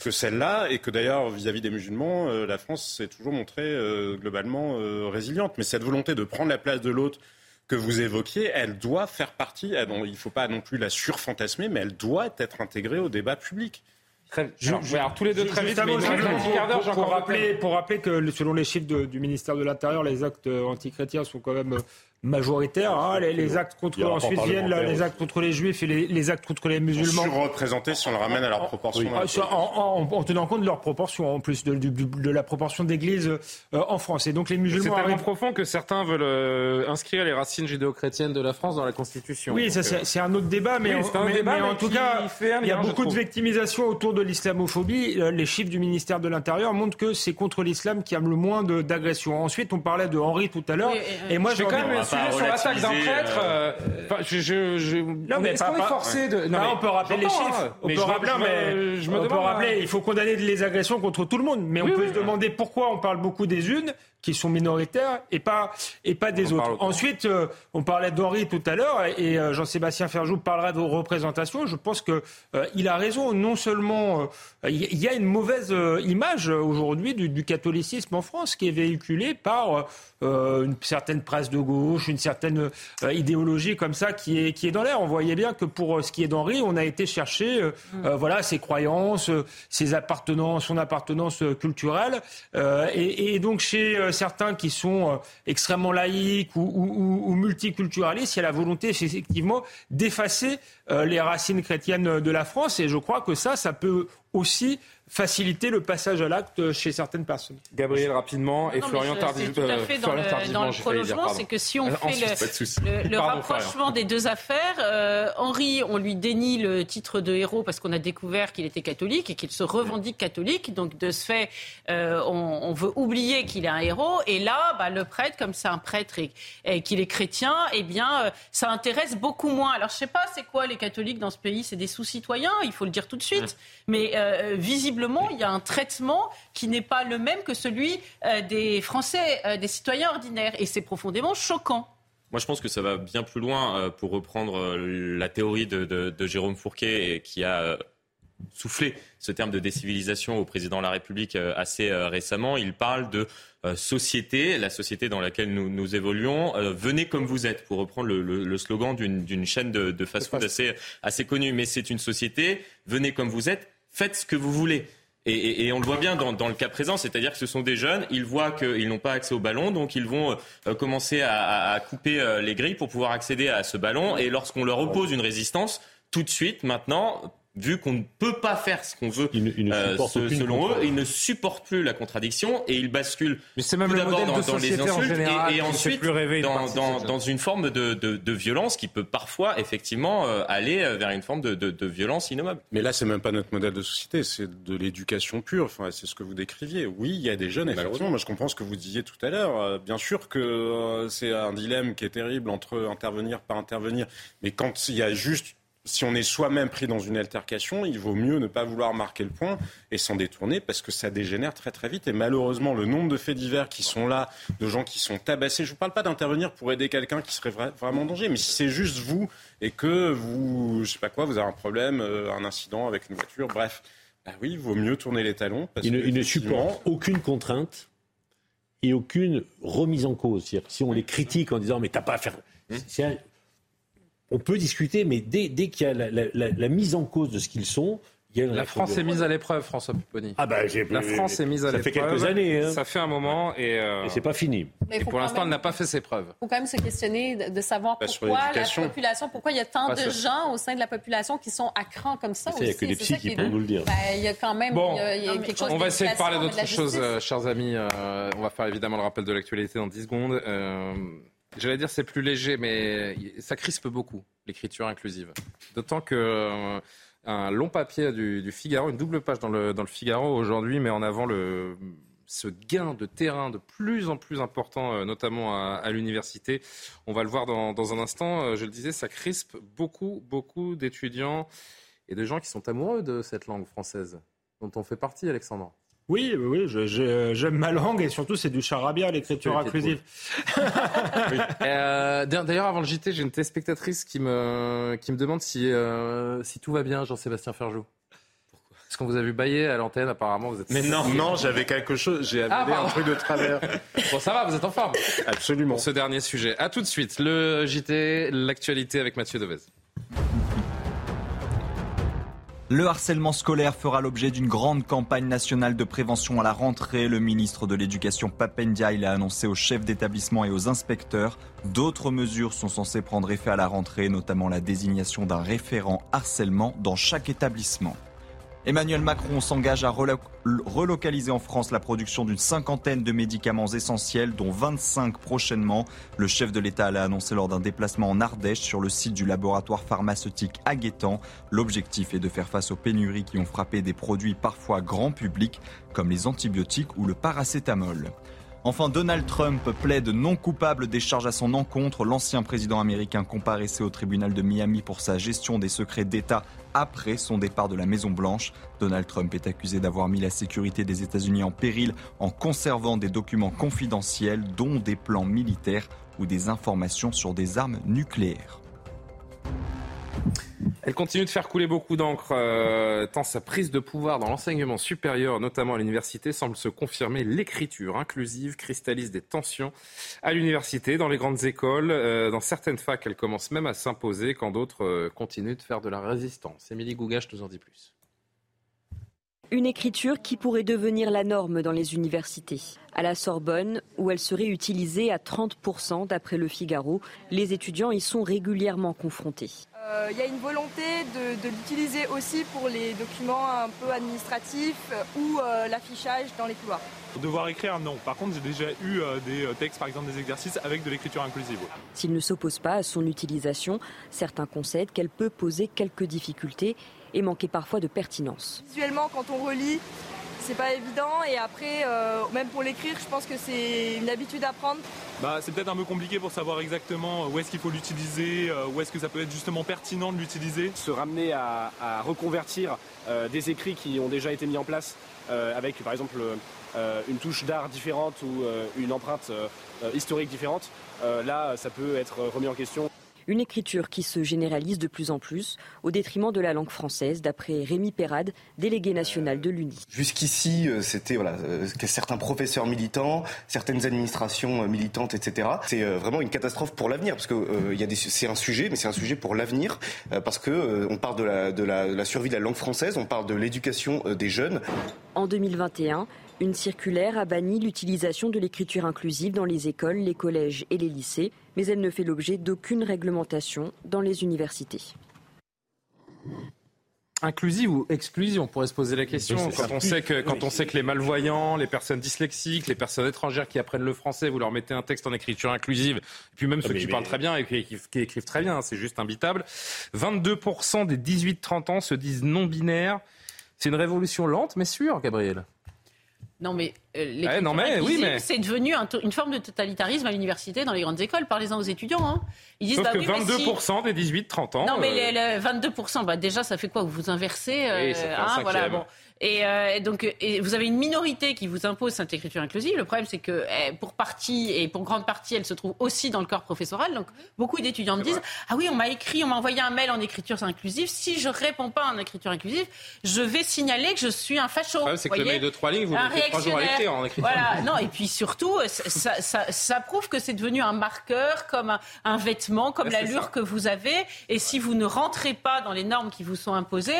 que celle-là, et que d'ailleurs, vis-à-vis des musulmans, euh, la France s'est toujours montrée euh, globalement euh, résiliente. Mais cette volonté de prendre la place de l'autre que vous évoquiez, elle doit faire partie, il ne faut pas non plus la surfantasmer, mais elle doit être intégrée au débat public. Très, alors, tous les deux très vite, pour, pour, rappeler, pour rappeler que selon les chiffres du ministère de l'Intérieur, les actes antichrétiens sont quand même majoritaire. Hein, les, actes contre ensuite viennent les actes contre les juifs et les, actes contre les musulmans. Surreprésentés si on le ramène à leur proportion. en, tenant compte de leur proportion, en plus de, de, la proportion d'églises euh, en France. Et donc les musulmans. C'est tellement profond que certains veulent euh, inscrire les racines judéo-chrétiennes de la France dans la Constitution. Oui, ça euh, c'est un autre débat, mais, en tout cas, il y a beaucoup de victimisation autour de l'islamophobie. Les chiffres du ministère de l'Intérieur montrent que c'est contre l'islam qui a le moins d'agressions. Ensuite, on parlait de Henri tout à l'heure, et moi quand même sur l'attaque d'un prêtre. Euh, euh, je, je, je, non, mais est-ce qu'on est forcé de. Non, on peut rappeler les chiffres. On peut rappeler, mais je me on peut rappeler. Hein. Il faut condamner les agressions contre tout le monde, mais on peut se demander pourquoi on parle beaucoup des unes qui sont minoritaires et pas, et pas des autres. Ensuite, euh, on parlait d'Henri tout à l'heure et euh, Jean-Sébastien Ferjou parlera de représentation. Je pense qu'il euh, il a raison. Non seulement il y a une mauvaise image aujourd'hui du, du, catholicisme en France qui est véhiculée par une certaine presse de gauche, une certaine idéologie comme ça qui est, qui est dans l'air. On voyait bien que pour ce qui est d'Henri, on a été chercher mm. voilà, ses croyances, ses appartenances, son appartenance culturelle. Et, et, donc chez certains qui sont euh, extrêmement laïques ou, multiculturalistes, il y a la volonté effectivement d'effacer euh, les racines chrétiennes de la France. Et je crois que ça, ça peut aussi faciliter le passage à l'acte chez certaines personnes. Gabriel, rapidement, et Florian Tardivement. Tout à fait dans le, dans le prolongement, c'est que si on euh, fait le, le, rapprochement des deux affaires, euh, Henri, on lui dénie le titre de héros parce qu'on a découvert qu'il était catholique et qu'il se revendique catholique. Donc, de ce fait, euh, on, on, veut oublier qu'il est un héros. Et là, bah, le prêtre, comme c'est un prêtre et, et qu'il est chrétien, eh bien, euh, ça intéresse beaucoup moins. Alors, je sais pas, c'est quoi les catholiques dans ce pays? C'est des sous-citoyens, il faut le dire tout de suite. Mais euh, visiblement, il y a un traitement qui n'est pas le même que celui euh, des Français, euh, des citoyens ordinaires. Et c'est profondément choquant. Moi, je pense que ça va bien plus loin, euh, pour reprendre la théorie de, Jérôme Fourquet, qui a soufflé ce terme de décivilisation au président de la République assez récemment. Il parle de société, la société dans laquelle nous, nous évoluons. venez comme vous êtes, pour reprendre le, slogan d'une chaîne de, de fast-food assez, assez connue. Mais c'est une société, venez comme vous êtes, faites ce que vous voulez. Et, on le voit bien dans, le cas présent, c'est-à-dire que ce sont des jeunes, ils voient qu'ils n'ont pas accès au ballon, donc ils vont commencer à, à, couper les grilles pour pouvoir accéder à ce ballon. Et lorsqu'on leur oppose une résistance, tout de suite, maintenant, vu qu'on ne peut pas faire ce qu'on veut, euh, selon eux, ils ne supportent plus la contradiction et ils basculent Mais c'est même tout d'abord dans, dans, les insultes et, ensuite dans, dans, dans, une forme de, de, de, violence qui peut parfois effectivement euh, aller euh, vers une forme de, de, violence innommable. Mais là, c'est même pas notre modèle de société, c'est de l'éducation pure. Enfin, c'est ce que vous décriviez. Oui, il y a des jeunes, effectivement. Moi, je comprends ce que vous disiez tout à l'heure. Bien sûr que c'est un dilemme qui est terrible entre intervenir, pas intervenir. Mais quand il y a juste si on est soi-même pris dans une altercation, il vaut mieux ne pas vouloir marquer le point et s'en détourner parce que ça dégénère très très vite. Et malheureusement, le nombre de faits divers qui sont là, de gens qui sont tabassés, je ne vous parle pas d'intervenir pour aider quelqu'un qui serait vraiment en danger, mais si c'est juste vous et que vous, je sais pas quoi, vous avez un problème, euh, un incident avec une voiture, bref, bah oui, il vaut mieux tourner les talons. Parce il, ne, il supporte aucune contrainte et aucune remise en cause. Si on les critique en disant mais t'as pas à faire... On peut discuter, mais dès, qu'il y a la, mise en cause de ce qu'ils sont, la France est mise à l'épreuve, François Pupponi. Ah bah, la France est mise à l'épreuve. Ça fait quelques années. Hein. Ça fait un moment et, euh... c'est pas fini. et pour l'instant, elle n'a pas fait ses preuves. Il faut quand même se questionner de, savoir bah, pourquoi la population, pourquoi il y a tant de gens au sein de la population qui sont à cran comme ça. Il n'y a que des psys qui peuvent nous le dire. Ben, il y a quand même bon, y a, quelque chose On va essayer de parler d'autres choses, euh, chers amis. Euh, on va faire évidemment le rappel de l'actualité dans 10 secondes. J'allais dire c'est plus léger, mais ça crispe beaucoup l'écriture inclusive. D'autant que euh, un long papier du, Figaro, une double page dans le, dans le Figaro aujourd'hui met en avant le, ce gain de terrain de plus en plus important, euh, notamment à, l'université. On va le voir dans, dans, un instant. Euh, je le disais, ça crispe beaucoup, beaucoup d'étudiants et de gens qui sont amoureux de cette langue française, dont on fait partie, Alexandre. Oui, oui, j'aime ma langue et surtout c'est du charabia, l'écriture inclusive. Euh, d'ailleurs, avant le JT, j'ai une téléspectatrice qui me, qui me demande si, euh, si tout va bien, Jean-Sébastien Ferjou. Parce qu'on vous a vu bailler à l'antenne, apparemment vous êtes. Mais non, non, j'avais quelque chose, j'ai ah, un truc de travers. bon, ça va, vous êtes en forme. Absolument. Pour ce dernier sujet. À tout de suite, le JT, l'actualité avec Mathieu Devez. Le harcèlement scolaire fera l'objet d'une grande campagne nationale de prévention à la rentrée. Le ministre de l'Éducation Papendia l'a annoncé aux chefs d'établissement et aux inspecteurs. D'autres mesures sont censées prendre effet à la rentrée, notamment la désignation d'un référent harcèlement dans chaque établissement. Emmanuel Macron s'engage à relocaliser en France la production d'une cinquantaine de médicaments essentiels, dont 25 prochainement. Le chef de l'État l'a annoncé lors d'un déplacement en Ardèche sur le site du laboratoire pharmaceutique Aguetan. L'objectif est de faire face aux pénuries qui ont frappé des produits parfois grand public, comme les antibiotiques ou le paracétamol. Enfin, Donald Trump plaide non coupable des charges à son encontre. L'ancien président américain comparaissait au tribunal de Miami pour sa gestion des secrets d'État après son départ de la Maison-Blanche. Donald Trump est accusé d'avoir mis la sécurité des États-Unis en péril en conservant des documents confidentiels, dont des plans militaires ou des informations sur des armes nucléaires. Elle continue de faire couler beaucoup d'encre, euh, tant sa prise de pouvoir dans l'enseignement supérieur, notamment à l'université, semble se confirmer. L'écriture inclusive cristallise des tensions à l'université, dans les grandes écoles. Euh, dans certaines facs, elle commence même à s'imposer, quand d'autres euh, continuent de faire de la résistance. Émilie Gougache nous en dit plus. Une écriture qui pourrait devenir la norme dans les universités. À la Sorbonne, où elle serait utilisée à 30% d'après le Figaro, les étudiants y sont régulièrement confrontés. Euh, il y a une volonté de, l'utiliser aussi pour les documents un peu administratifs euh, ou euh, l'affichage dans les couloirs. Devoir écrire, non. Par contre, j'ai déjà eu des textes, par exemple des exercices, avec de l'écriture inclusive. S'il ne s'oppose pas à son utilisation, certains concèdent qu'elle peut poser quelques difficultés et manquer parfois de pertinence. Visuellement, quand on relit, c'est pas évident et après euh, même pour l'écrire je pense que c'est une habitude à prendre. Bah, c'est peut-être un peu compliqué pour savoir exactement où est-ce qu'il faut l'utiliser, euh, où est-ce que ça peut être justement pertinent de l'utiliser. Se ramener à, reconvertir euh, des écrits qui ont déjà été mis en place avec par exemple une touche d'art différente ou une empreinte historique différente, là ça peut être remis en question. Une écriture qui se généralise de plus en plus au détriment de la langue française, d'après Rémi Perrade, délégué national de l'UNI. Jusqu'ici, euh, c'était voilà, euh, certains professeurs militants, certaines administrations euh, militantes, etc. C'est vraiment une catastrophe pour l'avenir, parce que c'est un sujet, mais c'est un sujet pour l'avenir, parce que on parle de la, de la survie de la langue française, on parle de l'éducation des jeunes. En 2021, une circulaire a banni l'utilisation de l'écriture inclusive dans les écoles, les collèges et les lycées, mais elle ne fait l'objet d'aucune réglementation dans les universités. Inclusive ou exclusive, on pourrait se poser la question. Quand on, sait que, quand on sait que les malvoyants, les personnes dyslexiques, les personnes étrangères qui apprennent le français, vous leur mettez un texte en écriture inclusive, et puis même ceux qui parlent très bien et qui, qui écrivent très bien, c'est juste imbitable. 22% des 18-30 ans se disent non binaires. C'est une révolution lente mais sûre, Gabriel. Non, mais euh, non, mais, oui, mais... c'est devenu une forme de totalitarisme à l'université dans les grandes écoles. Parlez-en aux étudiants. Hein. Ils disent, Sauf bah que 22% des 18-30 ans. Non, mais euh... 22%, bah, déjà, ça fait quoi? Vous vous inversez euh, hein, voilà, bon. Euh, et, donc, et vous avez une minorité qui vous impose cette écriture inclusive. Le problème, c'est que eh, pour partie et pour grande partie, elle se trouve aussi dans le corps professoral. Donc, beaucoup d'étudiants me disent Ah oui, on m'a écrit, on m'a envoyé un mail en écriture inclusive. Si je réponds pas en écriture inclusive, je vais signaler que je suis un facho. c'est que le mail de trois lignes, vous mettez trois jours à l'écrire en écriture. Voilà, non, et puis surtout, ça, ça, ça prouve que c'est devenu un marqueur, comme un, un vêtement, comme l'allure que vous avez. Et si vous ne rentrez pas dans les normes qui vous sont imposées,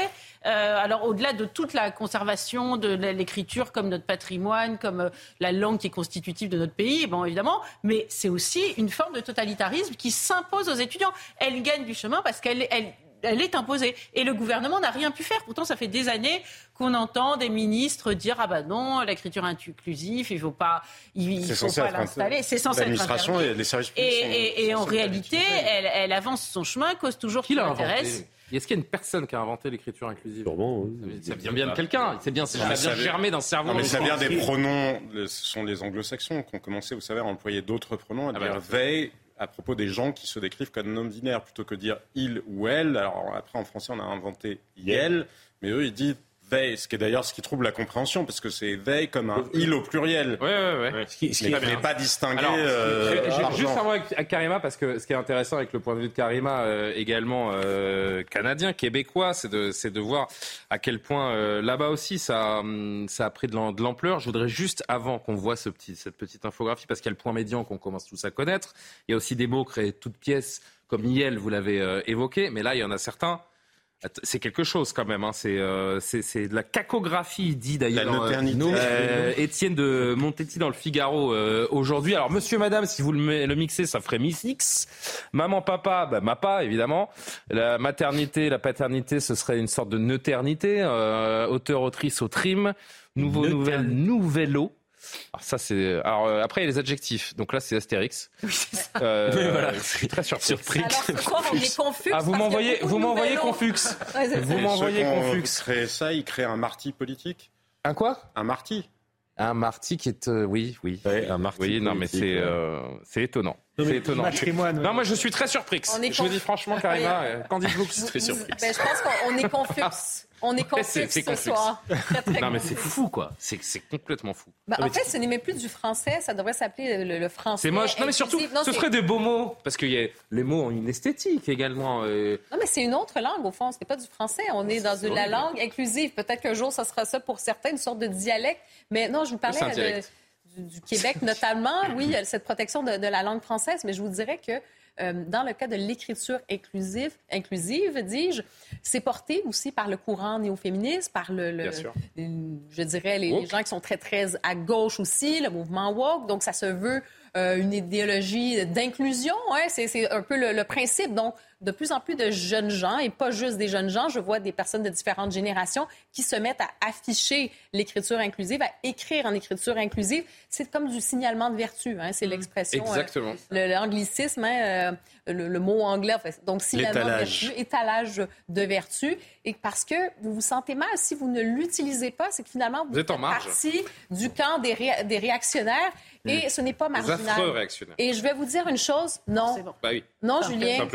euh, alors au-delà de toute la conservation de l'écriture comme notre patrimoine, comme euh, la langue qui est constitutive de notre pays, bon évidemment, mais c'est aussi une forme de totalitarisme qui s'impose aux étudiants. Elle gagne du chemin parce qu'elle elle, est imposée. Et le gouvernement n'a rien pu faire. Pourtant, ça fait des années qu'on entend des ministres dire ah bah non, l'écriture inclusive, il ne faut pas, il, faut pas l'installer. C'est censé être L'administration et les services publics. Et, et, en réalité, elle, elle, avance son chemin, cause toujours qui l'intéresse. Est-ce qu'il y a une personne qui a inventé l'écriture inclusive Sûrement. Ça vient bien de quelqu'un. C'est bien, ça vient germer dans le cerveau. mais ça vient des pronoms. Ce sont les anglo-saxons qui ont commencé, vous savez, à employer d'autres pronoms, à ah dire bah, they à propos des gens qui se décrivent comme non binaires plutôt que dire il ou elle. Alors après, en français, on a inventé yel, mais eux, ils disent they, ce qui est d'ailleurs ce qui trouble la compréhension, parce que c'est they comme un il au pluriel. Oui, oui, oui. Ce qui n'est pas distingué. Alors, euh, juste un mot avec Karima, parce que ce qui est intéressant avec le point de vue de Karima, euh, également euh, canadien, québécois, c'est de, c'est de voir à quel point euh, là-bas aussi ça, hum, ça a pris de l'ampleur. Je voudrais juste, avant qu'on voit ce petit, cette petite infographie, parce qu'il y a le point médian qu'on commence tous à connaître, il y a aussi des mots créés toutes pièces, comme Niel, vous l'avez évoqué, mais là, il y en a certains c'est quelque chose quand même. Hein. Euh, c'est de la cacographie, dit d'ailleurs euh, euh, Étienne de Montetti dans le Figaro aujourd'hui. Alors, monsieur, madame, si vous le, le mixez, ça ferait Miss X. Maman, papa, bah, mappa, évidemment. La maternité, la paternité, ce serait une sorte de neuternité. auteur, autrice, autrim. Nouveau, nouvelle, nouvello. Alors ça c'est. Alors euh, après il y a les adjectifs. Donc là c'est Astérix. Oui c'est ça. Euh, voilà, je suis très surpris. Alors quoi on est confus Ah vous m'envoyez vous m'envoyez Confux. vous m'envoyez Confux. Créer ça, il crée un marty politique. Un quoi? Un marty. Un marty qui est euh, oui oui. un marty. Oui non mais c'est euh, c'est étonnant. C'est étonnant. Non, moi je suis très surpris. Je vous dis franchement, Karima, qu'en dites-vous que très surpris ben, Je pense qu'on est confus. On est confus ce soir. non, mais c'est fou, quoi. C'est complètement fou. Bah, en fait, ce n'est même plus du français. Ça devrait s'appeler le, français. C'est moche. Non, mais surtout, ce serait des beaux mots. Parce que y a, les mots ont une esthétique également. Euh. Non, mais c'est une autre langue, au fond. Ce n'est pas du français. On est dans la langue inclusive. Peut-être qu'un jour, ça sera ça pour certains, une sorte de dialecte. Mais non, je vous parlais de du, Québec notamment, oui, cette protection de, la langue française, mais je vous dirais que euh, dans le cas de l'écriture inclusive, inclusive dis-je, c'est porté aussi par le courant néo-féministe, par le, je dirais, les, les, gens qui sont très, très à gauche aussi, le mouvement woke. Donc, ça se veut euh, une idéologie d'inclusion. Hein? C'est un peu le, principe. Donc, de plus en plus de jeunes gens, et pas juste des jeunes gens, je vois des personnes de différentes générations qui se mettent à afficher l'écriture inclusive, à écrire en écriture inclusive. C'est comme du signalement de vertu, hein? c'est mmh. l'expression. Euh, Exactement. L'anglicisme, hein, euh, le, mot anglais, donc signalement de vertu, étalage de vertu. Et parce que vous vous sentez mal si vous ne l'utilisez pas, c'est que finalement, vous, êtes en partie du camp des, des réactionnaires et ce n'est pas marginal. Et je vais vous dire une chose, non. Bah oui. Non, Julien.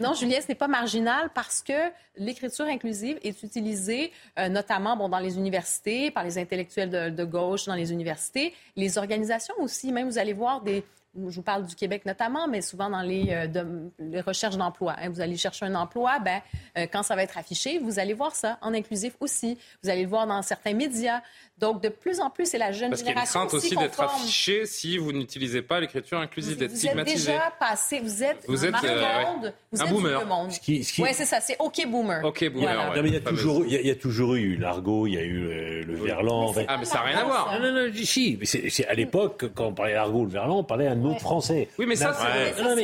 Non, Julien, ce n'est pas marginal parce que l'écriture inclusive est utilisée euh, notamment dans les universités, par les intellectuels de, gauche dans les universités, les organisations aussi. Même vous allez voir des je vous parle du Québec notamment, mais souvent dans les, euh, recherches d'emploi. Hein. Vous allez chercher un emploi, ben, euh, quand ça va être affiché, vous allez voir ça en inclusif aussi. Vous allez le voir dans certains médias. Donc, de plus en plus, c'est la jeune génération. Parce qu'il y a une crainte aussi d'être affiché si vous n'utilisez pas l'écriture inclusive, d'être stigmatisé. Vous êtes déjà passé, vous êtes vous êtes, euh, monde, vous un êtes boomer. Monde. Oui, c'est ça, c'est OK Boomer. OK Boomer, il, y a toujours, il, y a, toujours eu l'argot, il y a eu euh, le verlan. ah, mais ça n'a rien à voir. Non, non, non, si, mais c'est, à l'époque, quand on parlait l'argot, le verlan, on parlait un autre français. Oui, mais ça,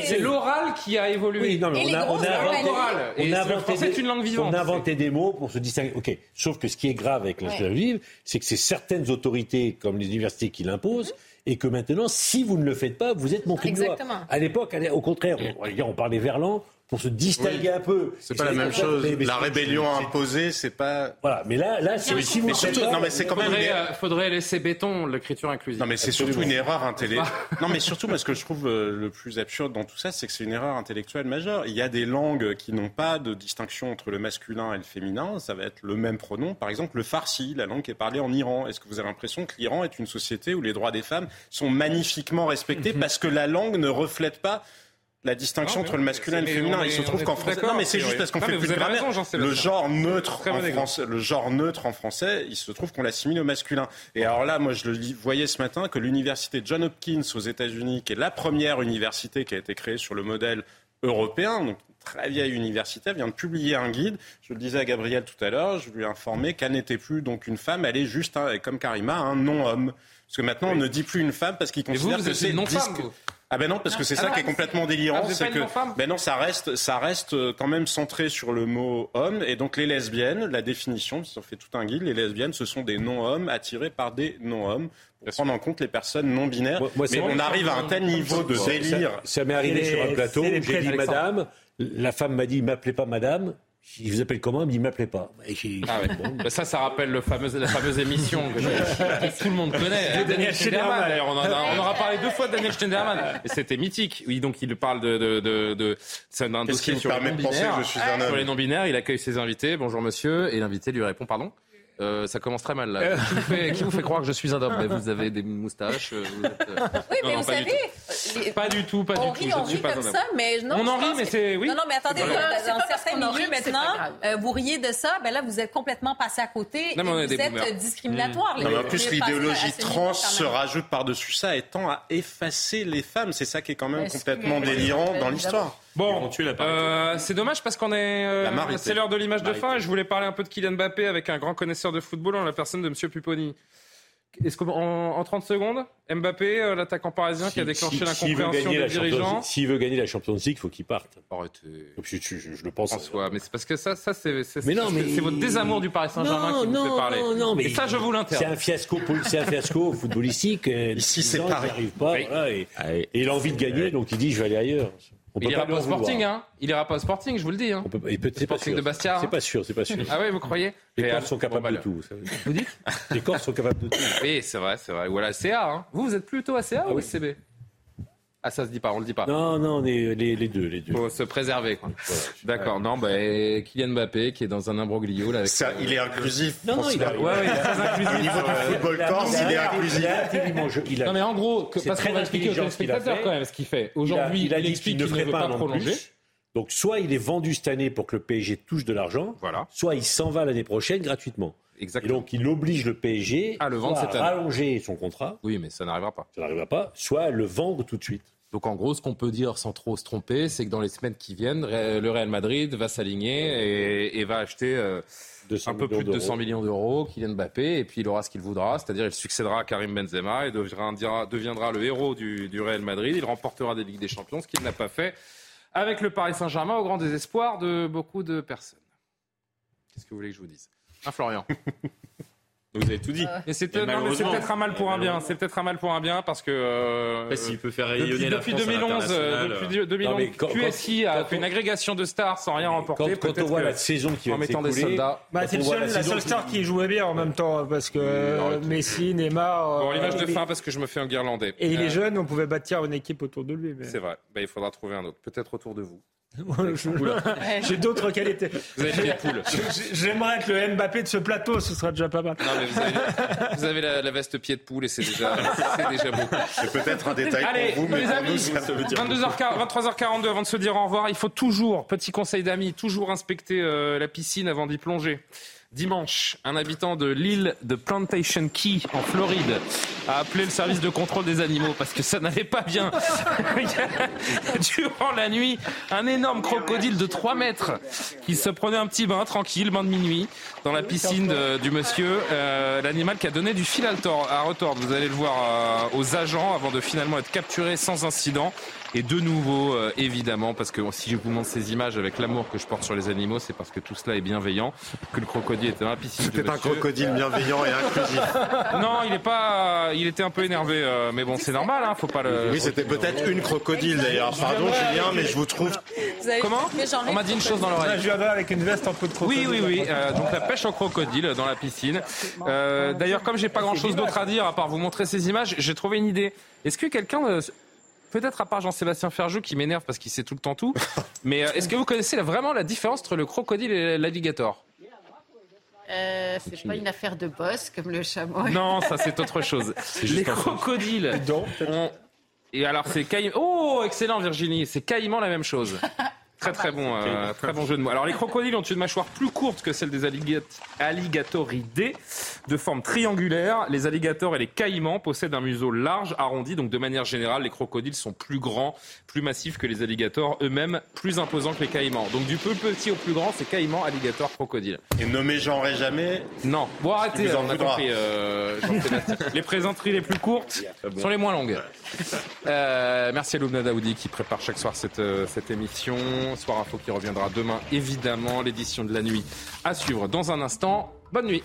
c'est l'oral qui a évolué. Oui, non, mais on a, on a inventé, une langue vivante. On a inventé des mots pour se distinguer. OK, sauf que ce qui est grave avec la vive, c'est que c'est certaines autorités comme les universités qui l'imposent. Et que maintenant, si vous ne le faites pas, vous êtes mon doigt. À l'époque, au contraire, on, on parlait Verlan, pour se distinguer un peu. C'est pas la même chose. la rébellion imposée, c'est pas. Voilà, mais là, là, c'est si vous surtout, non, mais c'est quand même. Faudrait, faudrait laisser béton l'écriture inclusive. Non, mais c'est surtout une erreur intellectuelle. non, mais surtout, moi, ce que je trouve euh, le plus absurde dans tout ça, c'est que c'est une erreur intellectuelle majeure. Il y a des langues qui n'ont pas de distinction entre le masculin et le féminin. Ça va être le même pronom. Par exemple, le farsi, la langue qui est parlée en Iran. Est-ce que vous avez l'impression que l'Iran est une société où les droits des femmes sont magnifiquement respectés mhm. parce que la langue ne reflète pas la distinction entre le masculin et le féminin. Il se trouve qu'en français, non mais c'est juste parce qu'on fait plus de grammaire. Le genre neutre en français, le genre neutre en français, il se trouve qu'on l'assimile au masculin. Et alors là, moi, je le voyais ce matin que l'université John Hopkins aux États-Unis, qui est la première université qui a été créée sur le modèle européen, donc très vieille université, vient de publier un guide. Je le disais à Gabriel tout à l'heure, je lui ai informé qu'elle n'était plus donc une femme, elle est juste, comme Karima, un non-homme. Parce que maintenant, on ne dit plus une femme parce qu'il considère que c'est non-femme. Ah ben non, parce que c'est ça qui est complètement délirant, ah, c'est que ben non, ça reste, ça reste euh, quand même centré sur le mot homme, et donc les lesbiennes, la définition, on fait tout un guide, les lesbiennes, ce sont des non-hommes attirés par des non-hommes pour prendre en compte les personnes non binaires. mais on arrive à un tel niveau de délire. Ça, m'est arrivé sur un plateau, j'ai dit Madame, la femme m'a dit, m'appelez pas Madame. Je vous appelle comment Il ne m'appelait pas. Ah bah, ça, ça rappelle le fameux, la fameuse émission que, tout le monde connaît. Daniel Schneiderman. On, on, aura parlé deux fois de Daniel Schneiderman. Et c'était mythique. Oui, donc il parle de, de, de, de c'est un dossier sur les non-binaires. Sur les non-binaires, il accueille ses invités. Bonjour monsieur. Et l'invité lui répond pardon. Euh, ça commence très mal là. Euh. qui, vous fait, croire que je suis un homme? Vous avez des moustaches. Euh, vous êtes, oui, mais vous savez, pas du tout, pas du tout. On rit comme ça, mais non. On en rit, mais c'est oui. Non, non, mais attendez, dans certains milieux maintenant, vous riez de ça, ben là, vous êtes complètement passé à côté. et vous êtes discriminatoire. Mmh. en plus, l'idéologie trans se rajoute par-dessus ça, étant à effacer les femmes. C'est ça qui est quand même complètement délirant dans l'histoire. Bon, euh, c'est dommage parce qu'on est. Euh, c'est l'heure de l'image de fin et je voulais parler un peu de Kylian Mbappé avec un grand connaisseur de football en la personne de M. Puponi. Est-ce qu'en en 30 secondes, Mbappé, euh, l'attaquant parisien qui a déclenché l'incompréhension des dirigeants S'il veut gagner la Champions League, il faut qu'il parte. Arrêtez. Je, je, le pense. François, mais c'est parce que ça, ça c'est votre désamour du Paris Saint-Germain qui vous fait parler. Non, non, mais et ça, je vous l'interdis. C'est un fiasco, c'est un fiasco footballistique. Ici, c'est Paris. Il pas, et, et, il a envie de gagner, donc il dit je vais aller ailleurs il ira pas au Sporting, hein Il ira pas au Sporting, je vous le dis. Hein. peut, peut, sporting de Bastia. C'est pas sûr, c'est pas sûr. ah oui, vous croyez Les Corses sont capables de tout. Vous, vous dites Les Corses sont capables de tout. Oui, c'est vrai, c'est vrai. Ou à la CA. Hein. Vous, vous êtes plutôt à CA ah, ou oui. SCB ah, ça se dit pas, on le dit pas. Non, non, les, les, les deux, les deux. Faut se préserver, quoi. D'accord. Non, bah, Kylian Mbappé, qui est dans un imbroglio, là, avec ça, il est inclusif. Non, non, il, a, ouais, ouais, il est très inclusif. Au niveau du football corse, il est inclusif. Il a, non, mais en gros, que, parce qu'on va expliquer aux téléspectateurs quand même ce qu'il fait. Aujourd'hui, il, il, explique qu'il ne veut pas prolonger. Donc, soit il est vendu cette année pour que le PSG touche de l'argent, voilà. soit il s'en va l'année prochaine gratuitement. Exactement. Et donc, il oblige le PSG à le vendre à rallonger son contrat. Oui, mais ça n'arrivera pas. Ça n'arrivera pas. Soit le vendre tout de suite. Donc en gros, ce qu'on peut dire sans trop se tromper, c'est que dans les semaines qui viennent, le Real Madrid va s'aligner et, va acheter euh, un peu plus de 200 millions d'euros, Kylian Mbappé, et puis il aura ce qu'il voudra, c'est-à-dire il succédera à Karim Benzema et deviendra, deviendra le héros du, du, Real Madrid. Il remportera des Ligues des Champions, ce qu'il n'a pas fait avec le Paris Saint-Germain, au grand désespoir de beaucoup de personnes. Qu'est-ce que vous voulez que je vous dise? Ah Florian vous avez tout dit. Mais c'est peut-être un mal pour un bien. C'est peut-être un mal pour un bien parce que. Euh, S'il peut faire rayonner depuis, la depuis 2011, euh, depuis 2011, QSI a fait une agrégation de stars sans rien remporter. Quand, on voit la saison qui va mettant des soldats. Bah, c'est la seule star qui jouait bien en même temps parce que Messi, Neymar. Bon, l'image de fin parce que je me fais un guirlandais. Et il est jeune, on pouvait bâtir une équipe autour de lui. C'est vrai. Bah, il faudra trouver un autre. Peut-être autour de vous. J'ai d'autres qualités. Vous avez des poules. J'aimerais être le Mbappé de ce plateau, ce sera déjà pas mal. Non, vous avez, la, veste pied de poule et c'est déjà, déjà beau. C'est peut-être un détail pour vous, mais les amis, 23h42 avant de se dire au revoir, il faut toujours, petit conseil d'amis, toujours inspecter euh, la piscine avant d'y plonger. Dimanche, un habitant de l'île de Plantation Key, en Floride, a appelé le service de contrôle des animaux parce que ça n'allait pas bien. Durant la nuit, un énorme crocodile de 3 mètres qui se prenait un petit bain tranquille, bain de minuit, dans la piscine du monsieur. Euh, l'animal qui a donné du fil à, retordre. Vous allez le voir euh, aux agents avant de finalement être capturé sans incident. Et de nouveau, euh, évidemment, parce que si je vous montre ces images avec l'amour que je porte sur les animaux, c'est parce que tout cela est bienveillant, que le crocodile était dans la piscine. C'était un crocodile bienveillant et inclusif. Non, il est pas, il était un peu énervé, euh, mais bon, c'est normal, hein, faut pas le. Oui, c'était peut-être une crocodile d'ailleurs. Pardon, Julien, mais je vous trouve. Comment On m'a dit une chose dans l'oreille. Je avec une veste en peau de crocodile. Oui, oui, oui. Euh, donc la pêche au crocodile dans la piscine. D'ailleurs, comme j'ai pas grand-chose d'autre à dire à part vous montrer ces images, j'ai trouvé une idée. Est-ce que quelqu'un peut-être à part Jean-Sébastien Ferjou qui m'énerve parce qu'il sait tout le temps tout. Mais euh, est-ce que vous connaissez vraiment la différence entre le crocodile et l'alligator? Euh, c'est pas une affaire de boss comme le chameau. Non, ça c'est autre chose. Les crocodiles. Et alors c'est caïman. Oh, excellent Virginie, c'est caïman la même chose. Très très bon, euh, très bon jeu de mots. Alors les crocodiles ont une mâchoire plus courte que celle des alligatoridés, de forme triangulaire. Les alligators et les caïmans possèdent un museau large, arrondi. Donc de manière générale, les crocodiles sont plus grands, plus massifs que les alligators, eux-mêmes plus imposants que les caïmans. Donc du peu petit au plus grand, c'est caïman, alligator, crocodile. Et nommé Jean jamais Non. Bon arrêtez, on a compris. Euh, les présenteries les plus courtes sont les moins longues. Euh, merci à Loubna Daoudi qui prépare chaque soir cette, cette émission. Soir Info qui reviendra demain, évidemment. L'édition de la nuit à suivre dans un instant. Bonne nuit.